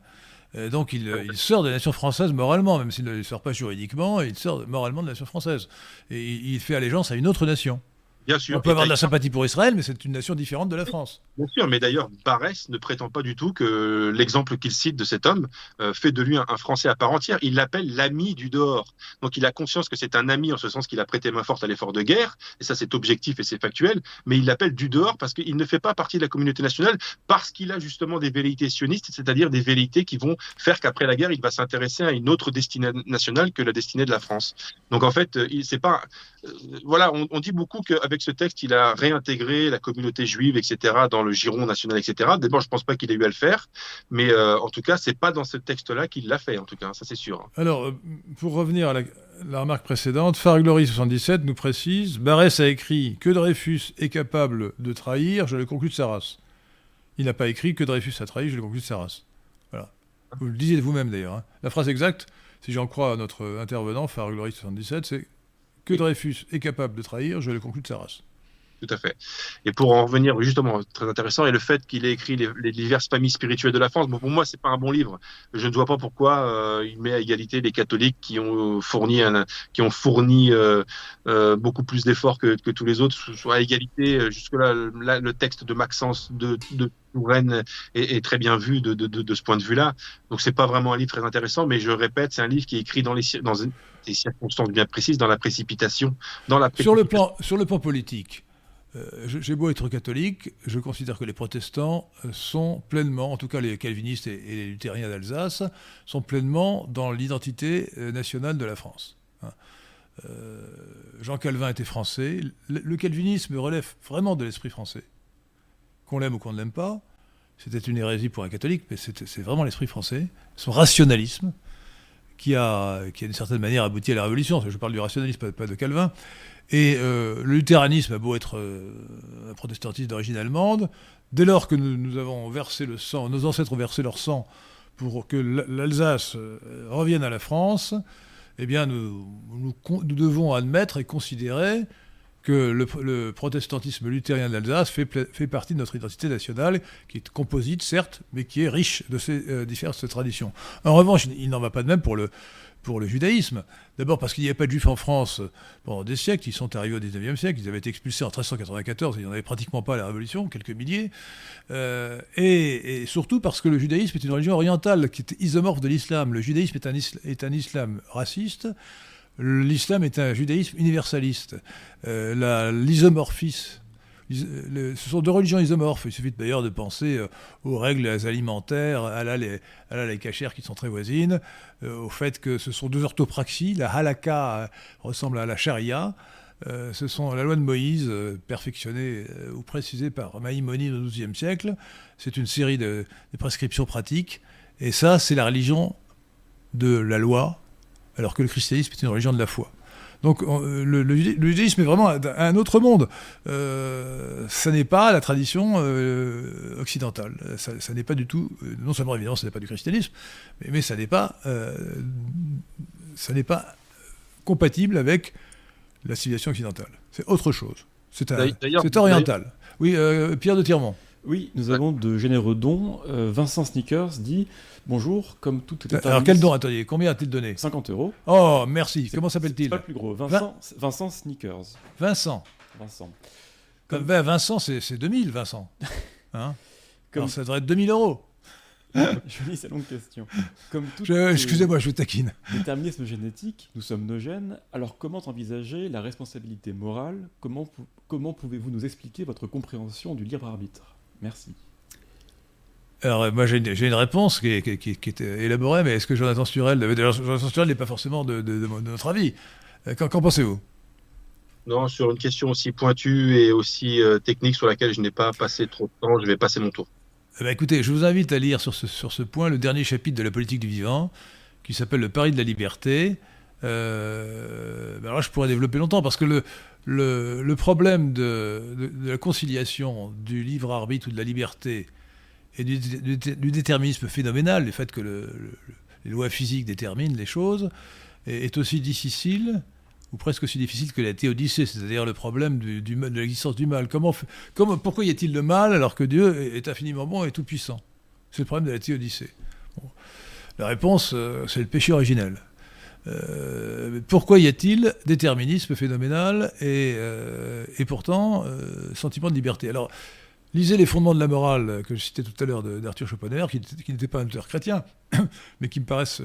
donc il, il, sort de la nation française moralement, même s'il ne sort pas juridiquement, il sort moralement de la nation française. Et il fait allégeance à une autre nation. Bien sûr. On peut avoir de la sympathie pour Israël, mais c'est une nation différente de la France. Bien sûr, mais d'ailleurs, Barès ne prétend pas du tout que l'exemple qu'il cite de cet homme euh, fait de lui un, Français à part entière. Il l'appelle l'ami du dehors. Donc il a conscience que c'est un ami en ce sens qu'il a prêté main forte à l'effort de guerre, et ça c'est objectif et c'est factuel, mais il l'appelle du dehors parce qu'il ne fait pas partie de la communauté nationale, parce qu'il a justement des velléités sionistes, c'est-à-dire des velléités qui vont faire qu'après la guerre, il va s'intéresser à une autre destinée nationale que la destinée de la France. Donc en fait, euh, il c'est pas... Euh, voilà, on, on dit beaucoup qu'avec avec ce texte, il a réintégré la communauté juive, etc., dans le giron national, etc. D'abord, je ne pense pas qu'il ait eu à le faire, mais euh, en tout cas, c'est pas dans ce texte-là qu'il l'a fait, en tout cas, ça c'est sûr. Alors, euh, pour revenir à la, remarque précédente, Farglory 77 nous précise Barès a écrit que Dreyfus est capable de trahir, je le conclus de sa race. Il n'a pas écrit que Dreyfus a trahi, je le conclus de sa race. Voilà. Vous le disiez vous-même d'ailleurs. Hein. La phrase exacte, si j'en crois à notre intervenant, Farglory 77, c'est que Dreyfus est capable de trahir, je le conclus de sa race. Tout à fait. Et pour en revenir, justement, très intéressant, et le fait qu'il ait écrit les, diverses familles spirituelles de la France, bon, pour moi, c'est pas un bon livre. Je ne vois pas pourquoi euh, il met à égalité les catholiques qui ont fourni, un, qui ont fourni euh, euh, beaucoup plus d'efforts que, que, tous les autres, soit à égalité. Jusque-là, le texte de Maxence de, de Touraine est, très bien vu de, de, de, ce point de vue-là. Donc, c'est pas vraiment un livre très intéressant, mais je répète, c'est un livre qui est écrit dans, les, dans des circonstances bien précises, dans la précipitation, dans la Sur le plan, sur le plan politique, j'ai beau être catholique, je considère que les protestants euh, sont pleinement, en tout cas les calvinistes et, les luthériens d'Alsace, sont pleinement dans l'identité euh, nationale de la France. Hein. Jean Calvin était français. Le, calvinisme relève vraiment de l'esprit français. Qu'on l'aime ou qu'on ne l'aime pas, c'était une hérésie pour un catholique, mais c'est vraiment l'esprit français, son rationalisme, qui a, qui a d'une certaine manière abouti à la Révolution. Je parle du rationalisme, pas de Calvin. Et euh, le luthéranisme a beau être euh, un protestantisme d'origine allemande, dès lors que nous, avons versé le sang, nos ancêtres ont versé leur sang pour que l'Alsace euh, revienne à la France, eh bien nous, devons admettre et considérer que le, protestantisme luthérien d'Alsace fait, fait, partie de notre identité nationale, qui est composite, certes, mais qui est riche de ces euh, diverses traditions. En revanche, il n'en va pas de même pour le, pour le judaïsme. D'abord parce qu'il n'y avait pas de juifs en France pendant des siècles, ils sont arrivés au 19e siècle, ils avaient été expulsés en 1394, il n'y en avait pratiquement pas à la Révolution, quelques milliers. Euh, et, surtout parce que le judaïsme est une religion orientale qui est isomorphe de l'islam. Le judaïsme est un, est un islam raciste, l'islam est un judaïsme universaliste. Euh, l'isomorphisme ce sont deux religions isomorphes. Il suffit d'ailleurs de penser euh, aux règles alimentaires, à la, les, les cachères qui sont très voisines, euh, au fait que ce sont deux orthopraxies. La halakha euh, ressemble à la charia. ce sont la loi de Moïse, perfectionnée ou précisée par Maïmonide au XIIe siècle. C'est une série de prescriptions pratiques. Et ça, c'est la religion de la loi, alors que le christianisme est une religion de la foi. Donc euh, le, judaïsme est vraiment un, autre monde. Euh, ça n'est pas la tradition euh, occidentale. Ça, n'est pas du tout, non seulement évidemment, ça n'est pas du christianisme, mais, ça n'est pas, ça n'est pas compatible avec la civilisation occidentale. C'est autre chose. C'est oriental. Oui, Pierre de Tirmont. Oui, nous avons de généreux dons. Vincent Sneakers dit Bonjour, comme tout est Alors quel don, attendez, combien a-t-il donné 50 euros. Oh, merci. Comment s'appelle-t-il pas le plus gros. Vincent, Vincent Sneakers. Vincent. Vincent. Comme... Ben, Vincent, c'est 2000, Vincent. Hein Comme... ça devrait être 2000 euros. Jolie, c'est longue question. Comme Excusez-moi, je vous taquine. Déterminisme génétique, nous sommes nos gènes. Alors comment envisager la responsabilité morale? Comment, comment pouvez-vous nous expliquer votre compréhension du libre arbitre? Merci. Alors, moi, j'ai une, réponse qui est, qui, élaborée, mais est-ce que Jonathan Sturel. Jonathan Sturel n'est pas forcément de, notre avis. Euh, qu'en pensez-vous? Non, sur une question aussi pointue et aussi euh, technique sur laquelle je n'ai pas passé trop de temps, je vais passer mon tour. Eh ben, écoutez, je vous invite à lire sur ce, sur ce point le dernier chapitre de la politique du vivant, qui s'appelle Le pari de la liberté. Euh, ben alors là, je pourrais développer longtemps, parce que le, le, problème de, la conciliation du libre arbitre ou de la liberté et du, déterminisme phénoménal, le fait que les lois physiques déterminent les choses, est, aussi difficile, ou presque aussi difficile que la théodicée, c'est-à-dire le problème de l'existence du mal. Comment, comment, pourquoi y a-t-il le mal alors que Dieu est infiniment bon et tout-puissant? C'est le problème de la théodicée. La réponse, euh, c'est le péché originel. Euh, pourquoi y a-t-il déterminisme phénoménal et, euh, et pourtant sentiment de liberté? Alors, Lisez les fondements de la morale que je citais tout à l'heure d'Arthur Schopenhauer, qui, n'était pas un auteur chrétien, mais qui me paraissent,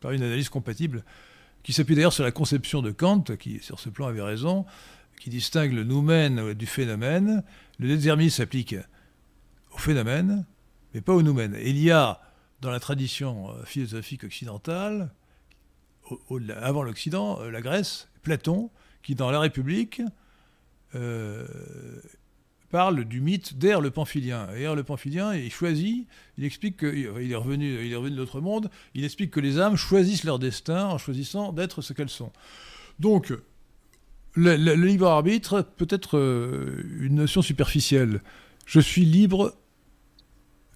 par une analyse compatible, qui s'appuie d'ailleurs sur la conception de Kant, qui sur ce plan avait raison, qui distingue le noumen du phénomène. Le déterminisme s'applique au phénomène, mais pas au noumen. il y a dans la tradition euh, philosophique occidentale, avant l'Occident, euh, la Grèce, Platon, qui dans La République euh, parle du mythe d'Air le Pamphilien. Et le Pamphilien, il choisit, il explique qu'il est revenu, il est revenu de l'autre monde, il explique que les âmes choisissent leur destin en choisissant d'être ce qu'elles sont. Donc, le, libre arbitre peut être euh, une notion superficielle. Je suis libre,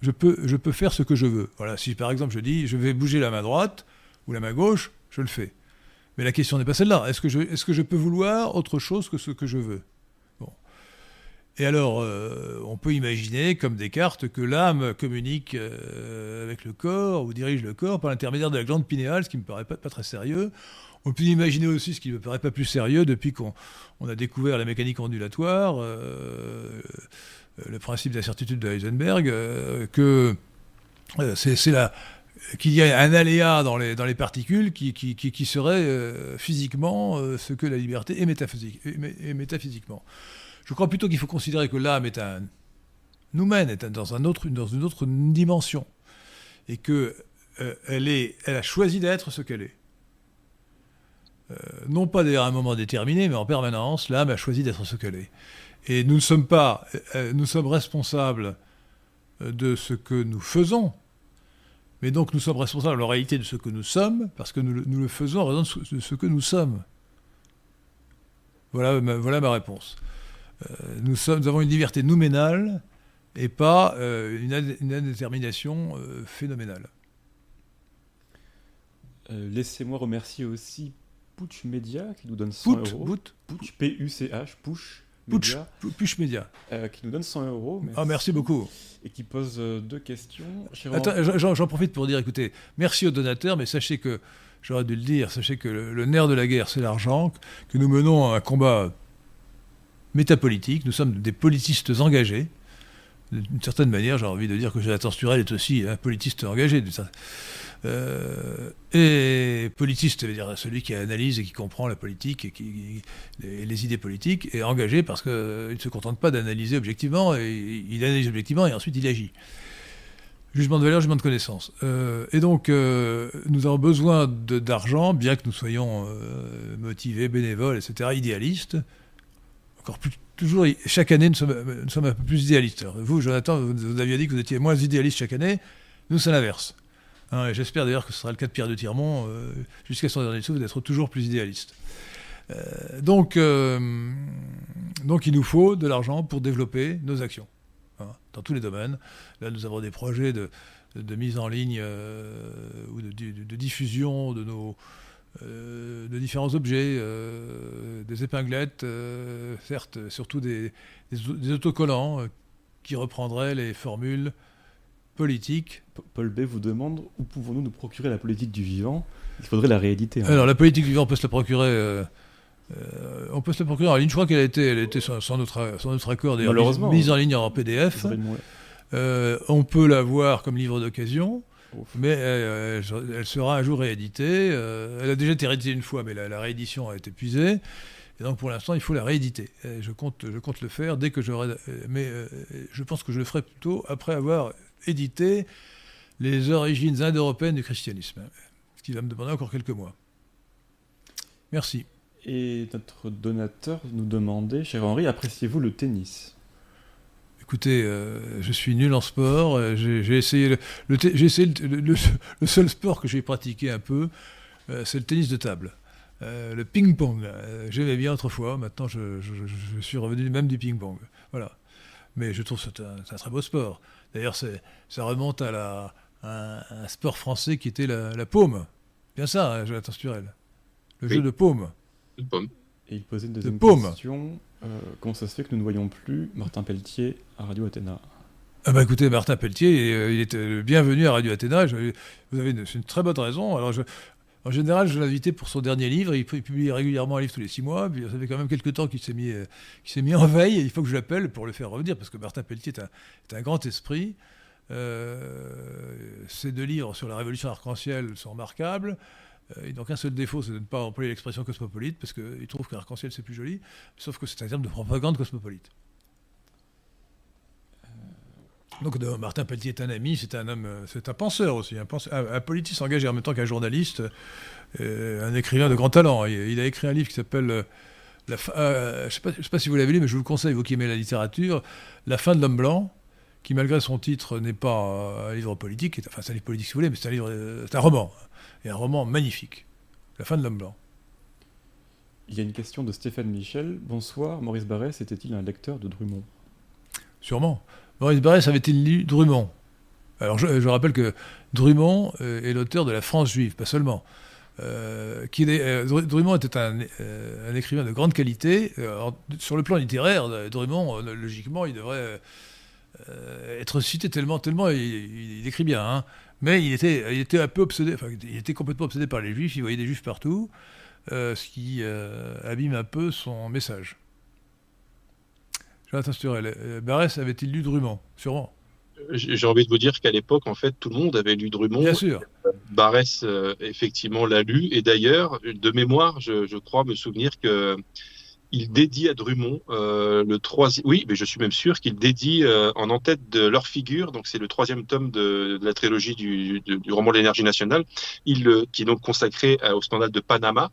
je peux, je peux faire ce que je veux. Voilà, si par exemple je dis je vais bouger la main droite ou la main gauche, je le fais. Mais la question n'est pas celle-là. Est-ce que, je, peux vouloir autre chose que ce que je veux? Et alors, euh, on peut imaginer, comme Descartes, que l'âme communique euh, avec le corps ou dirige le corps par l'intermédiaire de la glande pinéale, ce qui ne me paraît pas, très sérieux. On peut imaginer aussi, ce qui ne me paraît pas plus sérieux, depuis qu'on a découvert la mécanique ondulatoire, euh, le principe d'incertitude de Heisenberg, que c'est qu'il y a un aléa dans les, dans les particules qui, qui, qui, serait physiquement ce que la liberté est, métaphysique, métaphysiquement. Je crois plutôt qu'il faut considérer que l'âme est un nous mène est dans, un autre, dans une autre dimension et que euh, elle, a choisi d'être ce qu'elle est. Euh, non pas d'ailleurs à un moment déterminé, mais en permanence, l'âme a choisi d'être ce qu'elle est. Et nous ne sommes pas, euh, nous sommes responsables de ce que nous faisons, mais donc nous sommes responsables en réalité de ce que nous sommes, parce que nous, nous le faisons en raison de ce que nous sommes. Voilà, voilà ma réponse. Euh, nous, sommes, avons une liberté nouménale et pas euh, une, indétermination euh, phénoménale. Laissez-moi remercier aussi Pouch Media qui nous donne 100 euros. P-U-C-H, Push Pouch, Media, euh, qui nous donne 100 euros. Ah, merci beaucoup. Et qui pose euh, deux questions. J'en- profite pour dire, écoutez, merci aux donateurs, mais sachez que, j'aurais dû le dire, sachez que le, le nerf de la guerre, c'est l'argent, que nous menons un combat métapolitique, nous sommes des politistes engagés. D'une certaine manière, j'ai envie de dire que Jonathan Sturel est aussi un politiste engagé. Euh, et politiste, ça veut dire celui qui analyse et qui comprend la politique et qui, les, idées politiques, et engagé parce qu'il ne se contente pas d'analyser objectivement, et il analyse objectivement et ensuite il agit. Jugement de valeur, jugement de connaissance. Euh, et donc, euh, nous avons besoin d'argent, bien que nous soyons euh, motivés, bénévoles, etc., idéalistes. Encore plus, toujours, chaque année, nous sommes, un peu plus idéalistes. Vous, Jonathan, vous aviez dit que vous étiez moins idéaliste chaque année. Nous, c'est l'inverse. Hein, J'espère d'ailleurs que ce sera le cas de Pierre de Tirmont, euh, jusqu'à son dernier souffle, d'être toujours plus idéaliste. Euh, donc, euh, donc, il nous faut de l'argent pour développer nos actions hein, dans tous les domaines. Là, nous avons des projets de, de mise en ligne ou de, diffusion de nos de différents objets, des épinglettes, certes, surtout des, des, au- des autocollants qui reprendraient les formules Paul B vous demande où pouvons-nous nous procurer la politique du vivant? Il faudrait la rééditer. hein. Alors, la politique du vivant, on peut se la procurer. euh, euh, on peut se la procurer en ligne. Je crois qu'elle a été, elle a été sans, sans notre, sans notre accord, Malheureusement, mise, mise hein. en ligne en PDF. Euh, on peut la voir comme livre d'occasion, mais elle, elle sera un jour rééditée. Euh, elle a déjà été rééditée une fois, mais la, la réédition a été épuisée. Et donc pour l'instant, il faut la rééditer. Et je, compte, je compte le faire dès que j'aurai. Mais euh, je pense que je le ferai plutôt après avoir édité les origines indo-européennes du christianisme, ce qui va me demander encore quelques mois. Merci. Et notre donateur nous demandait, cher Henri, appréciez-vous le tennis? Écoutez, euh, je suis nul en sport. euh, J'ai essayé, le, le te- j'ai essayé le, le- le seul sport que j'ai pratiqué un peu, euh, c'est le tennis de table. Le ping-pong, j'aimais bien autrefois. Maintenant, je, je- je- je suis revenu même du ping-pong. Voilà. Mais je trouve que c'est un, c'est un très beau sport. D'ailleurs, ça remonte à, la, à un, sport français qui était la, la paume. Bien ça, hein, Jonathan Sturel. Le Oui. jeu de paume. Une pomme. Et il posait une deuxième paume. question. euh, comment ça se fait que nous ne voyons plus Martin Pelletier à Radio Athéna? Ah bah écoutez, Martin Pelletier, euh, il est euh, bienvenu à Radio Athéna. Je- vous avez une, une très bonne raison. Alors je- en général, je invité pour son dernier livre. Il, publie régulièrement un livre tous les six mois. Puis ça fait quand même quelques temps qu'il s'est mis, euh, qu'il s'est mis en veille. Et il faut que je l'appelle pour le faire revenir parce que Martin Pelletier est un, un grand esprit. Euh, ses deux livres sur la révolution arc-en-ciel sont remarquables. Euh, ils n'ont qu'un seul défaut, c'est de ne pas employer l'expression cosmopolite, parce qu'il trouve qu'arc-en-ciel c'est plus joli, sauf que c'est un terme de propagande cosmopolite. Donc de- Martin Pelletier est un ami, c'est un homme, euh, c'est un penseur aussi, un, penseur- un, un politiste engagé en même temps qu'un journaliste, euh, un écrivain de grand talent. Il, il a écrit un livre qui s'appelle euh, la fin- euh, je ne sais, pas- je sais pas si vous l'avez lu, mais je vous le conseille, vous qui aimez la littérature, La fin de l'homme blanc, qui malgré son titre n'est pas euh, un livre politique, est- enfin c'est un livre politique si vous voulez, mais c'est un livre, euh, c'est un roman, et un roman magnifique. La fin de l'homme blanc. Il y a une question de Stéphane Michel. Bonsoir, Maurice Barrès était-il un lecteur de Drummond? Sûrement. Maurice Barrès avait-il lu Drummond? Alors je, rappelle que Drummond euh, est l'auteur de La France juive, pas seulement. Euh, euh, Dru- Drummond était un, euh, un écrivain de grande qualité. Sur le plan littéraire, Drummond, logiquement, il devrait être cité tellement, tellement il, écrit bien. hein. Mais il était, un peu obsédé, enfin, il était complètement obsédé par les juifs, il voyait des juifs partout, ce qui abîme un peu son message. Jonathan Sturel, euh, Barrès avait-il lu Drummond? Sûrement. J'ai j'ai envie de vous dire qu'à l'époque, en fait, tout le monde avait lu Drummond. Bien sûr. Barès, euh, effectivement, l'a lu. Et d'ailleurs, de mémoire, je, je crois me souvenir que il dédie à Drummond euh, le troisième. Oui, mais je suis même sûr qu'il dédie euh, en en-tête de leur figure. Donc, c'est le troisième tome de, de la trilogie du, du, du roman de l'énergie nationale, il, le- qui est donc consacré euh, au scandale de Panama.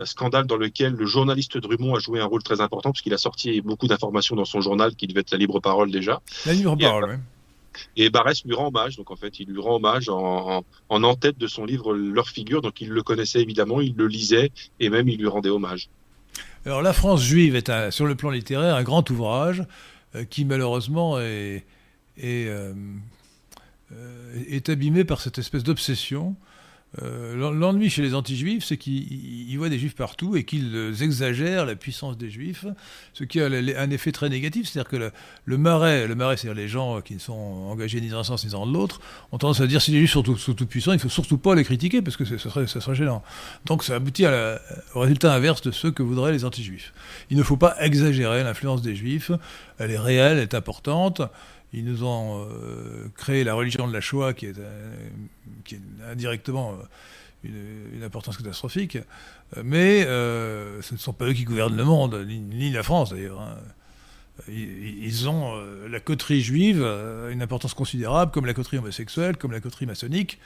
Un scandale dans lequel le journaliste Drummond a joué un rôle très important, puisqu'il a sorti beaucoup d'informations dans son journal, qui devait être la libre parole déjà. La libre Et, parole, oui. Et Barès lui rend hommage, donc en fait, il lui rend hommage en, en, en en-tête de son livre Leur figure. Donc il le connaissait évidemment, il le lisait et même il lui rendait hommage. Alors, La France juive est, sur le plan littéraire, un grand ouvrage euh, qui, malheureusement, euh, euh, est abîmé par cette espèce d'obsession Euh, l'ennui chez les anti-juifs, c'est qu'ils voient des juifs partout et qu'ils exagèrent la puissance des juifs, ce qui a un effet très négatif. C'est-à-dire que le, marais, le marais c'est-à-dire les gens qui ne sont engagés ni dans un sens ni dans l'autre, ont tendance à dire si les juifs sont tout, puissants, il ne faut surtout pas les critiquer parce que ce serait, ça serait gênant. Donc ça aboutit au résultat inverse de ce que voudraient les anti-juifs. Il ne faut pas exagérer l'influence des juifs, elle est réelle, elle est importante. Ils nous ont euh, créé la religion de la Shoah, qui est, euh, indirectement euh, une, importance catastrophique. Mais ce ne sont pas eux qui gouvernent le monde, ni, la France d'ailleurs. Hein. Ils, ont la coterie juive, une importance considérable, comme la coterie homosexuelle, comme la coterie maçonnique,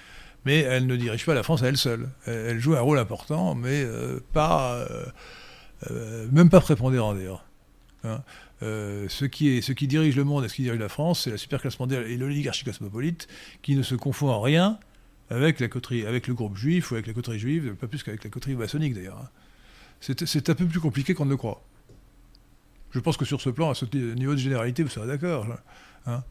mais elle ne dirige pas la France à elle seule. Elle, joue un rôle important, mais pas, même pas prépondérant d'ailleurs. Hein. Euh, ce, qui dirige le monde et ce qui dirige la France, c'est la superclasse mondiale et l'oligarchie cosmopolite qui ne se confond en rien avec, la coterie, avec le groupe juif ou avec la coterie juive, pas plus qu'avec la coterie maçonnique d'ailleurs. Hein. C'est un peu plus compliqué qu'on ne le croit. Je pense que sur ce plan, à ce niveau de généralité, vous serez d'accord. Hein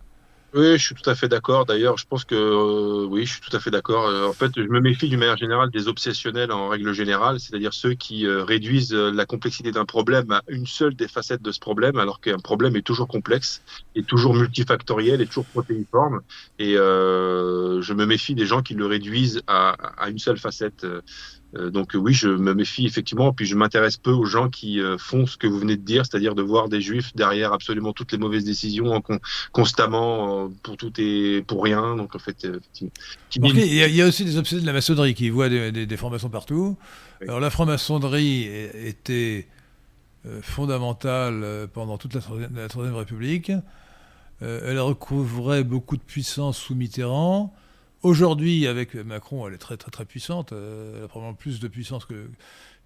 oui, je suis tout à fait d'accord. D'ailleurs, je pense que euh, oui, je suis tout à fait d'accord. Euh, en fait, je me méfie d'une manière générale des obsessionnels en règle générale, c'est-à-dire ceux qui euh, réduisent la complexité d'un problème à une seule des facettes de ce problème, alors qu'un problème est toujours complexe, est toujours multifactoriel, est toujours protéiforme. Et je me méfie des gens qui le réduisent à, à une seule facette. Euh, donc oui, je me méfie effectivement, puis je m'intéresse peu aux gens qui euh, font ce que vous venez de dire, c'est-à-dire de voir des juifs derrière absolument toutes les mauvaises décisions constamment euh, pour tout et pour rien. Donc en fait, il, y a, aussi des obsédés de la maçonnerie qui voient des, formations partout. Alors la franc-maçonnerie était fondamentale pendant toute la, Troisième République. elle recouvrait beaucoup de puissance sous Mitterrand. Aujourd'hui, avec Macron, elle est très très très puissante. Euh, elle a probablement plus de puissance que,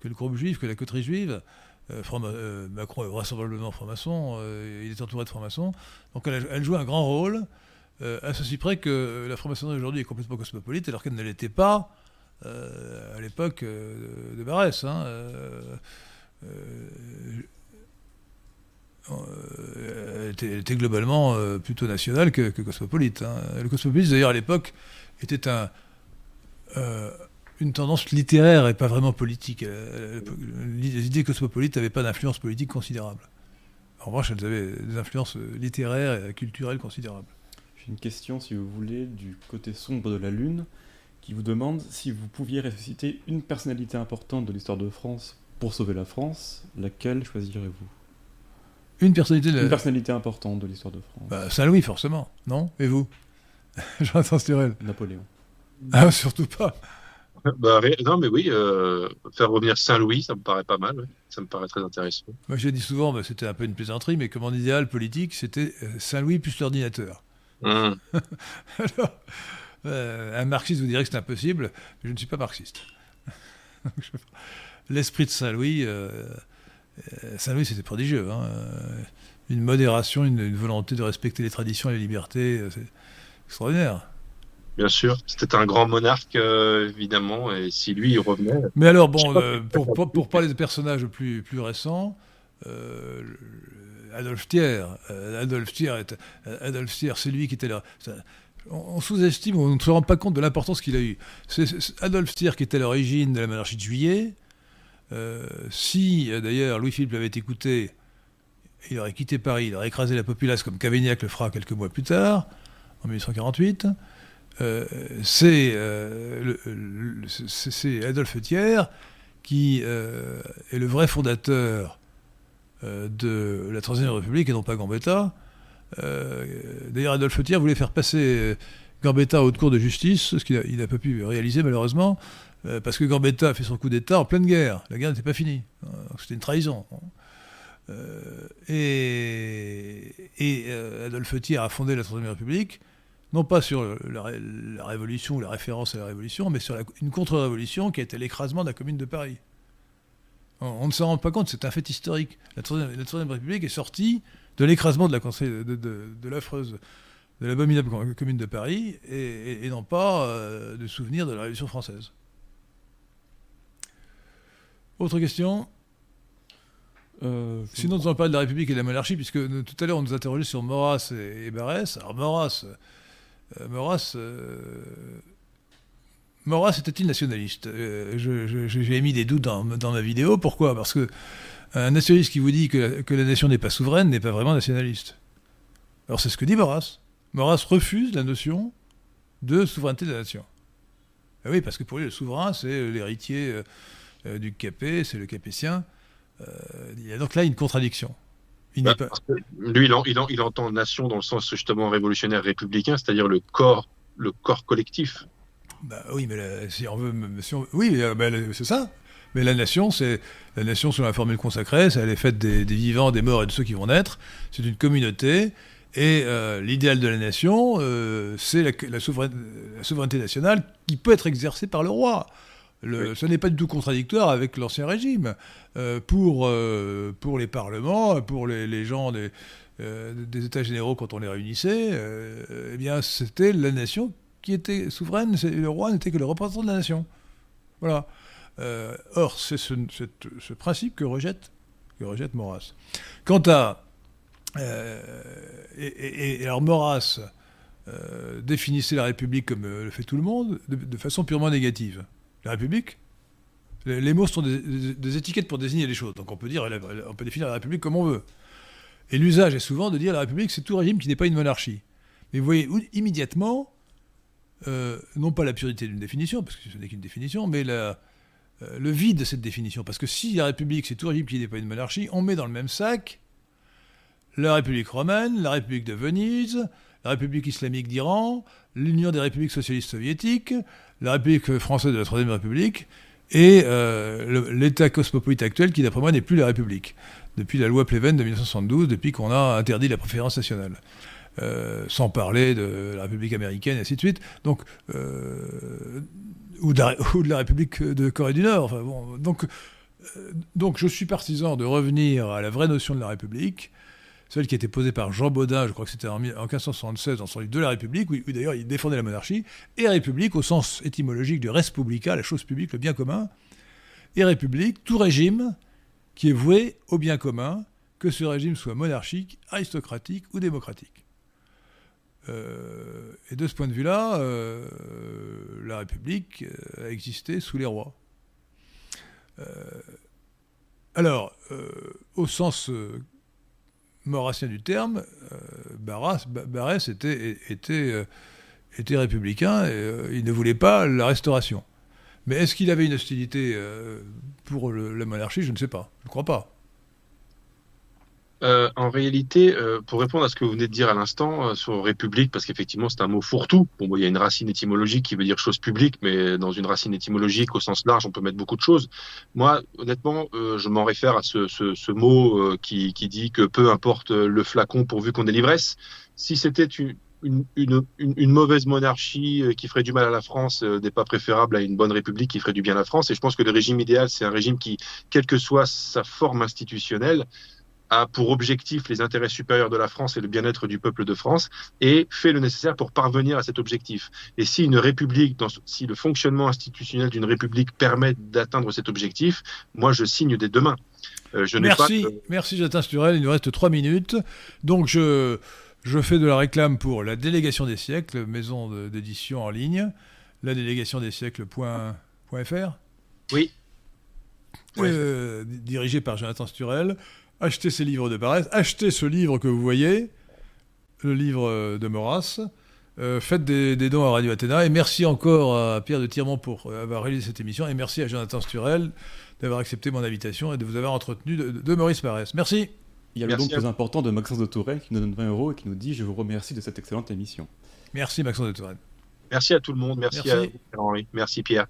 le groupe juif, que la coterie juive. Euh, euh, Macron est vraisemblablement franc-maçon, il est entouré de francs-maçons. Donc elle, joue un grand rôle, à ceci près que la franc-maçonnerie aujourd'hui est complètement cosmopolite, alors qu'elle ne l'était pas à l'époque de Barès. Hein, elle était, globalement plutôt nationale que, cosmopolite. Hein. Le cosmopolite, d'ailleurs, à l'époque, était un, euh, une tendance littéraire et pas vraiment politique. Euh, les idées cosmopolites n'avaient pas d'influence politique considérable. En revanche, elles avaient des influences littéraires et culturelles considérables. J'ai une question, si vous voulez, du côté sombre de la Lune, qui vous demande si vous pouviez ressusciter une personnalité importante de l'histoire de France pour sauver la France, laquelle choisirez-vous? Une personnalité, une personnalité importante de l'histoire de France. Bah, Saint-Louis, forcément, non? Et vous? Jonathan Sturel. Napoléon. Ah, surtout pas. Bah, non, mais oui, euh, faire revenir Saint-Louis, ça me paraît pas mal. Ça me paraît très intéressant. Moi, j'ai dit souvent, bah, c'était un peu une plaisanterie, mais comme en idéal politique, c'était euh, Saint-Louis plus l'ordinateur. Hum. Alors, euh, un marxiste vous dirait que c'est impossible, mais je ne suis pas marxiste. L'esprit de Saint-Louis, Saint-Louis, c'était prodigieux. Hein. Une modération, une, une, volonté de respecter les traditions et les libertés. C'est extraordinaire. Bien sûr, c'était un grand monarque, euh, évidemment, et si lui, il revenait... Mais alors, bon, euh, pour, pour, parler des personnages plus, plus récents, euh, Adolphe Thiers, Adolphe Thiers, Adolphe Thiers, c'est lui qui était là. on, sous-estime, on ne se rend pas compte de l'importance qu'il a eu. C'est Adolphe Thiers qui était à l'origine de la monarchie de Juillet. si, d'ailleurs, Louis-Philippe l'avait écouté, il aurait quitté Paris, il aurait écrasé la populace comme Cavaignac le fera quelques mois plus tard en 1848, euh, euh, c'est Adolphe Thiers qui euh, est le vrai fondateur de la Troisième République et non pas Gambetta. D'ailleurs, Adolphe Thiers voulait faire passer Gambetta au haute cour de justice, ce qu'il n'a pas pu réaliser malheureusement, parce que Gambetta a fait son coup d'État en pleine guerre. La guerre n'était pas finie. C'était une trahison. et Adolphe Thiers a fondé la Troisième République non pas sur la, révolution ou la référence à la révolution, mais sur une contre-révolution qui a été l'écrasement de la commune de Paris. On, ne s'en rend pas compte, c'est un fait historique. La Troisième, République est sortie de l'écrasement de la de, de, l'affreuse, de l'abominable commune de Paris, et, non pas euh, de souvenir de la Révolution française. Autre question? Euh, Sinon, nous allons parler de la République et de la monarchie, puisque tout à l'heure, on nous interrogeait sur Maurras et, et Barès. Alors, Maurras, Maurras, euh, Maurras était-il nationaliste? J'ai émis des doutes dans, ma vidéo. Pourquoi? Parce que un nationaliste qui vous dit que la, nation n'est pas souveraine n'est pas vraiment nationaliste. Alors c'est ce que dit Maurras. Maurras refuse la notion de souveraineté de la nation. Ah oui, parce que pour lui, le souverain, c'est l'héritier du Capet, c'est le Capétien. il y a donc là une contradiction. Bah, lui, il, entend nation dans le sens justement révolutionnaire républicain, c'est-à-dire le corps, le corps collectif. Bah oui, mais si on veut, oui, euh, bah, c'est ça. Mais la nation, c'est la nation selon la formule consacrée, elle est faite des, vivants, des morts et de ceux qui vont naître. C'est une communauté. Et euh, l'idéal de la nation, euh, c'est la, souveraineté nationale qui peut être exercée par le roi. Ce n'est pas du tout contradictoire avec l'ancien régime. Euh, pour, euh, pour les parlements, pour les, gens des, euh, des, États généraux quand on les réunissait, eh bien c'était la nation qui était souveraine, le roi n'était que le représentant de la nation. Voilà. or, c'est ce, ce, principe que rejette, que rejette Maurras. Quant à... Et, alors Maurras définissait la République comme le fait tout le monde, de façon purement négative. La République, les mots sont des, étiquettes pour désigner les choses. Donc on peut dire, on peut définir la République comme on veut. Et l'usage est souvent de dire la République, c'est tout régime qui n'est pas une monarchie. Mais vous voyez immédiatement, euh, non pas la purité d'une définition, parce que ce n'est qu'une définition, mais euh, le vide de cette définition. Parce que si la République, c'est tout régime qui n'est pas une monarchie, on met dans le même sac la République romaine, la République de Venise, la République islamique d'Iran, l'Union des républiques socialistes soviétiques, la République française de la Troisième République et euh, l'État cosmopolite actuel qui, d'après moi, n'est plus la République. Depuis la loi Pleven de 1972, depuis qu'on a interdit la préférence nationale. Euh, sans parler de la République américaine et ainsi de suite. Donc, euh, ou, de la, République de Corée du Nord. Donc, donc, je suis partisan de revenir à la vraie notion de la République, celle qui été posée par Jean Baudin, je crois que c'était en, 1576 dans son livre de la République, où, d'ailleurs il défendait la monarchie, et République au sens étymologique de res publica, la chose publique, le bien commun, et République, tout régime qui est voué au bien commun, que ce régime soit monarchique, aristocratique ou démocratique. Euh, et de ce point de vue-là, euh, la République euh, a existé sous les rois. alors, au sens maurassien du terme, euh, Barras, était, était, euh, était républicain et euh, il ne voulait pas la restauration. Mais est-ce qu'il avait une hostilité pour la monarchie? Je ne sais pas. Je ne crois pas. Euh, en réalité, euh, pour répondre à ce que vous venez de dire à l'instant euh, sur République, parce qu'effectivement c'est un mot fourre-tout. Bon, il y a une racine étymologique qui veut dire chose publique, mais dans une racine étymologique au sens large, on peut mettre beaucoup de choses. Moi, honnêtement, je m'en réfère à ce, ce, ce mot qui, qui, dit que peu importe le flacon pourvu qu'on ait. Si c'était une, une, une, une, mauvaise monarchie qui ferait du mal à la France n'est pas préférable à une bonne république qui ferait du bien à la France. Et je pense que le régime idéal, c'est un régime qui, quelle que soit sa forme institutionnelle, a pour objectif les intérêts supérieurs de la France et le bien-être du peuple de France et fait le nécessaire pour parvenir à cet objectif. Et si une république, si le fonctionnement institutionnel d'une république permet d'atteindre cet objectif, moi je signe dès demain. Euh, je merci, pas... merci Jonathan Sturel, il nous reste trois minutes. Donc je, je fais de la réclame pour la délégation des siècles, maison d'édition en ligne, la délégation des siècles.fr. Oui. Euh, dirigé par Jonathan Sturel achetez ces livres de Barès, achetez ce livre que vous voyez, le livre euh, de Maurras. Euh, faites des, dons à Radio Athéna et merci encore à Pierre de Tirmont pour avoir réalisé cette émission et merci à Jonathan Sturel d'avoir accepté mon invitation et de vous avoir entretenu de, Maurice Barès. Merci. Il y a le don plus important de Maxence de Tourelle qui nous donne 20 euros et qui nous dit Je vous remercie de cette excellente émission. Merci Maxence de Tourelle. Merci à tout le monde. Merci, à Henri. Merci Pierre.